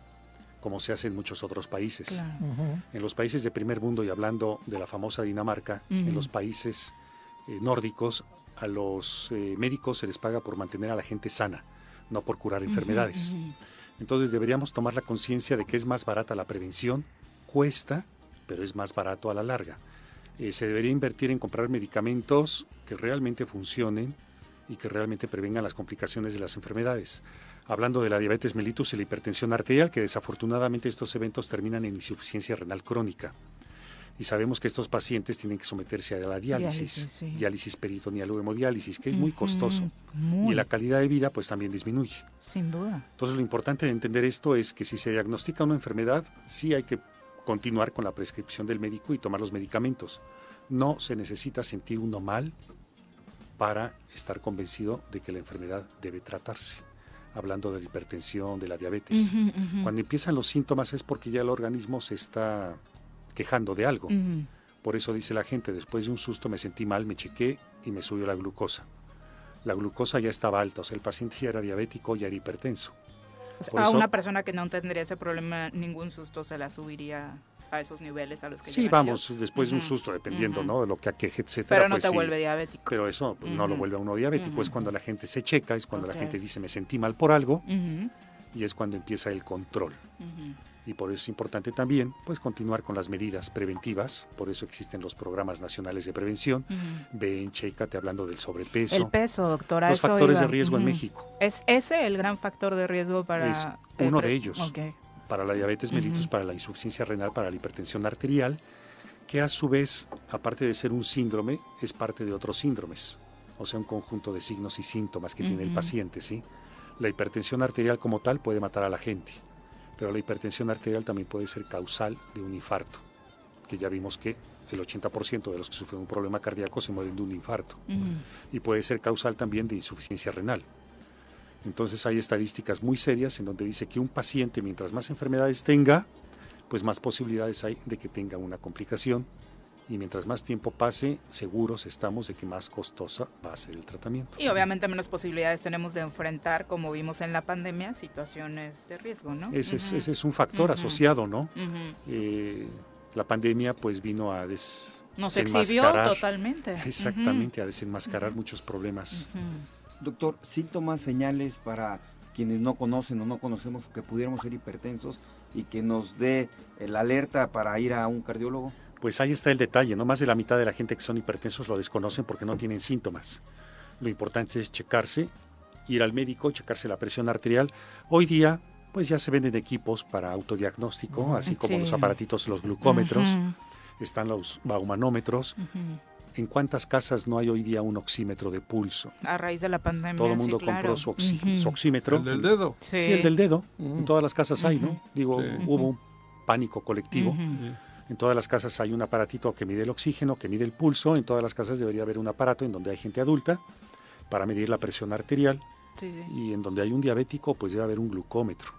como se hace en muchos otros países. Claro. En los países de primer mundo, y hablando de la famosa Dinamarca, en los países eh, nórdicos, a los eh, médicos se les paga por mantener a la gente sana, no por curar enfermedades. Entonces deberíamos tomar la conciencia de que es más barata la prevención, cuesta, pero es más barato a la larga. Eh, se debería invertir en comprar medicamentos que realmente funcionen y que realmente prevengan las complicaciones de las enfermedades. Hablando de la diabetes mellitus y la hipertensión arterial, que desafortunadamente estos eventos terminan en insuficiencia renal crónica. Y sabemos que estos pacientes tienen que someterse a la diálisis, Diálisis, sí. diálisis peritoneal o hemodiálisis, que es muy costoso. muy. Y la calidad de vida pues también disminuye. Sin duda. Entonces lo importante de entender esto es que si se diagnostica una enfermedad, sí hay que continuar con la prescripción del médico y tomar los medicamentos. No se necesita sentir uno mal para estar convencido de que la enfermedad debe tratarse. Hablando de la hipertensión, de la diabetes. Cuando empiezan los síntomas es porque ya el organismo se está quejando de algo. Por eso dice la gente, después de un susto me sentí mal, me chequé y me subió la glucosa. La glucosa ya estaba alta, o sea, el paciente ya era diabético, ya era hipertenso. O sea, Por a eso- una persona que no tendría ese problema, ningún susto se la subiría a esos niveles a los que Sí, vamos, ellos. después de un Ujú, susto, dependiendo, ujú. ¿no? De lo que aqueje, etcétera. Pero no pues te sí. vuelve diabético. Pero eso pues, no lo vuelve a uno diabético. Es cuando la gente se checa, es cuando Ok. la gente dice me sentí mal por algo y es cuando empieza el control. Y por eso es importante también pues continuar con las medidas preventivas. Por eso existen los programas nacionales de prevención. Ven, chécate hablando del sobrepeso. El peso, doctora. Los factores de iba. riesgo en. México. ¿Es ese el gran factor de riesgo para...? Es uno de ellos. Ok. Para la diabetes mellitus, para la insuficiencia renal, para la hipertensión arterial, que a su vez, aparte de ser un síndrome, es parte de otros síndromes. O sea, un conjunto de signos y síntomas que tiene el paciente, ¿sí? La hipertensión arterial como tal puede matar a la gente, pero la hipertensión arterial también puede ser causal de un infarto, que ya vimos que el 80% de los que sufren un problema cardíaco se mueren de un infarto y puede ser causal también de insuficiencia renal. Entonces hay estadísticas muy serias en donde dice que un paciente mientras más enfermedades tenga, pues más posibilidades hay de que tenga una complicación y mientras más tiempo pase, seguros estamos de que más costosa va a ser el tratamiento. Y obviamente menos posibilidades tenemos de enfrentar, como vimos en la pandemia, situaciones de riesgo, ¿no? Ese, es, Ujú. ese es un factor Ujú. asociado, ¿no? Ujú. Eh, la pandemia pues vino a des Nos exhibió totalmente. Exactamente, a desenmascarar muchos problemas. Doctor, síntomas, señales para quienes no conocen o no conocemos que pudiéramos ser hipertensos y que nos dé la alerta para ir a un cardiólogo. Pues ahí está el detalle, no más de la mitad de la gente que son hipertensos lo desconocen porque no tienen síntomas. Lo importante es checarse, ir al médico, checarse la presión arterial. Hoy día, pues ya se venden equipos para autodiagnóstico, así como los aparatitos, los glucómetros, están los baumanómetros. ¿En cuántas casas no hay hoy día un oxímetro de pulso? A raíz de la pandemia. Todo el sí, mundo claro. compró su, oxímetro. ¿El del dedo? Sí. Sí. el del dedo. En todas las casas hay, ¿no? Digo, Sí. hubo un pánico colectivo. En todas las casas hay un aparatito que mide el oxígeno, que mide el pulso. En todas las casas debería haber un aparato en donde hay gente adulta para medir la presión arterial. Sí, sí. Y en donde hay un diabético, pues debe haber un glucómetro.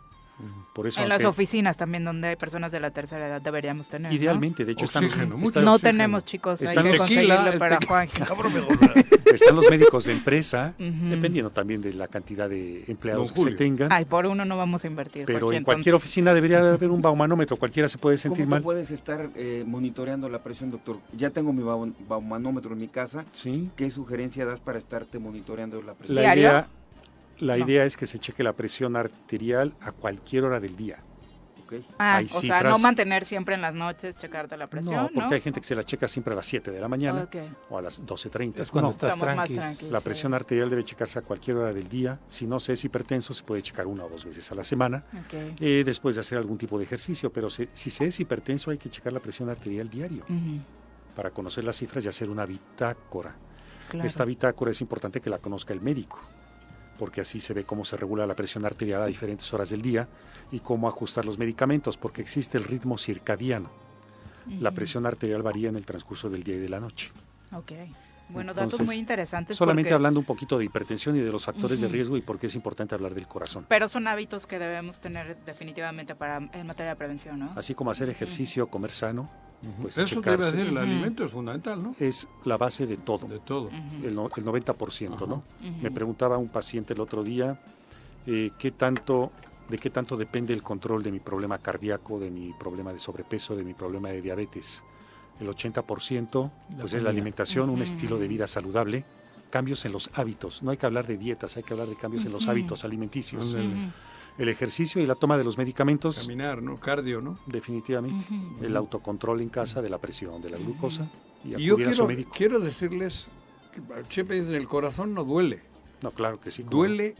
Por eso, En las oficinas también, donde hay personas de la tercera edad, deberíamos tener. ¿no? idealmente, de hecho, están los, Oxígeno, están- mucho No oxígeno. tenemos, chicos. Están hay que Tequila, para tequila. Juan. Cabrón, me gorda. están los médicos de empresa, Ujú. dependiendo también de la cantidad de empleados que se tengan. Ay, por uno no vamos a invertir. pero Jorge, en cualquier entonces. oficina debería haber un baumanómetro, cualquiera se puede sentir ¿Cómo mal. puedes estar eh, monitoreando la presión, doctor? Ya tengo mi bau- baumanómetro en mi casa. Sí. ¿Qué sugerencia das para estarte monitoreando la presión? La idea, la No. idea es que se cheque la presión arterial a cualquier hora del día. Ok. Ah, hay o sea, no mantener siempre en las noches, checarte la presión, no, ¿no? porque hay gente que se la checa siempre a las 7 de la mañana Ok. o a las 12.30. Es cuando No, estás Estamos más tranquis. tranquilos. La sí. presión arterial debe checarse a cualquier hora del día. Si no se es hipertenso, se puede checar una o dos veces a la semana, Ok. eh, después de hacer algún tipo de ejercicio. Pero se- si se es hipertenso, hay que checar la presión arterial diario para conocer las cifras y hacer una bitácora. claro. Esta bitácora es importante que la conozca el médico, porque así se ve cómo se regula la presión arterial a diferentes horas del día y cómo ajustar los medicamentos, porque existe el ritmo circadiano. La presión arterial varía en el transcurso del día y de la noche. Ok. Bueno, datos muy interesantes. Solamente porque- hablando un poquito de hipertensión y de los factores de riesgo y por qué es importante hablar del corazón. Pero son hábitos que debemos tener definitivamente para en materia de prevención, ¿no? Así como hacer ejercicio, comer sano, pues Eso debe checarse. hacer, el Ujú. alimento es fundamental, ¿no? es la base de todo. De todo. El, no- el 90%, ¿no? Me preguntaba un paciente el otro día eh, qué tanto, de qué tanto depende el control de mi problema cardíaco, de mi problema de sobrepeso, de mi problema de diabetes. El 80% La pues es la alimentación, un estilo de vida saludable, cambios en los hábitos. No hay que hablar de dietas, hay que hablar de cambios en los hábitos alimenticios. El ejercicio y la toma de los medicamentos, Caminar, ¿no? Cardio, ¿no? definitivamente. El autocontrol en casa de la presión, de la glucosa y Y yo acudir a su quiero, médico. quiero decirles que siempre dicen, el corazón no duele, No, claro que sí. duele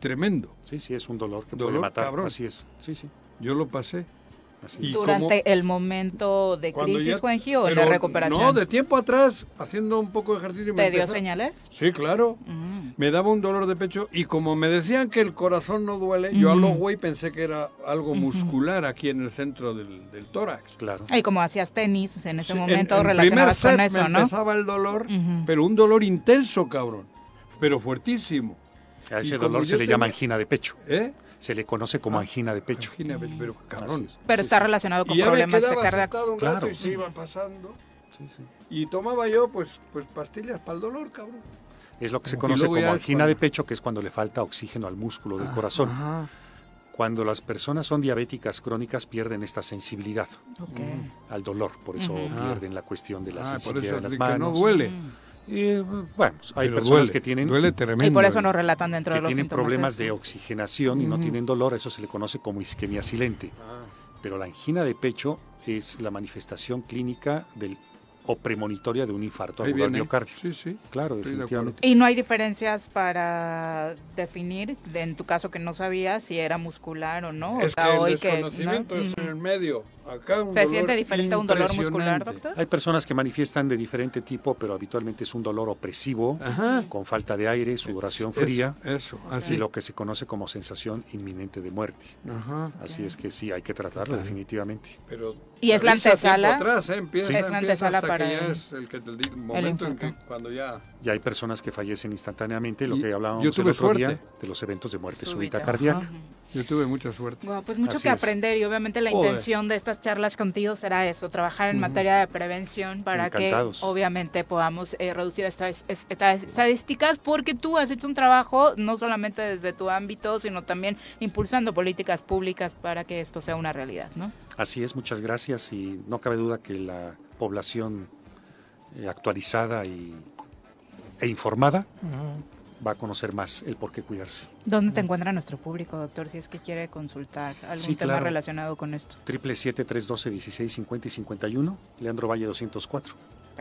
tremendo. Sí, sí, es un dolor que Dolor puede matar. cabrón. Así es. Sí, sí. Yo lo pasé. Y Durante como- el momento de crisis, Juanji, o en la recuperación. No, de tiempo atrás, haciendo un poco de ejercicio. me ¿Te dio empezó- señales? Sí, claro. Mm. Me daba un dolor de pecho y como me decían que el corazón no duele, yo a lo güey pensé que era algo muscular aquí en el centro del, del tórax. Claro. Y como hacías tenis en ese Sí, momento, en- en relacionabas primer con eso, me ¿no? empezaba el dolor, Ujú. pero un dolor intenso, cabrón. Pero fuertísimo. A ese dolor se le llama angina de pecho. ¿Eh? Se le conoce como angina de pecho. Angina, pero cabrón. Pero está relacionado con Y problemas cardíacos. un rato Claro, y se sí. iba pasando. Y tomaba yo, pues, pues pastillas para el dolor, cabrón. Es lo que se conoce como angina cuando- de pecho, que es cuando le falta oxígeno al músculo del corazón. Ajá. Cuando las personas son diabéticas crónicas pierden esta sensibilidad al dolor, por eso pierden la cuestión de la Ah, por sensibilidad eso de las es que no manos. duele. Y, eh, bueno, hay Pero personas duele, que tienen duele tremendo. Y por eso nos relatan dentro que de los tienen problemas eso. de oxigenación y no Ujú. tienen dolor, eso se le conoce como isquemia silente. Ah. Pero la angina de pecho es la manifestación clínica del o premonitoria de un infarto Ahí agudo al miocardio. Sí, sí. Claro, Estoy de definitivamente. Y no hay diferencias para definir, de- en tu caso que no sabías si era muscular o no. Es o sea, que el hoy que. desconocimiento ¿no? es en el medio. Acá un ¿Se dolor siente diferente a un dolor muscular, doctor? Hay personas que manifiestan de diferente tipo, pero habitualmente es un dolor opresivo, Ajá. con falta de aire, sudoración fría Eso, así. y lo que se conoce como sensación inminente de muerte. Ajá. Así es que sí, hay que tratarlo definitivamente. Pero Y es la antesala. Atrás, ¿eh? Empieza, Es la antesala hasta para que ya el- es el, que te di- momento en que cuando ya... Y hay personas que fallecen instantáneamente, lo Y que hablábamos el otro día, de los eventos de muerte Súbita, súbita cardíaca. ajá. Yo tuve mucha suerte. Guau, pues mucho Así que es. aprender y obviamente la Joder. intención de estas charlas contigo será eso, trabajar en materia de prevención para Encantados. que obviamente podamos eh, reducir estas, es- estas estadísticas porque tú has hecho un trabajo no solamente desde tu ámbito, sino también impulsando políticas públicas para que esto sea una realidad, ¿no? Así es, muchas gracias y no cabe duda que la población eh, actualizada y, e informada va a conocer más el por qué cuidarse. ¿Dónde te encuentra nuestro público, doctor, si es que quiere consultar algún Sí, tema claro. relacionado con esto? Triple siete tres doce dieciséis cincuenta y cincuenta y uno, Leandro Valle 204.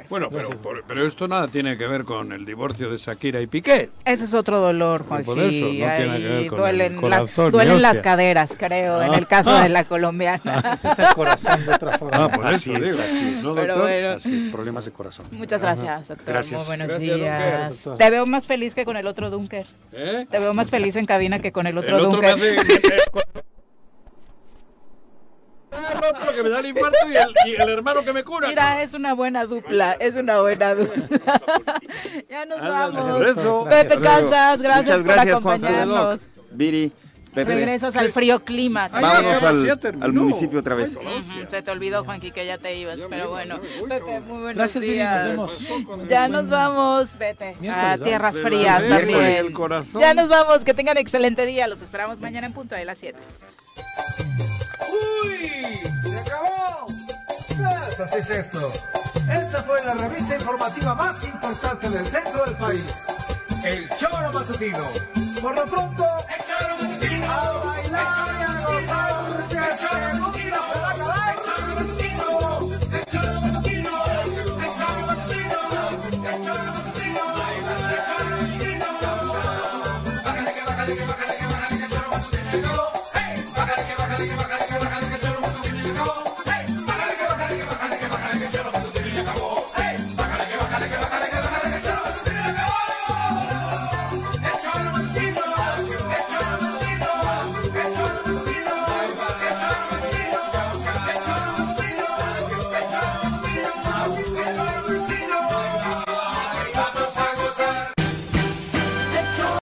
Bueno, pero, por- pero esto nada tiene que ver con el divorcio de Shakira y Piqué. Ese es otro dolor, Por Juanji. eso, no tiene que ver con duelen, el la- corazón, ni duelen las caderas, creo, en Ah. el caso de la colombiana. Ese es el corazón de otra forma. Ah, por así eso es, así es. ¿No, Pero bueno. Así es, problemas de corazón. Muchas gracias, doctor. Gracias. Muy buenos Gracias, días. Gracias. Te veo más feliz que con el otro Dunker. ¿Eh? Te veo más feliz en cabina que con el otro el otro Dunker. hace... el otro que me da el infarto y el, y el hermano que me cura. Mira, es una buena dupla, es una buena dupla. ya nos vamos. eso. Pepe. Casas, gracias, Muchas gracias, por Juan acompañarnos. Viri, Pepe, Regresas al frío clima. Ay, vámonos al, al municipio otra vez. Se te olvidó, Juanqui, que ya te ibas, pero bueno. Pepe, muy buenos Gracias, Viri, días. nos vemos. Ya nos vamos, vete a tierras frías también. el corazón. Ya nos vamos, que tengan excelente día. Los esperamos mañana en punto de las 7. ¡Uy! ¡Se acabó! Pues así es esto. Esta fue la revista informativa más importante del centro del país. El Choro Matutino. Por lo pronto, el Choro Matutino. A bailar a gozar, el Choro Matutino